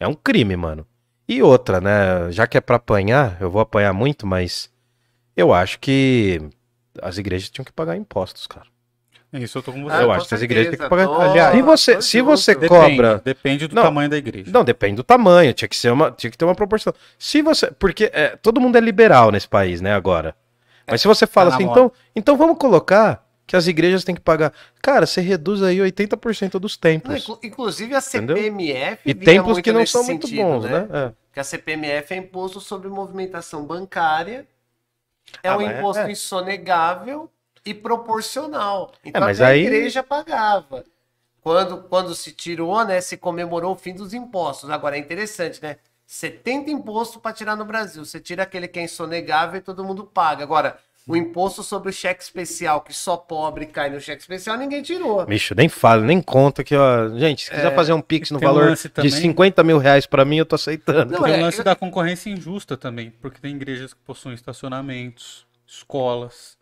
É um crime, mano. E outra, né? Já que é pra apanhar, eu vou apanhar muito, mas eu acho que as igrejas tinham que pagar impostos, cara. Isso eu tô com você. Ah, eu com acho que as igrejas têm que pagar. tô- Aliás, se você, se você Depende, cobra. depende do Não. tamanho da igreja. Não, depende do tamanho, tinha que ser uma, tinha que ter uma proporção. Se você, porque é, todo mundo é liberal nesse país, né, agora. Mas se você fala tá assim, então, então vamos colocar que as igrejas têm que pagar. Cara, você reduz aí 80% dos Não, templos. inclu- Inclusive a? CPMF E templos muito que não são muito sentido, bons, né? É. Que a CPMF é imposto sobre movimentação bancária, é Ah, um mas é- imposto é. insonegável e proporcional. Então mas até aí- a igreja pagava. Quando, quando se tirou, né, se comemorou o fim dos impostos. Agora é interessante, né? 70 impostos para tirar no Brasil. Você tira aquele que é insonegável e todo mundo paga. Agora, o imposto sobre o cheque especial, que só pobre cai no cheque especial, ninguém tirou. Bicho, nem fala, nem conta que, ó. Gente, se quiser fazer um pix no um valor de 50 mil reais pra mim, eu tô aceitando. Não, Tem é, o lance eu- da concorrência injusta também, porque tem igrejas que possuem estacionamentos, escolas.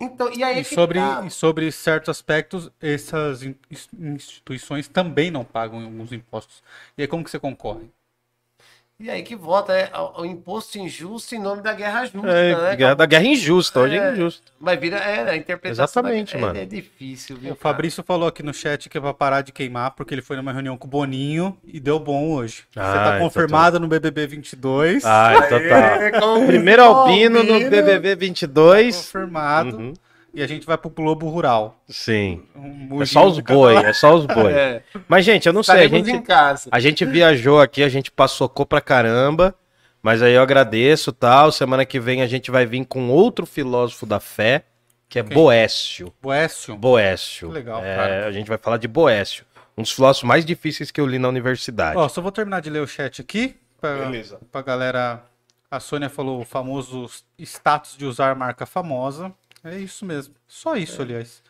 Então, e aí E sobre, tá. e sobre certos aspectos, essas in- ins- instituições também não pagam alguns impostos. E aí como que você concorre? E aí que volta é o, imposto injusto em nome da guerra justa, É, né? da guerra injusta, hoje é É. injusto. Mas vira é, a interpretação Exatamente, da, é- mano. É, difícil, viu? O Fabrício falou aqui no chat que é pra parar de queimar, porque ele foi numa reunião com o Boninho e deu bom hoje. Você Ah, tá então confirmado no BBB 22. Ah, então tá. É, Primeiro Albino no. BBB 22. Confirmado. Uhum. E a gente vai pro Globo Rural. Sim. Um É só os boi, é só os boi. É, Mas, gente, eu não sei, a estaremos gente, em casa. a gente viajou aqui, a gente passocou pra caramba, mas aí eu agradeço tal. Semana que vem a gente vai vir com outro filósofo da fé, que é Quem? Boécio. Boécio. Boécio. Que legal, É, cara. A gente vai falar de Boécio. Um dos filósofos mais difíceis que eu li na universidade. Ó, só vou terminar de ler o chat aqui. Pra, Beleza. Pra galera. A Sônia falou o famoso status de usar marca famosa. É isso mesmo. Só isso, aliás.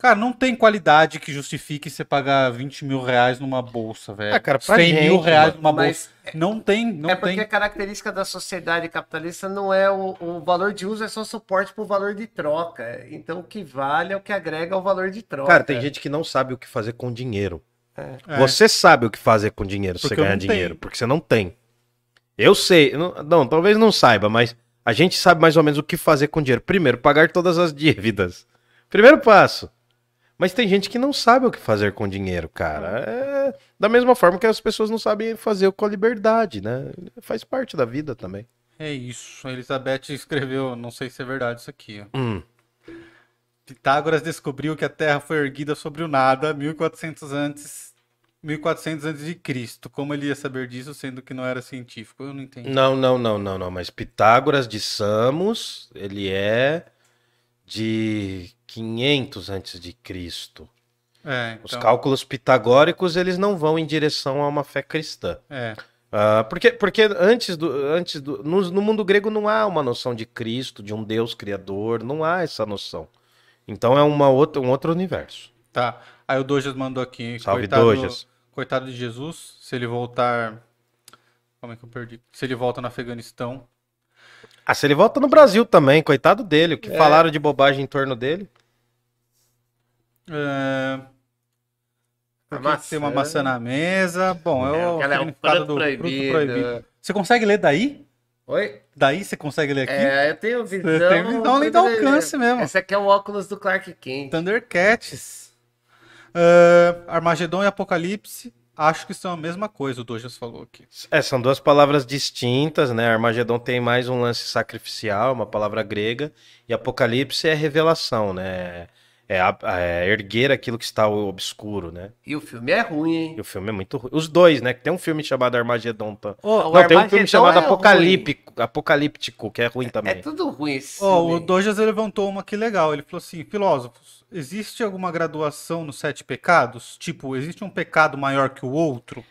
Cara, não tem qualidade que justifique você pagar 20 mil reais numa bolsa, velho. Ah, cara, pra 100 mil gente, reais mano. numa bolsa. Não tem, não é porque tem. a característica da sociedade capitalista não é o, o valor de uso, é só suporte pro valor de troca. Então o que vale é o que agrega ao valor de troca. Cara, tem gente que não sabe o que fazer com dinheiro. É. Você sabe o que fazer com dinheiro se você ganhar dinheiro, tenho. porque você não tem. Eu sei, não, não, talvez não saiba, mas a gente sabe mais ou menos o que fazer com dinheiro. Primeiro, pagar todas as dívidas. Primeiro passo. Mas tem gente que não sabe o que fazer com dinheiro, cara. É da mesma forma que as pessoas não sabem fazer com a liberdade, né? Faz parte da vida também. É isso. A Elizabeth escreveu, não sei se é verdade isso aqui. Hum. Pitágoras descobriu que a Terra foi erguida sobre o nada 1400 antes 1400 antes de Cristo. Como ele ia saber disso sendo que não era científico? Eu não entendi. Não, não, não, não, não. Mas Pitágoras de Samos, ele é de 500 antes de Cristo. É, Os então, cálculos pitagóricos, eles não vão em direção a uma fé cristã. é. Ah, porque porque antes do. Antes do no, no mundo grego não há uma noção de Cristo, de um Deus criador, não há essa noção. Então é uma outra, um outro universo. Tá. Aí o Dojas mandou aqui. Salve, Dojas. Coitado de Jesus, se ele voltar. Como é que eu perdi? Se ele volta no Afeganistão. Ah, se ele volta no Brasil também, coitado dele. O que falaram de bobagem em torno dele? É... Porque tem uma maçã. na mesa. Bom, é, o Ela é um do proibido. fruto proibido. Você consegue ler daí? Oi? Daí você consegue ler aqui? É, eu tenho visão. Você tem visão além do alcance mesmo. Esse aqui é o óculos do Clark Kent. Thundercats. Ah, Armagedon e Apocalipse. Acho que são a mesma coisa, o Dojas falou aqui. É, são duas palavras distintas, né? Armagedon tem mais um lance sacrificial, uma palavra grega, e Apocalipse é revelação, né? É, a- é erguer aquilo que está obscuro, né? E o filme é ruim, hein? E o filme é muito ruim. Os dois, né? Que tem um filme chamado Armagedon. Tá? Ô, O Não, tem um Armagedon filme chamado é Apocalíptico, Apocalíptico, que é ruim É também. tudo ruim esse filme. o Dojas levantou uma que legal. Ele falou assim: filósofos, existe alguma graduação nos sete pecados? Tipo, existe um pecado maior que o outro?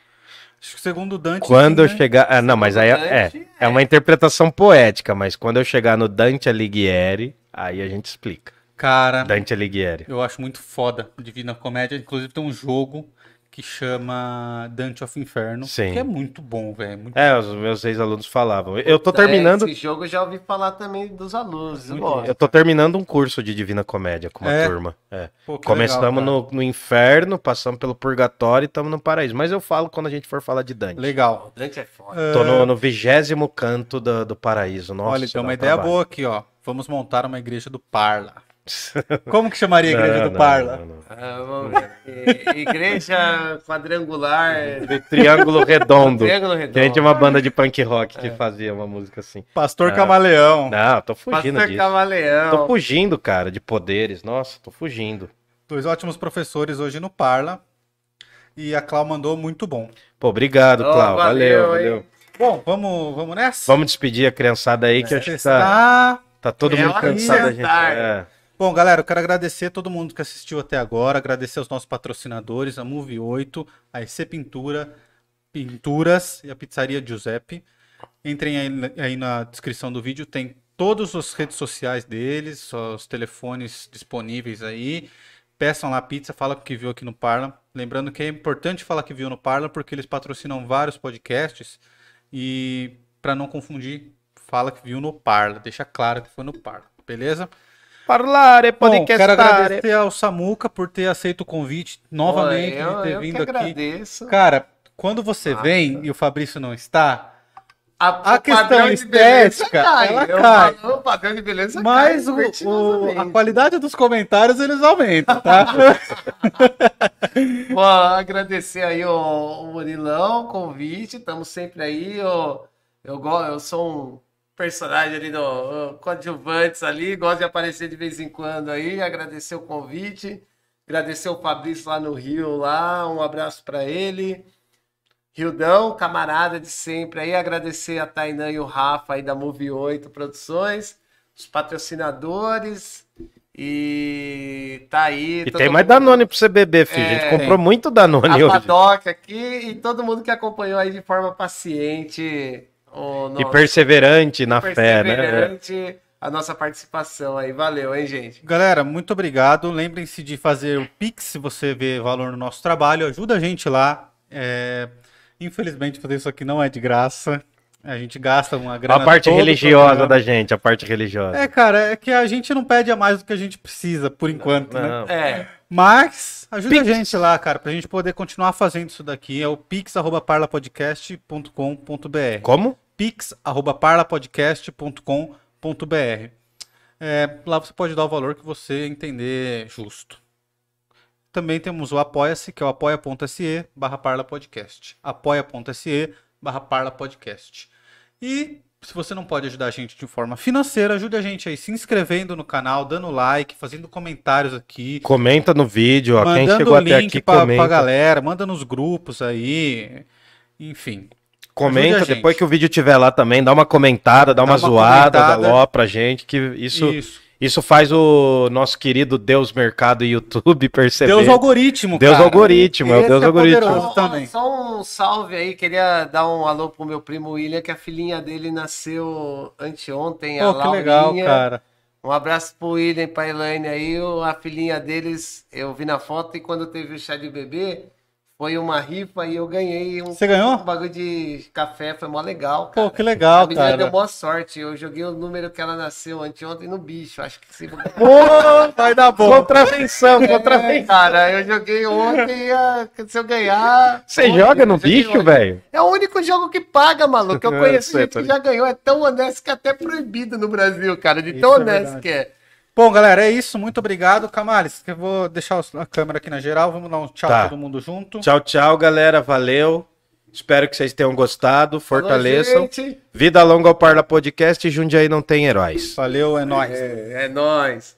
Acho que segundo o Dante. Quando eu né? chegar. Ah, não, mas aí é, é, é uma interpretação poética, mas quando eu chegar no Dante Alighieri, aí a gente explica. Cara, Dante Alighieri. eu acho muito foda Divina Comédia. Inclusive tem um jogo que chama Dante of Inferno. Sim. Que é muito bom, velho. Muito... É, os meus ex-alunos falavam. Eu tô terminando. Esse jogo eu já ouvi falar também dos alunos. Lógico. Eu tô terminando um curso de Divina Comédia com uma É? turma. É. Pô, Começamos legal, no, no inferno, passamos pelo purgatório e estamos no paraíso. Mas eu falo quando a gente for falar de Dante. Legal. O Dante é foda. Tô no, no vigésimo canto do, do paraíso. Nossa, Olha, tem uma um ideia trabalho. boa aqui, ó. Vamos montar uma igreja do Parla. Como que chamaria a igreja Não, do não, Parla? não, não. Ah, vamos ver. Igreja quadrangular. Triângulo redondo. Triângulo Que a gente redondo. tinha uma banda de punk rock que fazia uma música assim. Pastor Ah. Camaleão. Não, tô fugindo Pastor disso. Camaleão. Tô fugindo, cara, de poderes. Nossa, tô fugindo. Dois ótimos professores hoje no Parla. E a Clau mandou muito bom. Pô, obrigado, Ó, Clau. valeu, valeu, valeu. Bom, vamos, vamos nessa? Vamos despedir a criançada aí, que acho que tá, Está... tá todo É mundo cansado da gente. É. Bom, galera, eu quero agradecer todo mundo que assistiu até agora, agradecer aos nossos patrocinadores, a Move 8, a EC Pintura, Pinturas e a Pizzaria Giuseppe. Entrem aí, aí na descrição do vídeo, tem todas as redes sociais deles, os telefones disponíveis aí. Peçam lá pizza, fala que viu aqui no Parla. Lembrando que é importante falar que viu no Parla porque eles patrocinam vários podcasts e para não confundir, fala que viu no Parla, deixa claro que foi no Parla, beleza? Parlare, Bom, quero podcastare. agradecer ao Samuca por ter aceito o convite novamente, Pô, eu, de ter eu vindo que aqui. agradeço. Cara, quando você Ah, vem e o Fabrício não está, A, a o questão padrão de estética, beleza ela cai. falo, o padrão de beleza mas cai o- a qualidade dos comentários eles aumentam, tá? Vou agradecer aí o, o Murilão, o convite, estamos sempre aí. Eu, eu, eu sou um personagem ali uh, coadjuvantes ali, gosto de aparecer de vez em quando aí, agradecer o convite, agradecer o Fabrício lá no Rio, lá, um abraço para ele. Rildão, camarada de sempre aí, agradecer a Tainã e o Rafa aí da Move 8 Produções, os patrocinadores e tá aí. E tem mais mundo- Danone pra você beber, filho. a gente É. comprou muito Danone a hoje. Padoca aqui e todo mundo que acompanhou aí de forma paciente o E nosso perseverante na fé, né? perseverante a nossa participação aí. Valeu, hein, gente? Galera, muito obrigado. Lembrem-se de fazer o Pix se você vê valor no nosso trabalho. Ajuda a gente lá. É, Infelizmente, fazer isso aqui não é de graça. A gente gasta uma grana A parte religiosa programa. da gente, a parte religiosa. É, cara, é que a gente não pede a mais do que a gente precisa, por enquanto, né? Não. É, Mas ajuda Pix. a gente lá, cara, pra gente poder continuar fazendo isso daqui. É o pix@parlapodcast.com.br. Como? pix@parlapodcast.com.br. É, lá você pode dar o valor que você entender justo. Também temos o Apoia-se, que é o apoia.se barra parlapodcast. apoia.se barra parlapodcast. E se você não pode ajudar a gente de forma financeira, ajude a gente aí se inscrevendo no canal, dando like, fazendo comentários aqui, Comenta no vídeo, ó. Quem chegou até aqui, pra, comenta. pra galera, manda nos grupos aí, enfim. Comenta, depois que o vídeo estiver lá também, dá uma comentada, dá, Dá uma, uma zoada, comentada. dá ló pra gente, que isso, isso. Isso. faz o nosso querido Deus Mercado e YouTube perceber. Deus algoritmo, Deus cara. algoritmo, é o Esse Deus é algoritmo. também. Só um salve aí, queria dar um alô pro meu primo William, que a filhinha dele nasceu anteontem, a Pô, que legal, Laurinha. cara. Um abraço pro William e pra Elaine aí, a filhinha deles, eu vi na foto e quando teve o chá de bebê, foi uma rifa e eu ganhei um, Você ganhou? um bagulho de café, foi mó legal, cara. Pô, que legal, a menina cara. deu boa sorte, eu joguei o número que ela nasceu anteontem no bicho, acho que se... Pô, vai dar bom. Contravenção, contravenção. É, cara, eu joguei ontem e ah, se eu ganhar... Você ontem, joga no eu bicho, velho? É o único jogo que paga, maluco. Eu Eu conheço sei, gente tô que já ganhou. É tão honesto que é até proibido no Brasil, cara. De tão Isso é honesto verdade. que é. Bom, galera, é isso. Muito obrigado. Camales, que eu vou deixar a câmera aqui na geral. Vamos dar um tchau Tá. todo mundo junto. Tchau, tchau, galera. Valeu. Espero que vocês tenham gostado. Fortaleçam. Falou, gente. Vida longa ao Parla Podcast Jundiaí não tem heróis. Valeu, é nóis. É, é nóis.